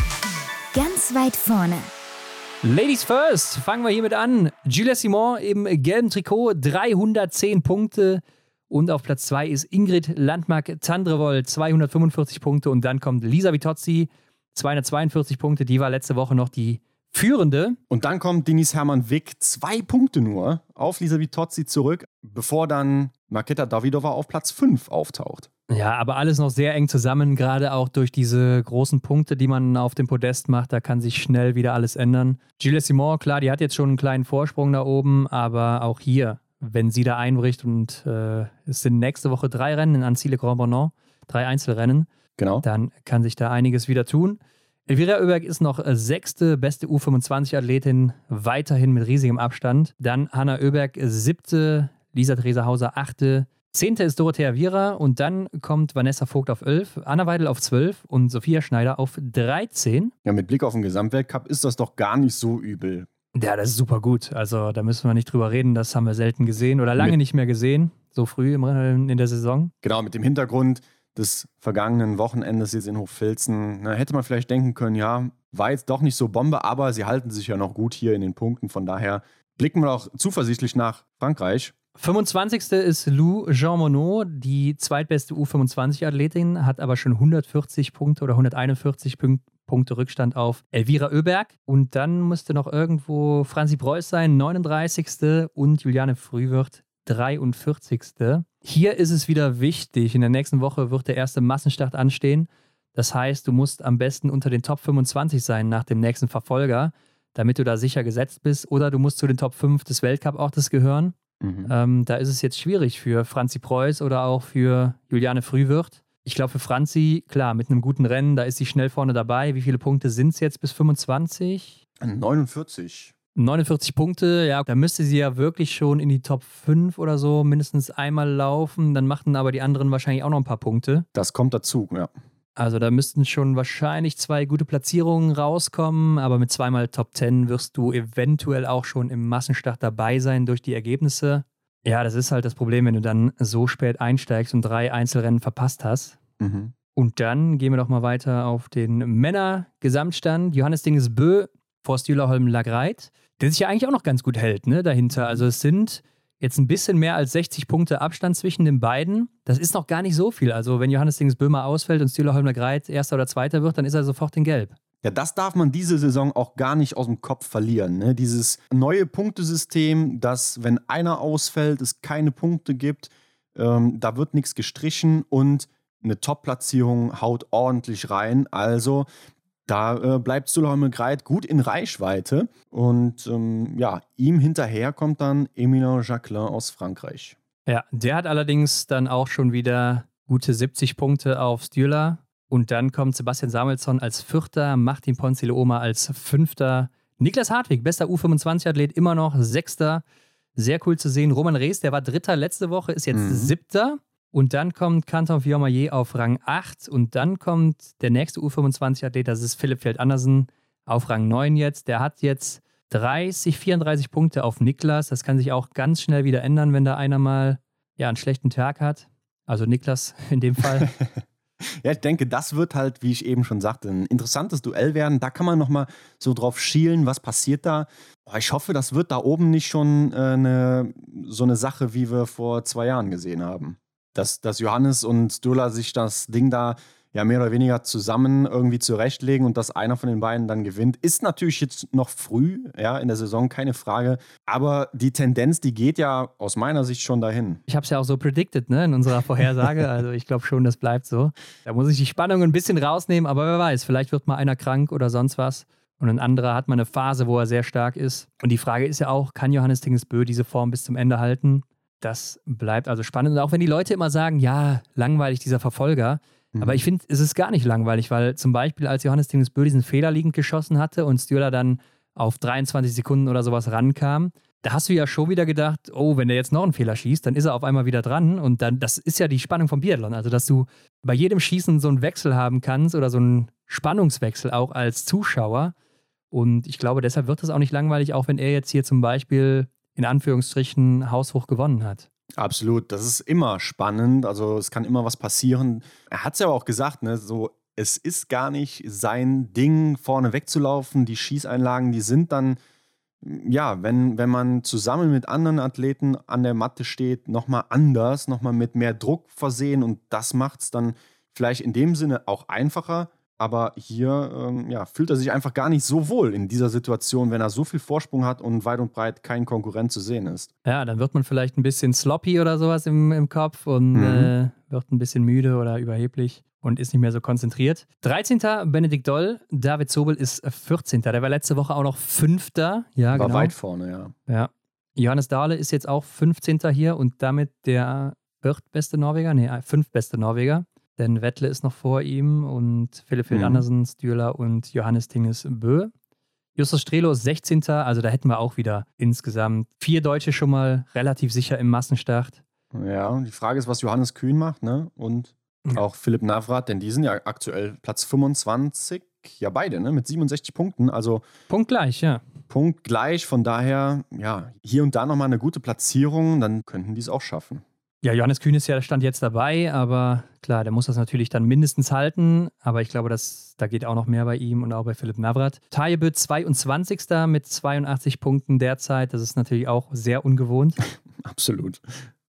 Ganz weit vorne Ladies first, fangen wir hiermit an. Julia Simon im gelben Trikot, 310 Punkte. Und auf Platz 2 ist Ingrid Landmark-Tandrevoll, 245 Punkte. Und dann kommt Lisa Vitozzi, 242 Punkte. Die war letzte Woche noch die führende. Und dann kommt Denise Hermann Wick, zwei Punkte nur auf Lisa Vitozzi zurück, bevor dann Marketa Davidova auf Platz 5 auftaucht. Ja, aber alles noch sehr eng zusammen, gerade auch durch diese großen Punkte, die man auf dem Podest macht. Da kann sich schnell wieder alles ändern. Gilles Simon, klar, die hat jetzt schon einen kleinen Vorsprung da oben, aber auch hier, wenn sie da einbricht und äh, es sind nächste Woche drei Rennen in Anzile Grand Bonan, drei Einzelrennen, genau. dann kann sich da einiges wieder tun. Elvira Oeberg ist noch äh, sechste beste U25-Athletin, weiterhin mit riesigem Abstand. Dann Hanna Oeberg siebte, Lisa Theresa Hauser achte, zehnte ist Dorothea Viera und dann kommt Vanessa Vogt auf elf, Anna Weidel auf zwölf und Sophia Schneider auf 13. Ja, mit Blick auf den Gesamtweltcup ist das doch gar nicht so übel. Ja, das ist super gut. Also da müssen wir nicht drüber reden, das haben wir selten gesehen oder lange mit nicht mehr gesehen, so früh in der Saison. Genau, mit dem Hintergrund, des vergangenen Wochenendes jetzt in Hochfilzen. Na, hätte man vielleicht denken können, ja, war jetzt doch nicht so Bombe, aber sie halten sich ja noch gut hier in den Punkten. Von daher blicken wir auch zuversichtlich nach Frankreich. 25. ist Lou Jean Monod, die zweitbeste U25-Athletin, hat aber schon 140 Punkte oder 141 Punkte Rückstand auf Elvira Oeberg. Und dann müsste noch irgendwo Franzi Preuß sein, 39. und Juliane Frühwirth, 43. Hier ist es wieder wichtig. In der nächsten Woche wird der erste Massenstart anstehen. Das heißt, du musst am besten unter den Top 25 sein nach dem nächsten Verfolger, damit du da sicher gesetzt bist. Oder du musst zu den Top 5 des Weltcup-Ortes gehören. Mhm. Ähm, da ist es jetzt schwierig für Franzi Preuß oder auch für Juliane Frühwirth. Ich glaube, für Franzi, klar, mit einem guten Rennen, da ist sie schnell vorne dabei. Wie viele Punkte sind es jetzt bis 25? 49. 49 Punkte, ja, da müsste sie ja wirklich schon in die Top 5 oder so mindestens einmal laufen. Dann machten aber die anderen wahrscheinlich auch noch ein paar Punkte. Das kommt dazu, ja. Also da müssten schon wahrscheinlich zwei gute Platzierungen rauskommen, aber mit zweimal Top 10 wirst du eventuell auch schon im Massenstart dabei sein durch die Ergebnisse. Ja, das ist halt das Problem, wenn du dann so spät einsteigst und drei Einzelrennen verpasst hast. Mhm. Und dann gehen wir doch mal weiter auf den Männer-Gesamtstand. Johannes Dinges Bö vor Stühlerholm Lagreit der sich ja eigentlich auch noch ganz gut hält, ne, dahinter. Also es sind jetzt ein bisschen mehr als 60 Punkte Abstand zwischen den beiden. Das ist noch gar nicht so viel. Also wenn Johannes Dings Böhmer ausfällt und Stühler Greit erster oder zweiter wird, dann ist er sofort in Gelb. Ja, das darf man diese Saison auch gar nicht aus dem Kopf verlieren. Ne? Dieses neue Punktesystem, dass wenn einer ausfällt, es keine Punkte gibt, ähm, da wird nichts gestrichen und eine Top-Platzierung haut ordentlich rein. Also da äh, bleibt Sulheimer Greit gut in Reichweite. Und ähm, ja, ihm hinterher kommt dann Emilien Jacquelin aus Frankreich. Ja, der hat allerdings dann auch schon wieder gute 70 Punkte auf Stühler. Und dann kommt Sebastian Samuelsson als Vierter, Martin Ponzileoma als Fünfter. Niklas Hartwig, bester U25-Athlet, immer noch Sechster. Sehr cool zu sehen. Roman Rees, der war Dritter letzte Woche, ist jetzt mhm. Siebter. Und dann kommt Canton Fiormaillet auf Rang 8 und dann kommt der nächste U25-Athlet, das ist Philipp Feld Andersen auf Rang 9 jetzt. Der hat jetzt 30, 34 Punkte auf Niklas. Das kann sich auch ganz schnell wieder ändern, wenn da einer mal ja, einen schlechten Tag hat. Also Niklas in dem Fall. ja, ich denke, das wird halt, wie ich eben schon sagte, ein interessantes Duell werden. Da kann man nochmal so drauf schielen, was passiert da. Ich hoffe, das wird da oben nicht schon äh, eine, so eine Sache, wie wir vor zwei Jahren gesehen haben dass, dass Johannes und Dula sich das Ding da ja mehr oder weniger zusammen irgendwie zurechtlegen und dass einer von den beiden dann gewinnt, ist natürlich jetzt noch früh, ja, in der Saison, keine Frage. Aber die Tendenz, die geht ja aus meiner Sicht schon dahin. Ich habe es ja auch so predicted, ne, in unserer Vorhersage. also ich glaube schon, das bleibt so. Da muss ich die Spannung ein bisschen rausnehmen, aber wer weiß, vielleicht wird mal einer krank oder sonst was. Und ein anderer hat mal eine Phase, wo er sehr stark ist. Und die Frage ist ja auch, kann Johannes Dingesbö diese Form bis zum Ende halten? Das bleibt also spannend. Und auch wenn die Leute immer sagen, ja, langweilig dieser Verfolger. Mhm. Aber ich finde, es ist gar nicht langweilig, weil zum Beispiel, als Johannes Dingesbö diesen Fehler liegend geschossen hatte und Stühler dann auf 23 Sekunden oder sowas rankam, da hast du ja schon wieder gedacht, oh, wenn der jetzt noch einen Fehler schießt, dann ist er auf einmal wieder dran. Und dann, das ist ja die Spannung vom Biathlon. Also, dass du bei jedem Schießen so einen Wechsel haben kannst oder so einen Spannungswechsel auch als Zuschauer. Und ich glaube, deshalb wird es auch nicht langweilig, auch wenn er jetzt hier zum Beispiel in Anführungsstrichen haushoch gewonnen hat. Absolut, das ist immer spannend. Also es kann immer was passieren. Er hat es ja auch gesagt, ne, so es ist gar nicht sein Ding, vorne wegzulaufen. Die Schießeinlagen, die sind dann, ja, wenn, wenn man zusammen mit anderen Athleten an der Matte steht, nochmal anders, nochmal mit mehr Druck versehen und das macht es dann vielleicht in dem Sinne auch einfacher. Aber hier ähm, ja, fühlt er sich einfach gar nicht so wohl in dieser Situation, wenn er so viel Vorsprung hat und weit und breit kein Konkurrent zu sehen ist. Ja, dann wird man vielleicht ein bisschen sloppy oder sowas im, im Kopf und mhm. äh, wird ein bisschen müde oder überheblich und ist nicht mehr so konzentriert. 13. Benedikt Doll, David Zobel ist 14. Der war letzte Woche auch noch 5. Ja, war genau. weit vorne, ja. Ja. Johannes Dahle ist jetzt auch 15. hier und damit der viertbeste Norweger, nee, fünftbeste Norweger. Denn Wettle ist noch vor ihm und Philipp Hild mhm. Andersen, Stühler und Johannes Tinges Bö. Justus Strelo ist 16. Also da hätten wir auch wieder insgesamt vier Deutsche schon mal relativ sicher im Massenstart. Ja, die Frage ist, was Johannes Kühn macht, ne? Und ja. auch Philipp Navrat, denn die sind ja aktuell Platz 25. Ja, beide, ne? Mit 67 Punkten. Also. Punkt gleich, ja. Punkt gleich. Von daher, ja, hier und da nochmal eine gute Platzierung, dann könnten die es auch schaffen. Ja, Johannes Kühn ist ja Stand jetzt dabei, aber klar, der muss das natürlich dann mindestens halten. Aber ich glaube, dass, da geht auch noch mehr bei ihm und auch bei Philipp Navrat. Tajebö 22. mit 82 Punkten derzeit. Das ist natürlich auch sehr ungewohnt. Absolut.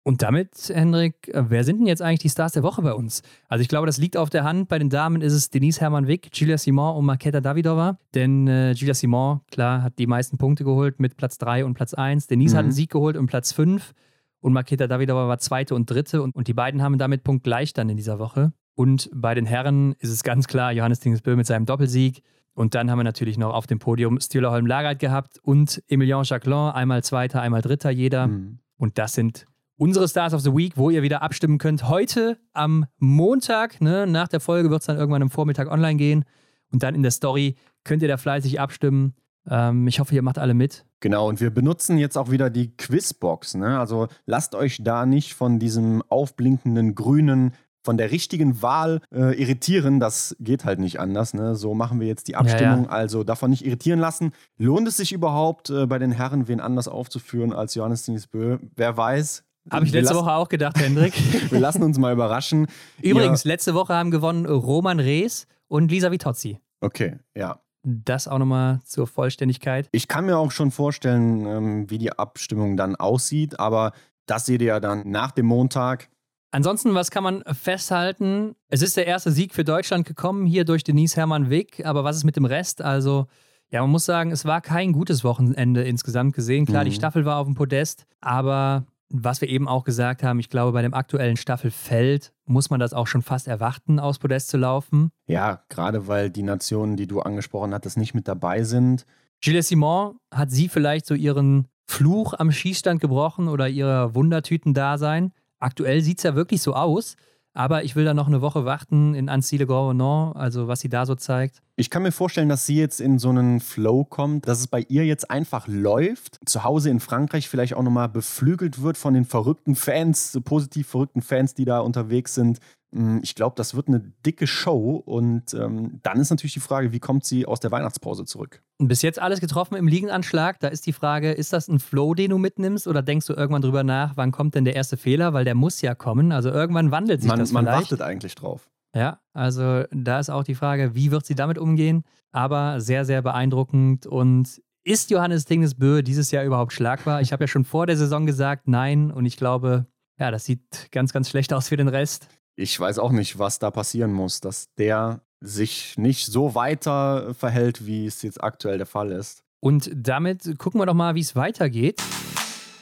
Und damit, Hendrik, wer sind denn jetzt eigentlich die Stars der Woche bei uns? Also ich glaube, das liegt auf der Hand. Bei den Damen ist es Denise Hermann-Wick, Julia Simon und Marketa Davidova. Denn äh, Julia Simon, klar, hat die meisten Punkte geholt mit Platz 3 und Platz 1. Denise mhm. hat einen Sieg geholt und Platz 5. Und Maketa Davidova war zweite und dritte und, und die beiden haben damit Punkt gleich dann in dieser Woche. Und bei den Herren ist es ganz klar Johannes Dingesbö mit seinem Doppelsieg. Und dann haben wir natürlich noch auf dem Podium Stühler Holm Lagert gehabt und Emilien Jacquelin, einmal Zweiter, einmal Dritter jeder. Mhm. Und das sind unsere Stars of the Week, wo ihr wieder abstimmen könnt. Heute am Montag, ne, nach der Folge wird es dann irgendwann am Vormittag online gehen. Und dann in der Story könnt ihr da fleißig abstimmen. Ähm, ich hoffe, ihr macht alle mit. Genau, und wir benutzen jetzt auch wieder die Quizbox. Ne? Also lasst euch da nicht von diesem aufblinkenden grünen von der richtigen Wahl äh, irritieren, das geht halt nicht anders. Ne? So machen wir jetzt die Abstimmung. Ja, ja. Also davon nicht irritieren lassen. Lohnt es sich überhaupt, äh, bei den Herren wen anders aufzuführen als Johannes Dingsbö? Wer weiß. Habe ich letzte Woche auch gedacht, Hendrik. wir lassen uns mal überraschen. Übrigens, ja. letzte Woche haben gewonnen Roman Rees und Lisa Vitozzi. Okay, ja. Das auch nochmal zur Vollständigkeit. Ich kann mir auch schon vorstellen, ähm, wie die Abstimmung dann aussieht, aber das seht ihr ja dann nach dem Montag. Ansonsten, was kann man festhalten? Es ist der erste Sieg für Deutschland gekommen, hier durch Denise Hermann Wick, aber was ist mit dem Rest? Also, ja, man muss sagen, es war kein gutes Wochenende insgesamt gesehen. Klar, mhm. die Staffel war auf dem Podest, aber was wir eben auch gesagt haben, ich glaube, bei dem aktuellen Staffelfeld muss man das auch schon fast erwarten, aus Podest zu laufen. Ja, gerade weil die Nationen, die du angesprochen hattest, nicht mit dabei sind. Gilles Simon, hat sie vielleicht so ihren Fluch am Schießstand gebrochen oder ihre Wundertüten-Dasein? Aktuell sieht es ja wirklich so aus. Aber ich will da noch eine Woche warten in Annecy le Grand also was sie da so zeigt. Ich kann mir vorstellen, dass sie jetzt in so einen Flow kommt, dass es bei ihr jetzt einfach läuft. Zu Hause in Frankreich vielleicht auch nochmal beflügelt wird von den verrückten Fans, so positiv verrückten Fans, die da unterwegs sind. Mm, ich glaube, das wird eine dicke Show und ähm, dann ist natürlich die Frage, wie kommt sie aus der Weihnachtspause zurück? Bis jetzt alles getroffen im Liegenanschlag. Da ist die Frage, ist das ein Flow, den du mitnimmst oder denkst du irgendwann drüber nach, wann kommt denn der erste Fehler? Weil der muss ja kommen. Also irgendwann wandelt sich man, das man vielleicht. Man wartet eigentlich drauf. Ja, also da ist auch die Frage, wie wird sie damit umgehen? Aber sehr, sehr beeindruckend und ist Johannes Dingesbö dieses Jahr überhaupt schlagbar? Ich habe ja schon vor der Saison gesagt, nein. Und ich glaube, ja, das sieht ganz, ganz schlecht aus für den Rest ich weiß auch nicht, was da passieren muss, dass der sich nicht so weiter verhält, wie es jetzt aktuell der Fall ist. Und damit gucken wir doch mal, wie es weitergeht.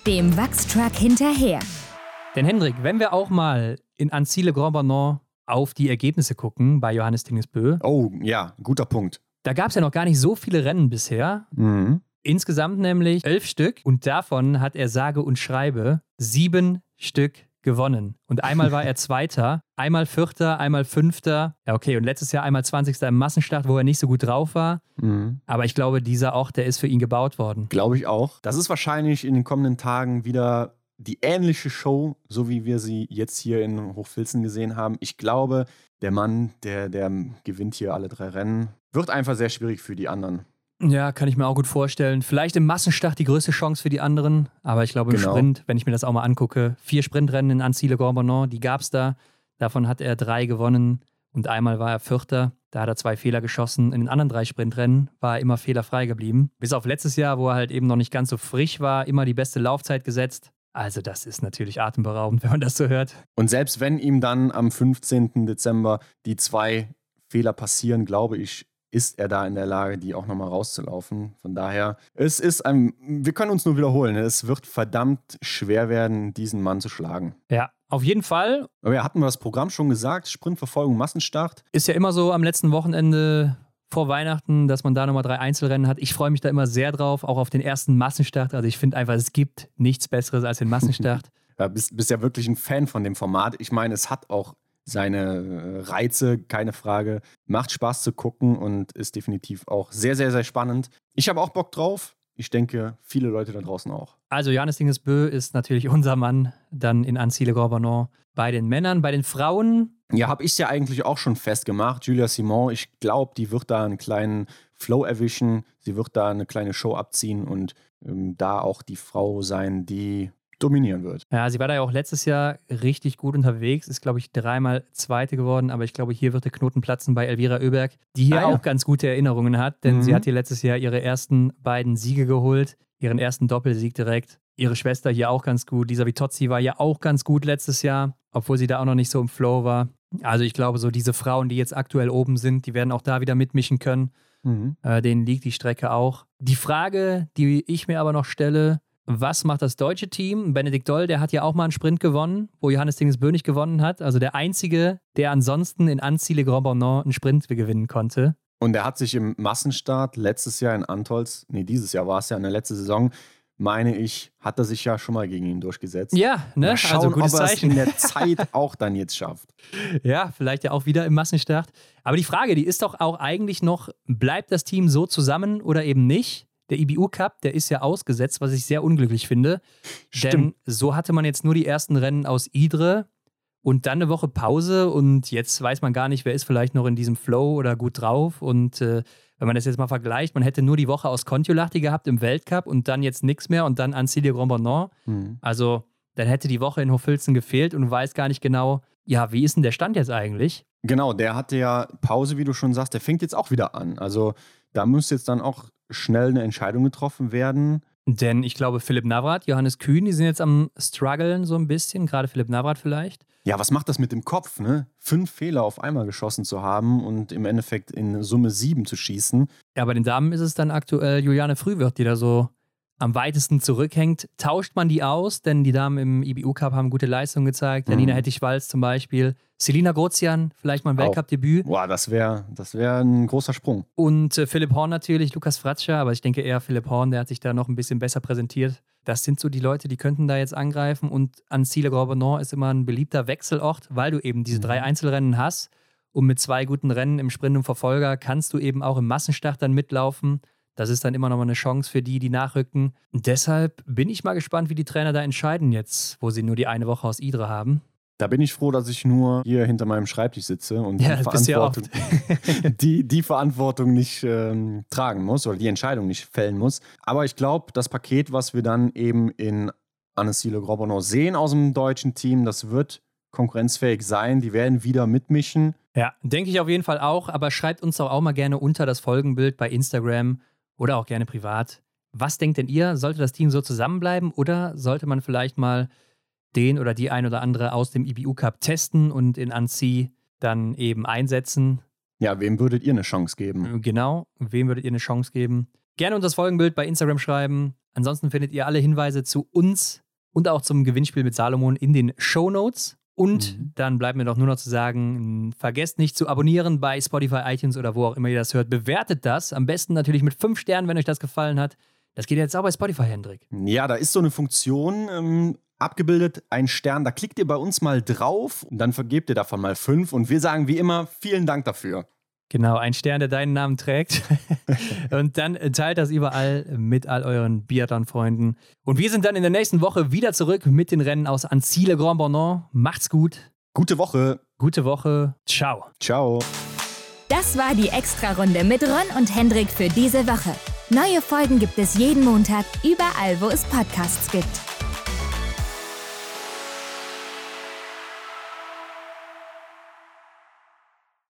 Dem Wachstruck hinterher. Denn Hendrik, wenn wir auch mal in Ancile Grand Banon auf die Ergebnisse gucken bei Johannes Dingesbö. Oh, ja, guter Punkt. Da gab es ja noch gar nicht so viele Rennen bisher. Mhm. Insgesamt nämlich elf Stück und davon hat er sage und schreibe sieben Stück gewonnen. Und einmal war er Zweiter, einmal Vierter, einmal Fünfter. Ja, okay, und letztes Jahr einmal 20. im Massenstart, wo er nicht so gut drauf war. Mhm. Aber ich glaube, dieser Ort, der ist für ihn gebaut worden. Glaube ich auch. Das ist wahrscheinlich in den kommenden Tagen wieder die ähnliche Show, so wie wir sie jetzt hier in Hochfilzen gesehen haben. Ich glaube, der Mann, der, der gewinnt hier alle drei Rennen, wird einfach sehr schwierig für die anderen. Ja, kann ich mir auch gut vorstellen. Vielleicht im Massenstart die größte Chance für die anderen, aber ich glaube im genau. Sprint, wenn ich mir das auch mal angucke, vier Sprintrennen in Annecy-le-Gorbonon, die gab es da. Davon hat er drei gewonnen und einmal war er Vierter. Da hat er zwei Fehler geschossen. In den anderen drei Sprintrennen war er immer fehlerfrei geblieben. Bis auf letztes Jahr, wo er halt eben noch nicht ganz so frisch war, immer die beste Laufzeit gesetzt. Also das ist natürlich atemberaubend, wenn man das so hört. Und selbst wenn ihm dann am 15. Dezember die zwei Fehler passieren, glaube ich, ist er da in der Lage, die auch nochmal rauszulaufen. Von daher, es ist ein, wir können uns nur wiederholen, es wird verdammt schwer werden, diesen Mann zu schlagen. Ja, auf jeden Fall. Aber ja, hatten wir das Programm schon gesagt, Sprintverfolgung, Massenstart. Ist ja immer so am letzten Wochenende vor Weihnachten, dass man da nochmal drei Einzelrennen hat. Ich freue mich da immer sehr drauf, auch auf den ersten Massenstart. Also ich finde einfach, es gibt nichts Besseres als den Massenstart. ja, bist, bist ja wirklich ein Fan von dem Format. Ich meine, es hat auch seine äh, Reize, keine Frage. Macht Spaß zu gucken und ist definitiv auch sehr, sehr, sehr spannend. Ich habe auch Bock drauf. Ich denke, viele Leute da draußen auch. Also Janis Dingesbö ist natürlich unser Mann dann in Anzile Gorbanon. Bei den Männern, bei den Frauen. Ja, habe ich es ja eigentlich auch schon festgemacht. Julia Simon, ich glaube, die wird da einen kleinen Flow erwischen. Sie wird da eine kleine Show abziehen und ähm, da auch die Frau sein, die dominieren wird. Ja, sie war da ja auch letztes Jahr richtig gut unterwegs, ist, glaube ich, dreimal Zweite geworden, aber ich glaube, hier wird der Knoten platzen bei Elvira Oeberg, die hier ah, ja. auch ganz gute Erinnerungen hat, denn mhm. sie hat hier letztes Jahr ihre ersten beiden Siege geholt, ihren ersten Doppelsieg direkt. Ihre Schwester hier auch ganz gut. Lisa Vitozzi war ja auch ganz gut letztes Jahr, obwohl sie da auch noch nicht so im Flow war. Also ich glaube, so diese Frauen, die jetzt aktuell oben sind, die werden auch da wieder mitmischen können. Mhm. Äh, denen liegt die Strecke auch. Die Frage, die ich mir aber noch stelle, was macht das deutsche Team? Benedikt Doll, der hat ja auch mal einen Sprint gewonnen, wo Johannes Dingesbö nicht gewonnen hat. Also der einzige, der ansonsten in Anziele Grand Bonnant einen Sprint gewinnen konnte. Und er hat sich im Massenstart letztes Jahr in Antolz, nee, dieses Jahr war es ja in der letzten Saison, meine ich, hat er sich ja schon mal gegen ihn durchgesetzt. Ja, ne? Mal also schauen, also gutes ob er es in der Zeit auch dann jetzt schafft. Ja, vielleicht ja auch wieder im Massenstart. Aber die Frage, die ist doch auch eigentlich noch, bleibt das Team so zusammen oder eben nicht? Der IBU Cup, der ist ja ausgesetzt, was ich sehr unglücklich finde. Stimmt. Denn so hatte man jetzt nur die ersten Rennen aus Idre und dann eine Woche Pause und jetzt weiß man gar nicht, wer ist vielleicht noch in diesem Flow oder gut drauf. Und äh, wenn man das jetzt mal vergleicht, man hätte nur die Woche aus Kontiolahti gehabt im Weltcup und dann jetzt nichts mehr und dann Ancilia Grand Bonnant. Mhm. Also dann hätte die Woche in Hofilzen gefehlt und du weißt gar nicht genau, ja, wie ist denn der Stand jetzt eigentlich? Genau, der hatte ja Pause, wie du schon sagst, der fängt jetzt auch wieder an. Also da muss jetzt dann auch schnell eine Entscheidung getroffen werden. Denn ich glaube, Philipp Navrat, Johannes Kühn, die sind jetzt am struggeln so ein bisschen, gerade Philipp Navrat vielleicht. Ja, was macht das mit dem Kopf, ne? Fünf Fehler auf einmal geschossen zu haben und im Endeffekt in Summe sieben zu schießen. Ja, bei den Damen ist es dann aktuell Juliane Frühwirt, die da so am weitesten zurückhängt. Tauscht man die aus, denn die Damen im IBU Cup haben gute Leistungen gezeigt. Mhm. Janina Hettich-Walz zum Beispiel. Selina Grozian, vielleicht mal ein Weltcup-Debüt. Boah, das wäre das wär ein großer Sprung. Und äh, Philipp Horn natürlich, Lukas Fratscher, aber ich denke eher Philipp Horn, der hat sich da noch ein bisschen besser präsentiert. Das sind so die Leute, die könnten da jetzt angreifen. Und Ancile Gorbenon ist immer ein beliebter Wechselort, weil du eben diese mhm. drei Einzelrennen hast. Und mit zwei guten Rennen im Sprint und Verfolger kannst du eben auch im Massenstart dann mitlaufen. Das ist dann immer noch mal eine Chance für die, die nachrücken. Und deshalb bin ich mal gespannt, wie die Trainer da entscheiden jetzt, wo sie nur die eine Woche aus Idre haben. Da bin ich froh, dass ich nur hier hinter meinem Schreibtisch sitze und ja, die, Verantwortung, die, die, Verantwortung nicht ähm, tragen muss oder die Entscheidung nicht fällen muss. Aber ich glaube, das Paket, was wir dann eben in Annesile Grobonneau sehen aus dem deutschen Team, das wird konkurrenzfähig sein. Die werden wieder mitmischen. Ja, denke ich auf jeden Fall auch. Aber schreibt uns doch auch mal gerne unter das Folgenbild bei Instagram oder auch gerne privat. Was denkt denn ihr? Sollte das Team so zusammenbleiben oder sollte man vielleicht mal den oder die ein oder andere aus dem IBU Cup testen und in Annecy dann eben einsetzen? Ja, wem würdet ihr eine Chance geben? Äh, genau, wem würdet ihr eine Chance geben? Gerne uns das Folgenbild bei Instagram schreiben. Ansonsten findet ihr alle Hinweise zu uns und auch zum Gewinnspiel mit Salomon in den Show Notes. Und mhm. dann bleibt mir doch nur noch zu sagen, vergesst nicht zu abonnieren bei Spotify, iTunes oder wo auch immer ihr das hört. Bewertet das. Am besten natürlich mit fünf Sternen, wenn euch das gefallen hat. Das geht jetzt auch bei Spotify, Hendrik. Ja, da ist so eine Funktion ähm, abgebildet, ein Stern. Da klickt ihr bei uns mal drauf und dann vergebt ihr davon mal fünf. Und wir sagen wie immer vielen Dank dafür. Genau, ein Stern, der deinen Namen trägt. und dann teilt das überall mit all euren Biathlon-Freunden. Und wir sind dann in der nächsten Woche wieder zurück mit den Rennen aus Anzile Grand Bonnant. Macht's gut. Gute Woche. Gute Woche. Ciao. Ciao. Das war die Extra-Runde mit Ron und Hendrik für diese Woche. Neue Folgen gibt es jeden Montag, überall, wo es Podcasts gibt.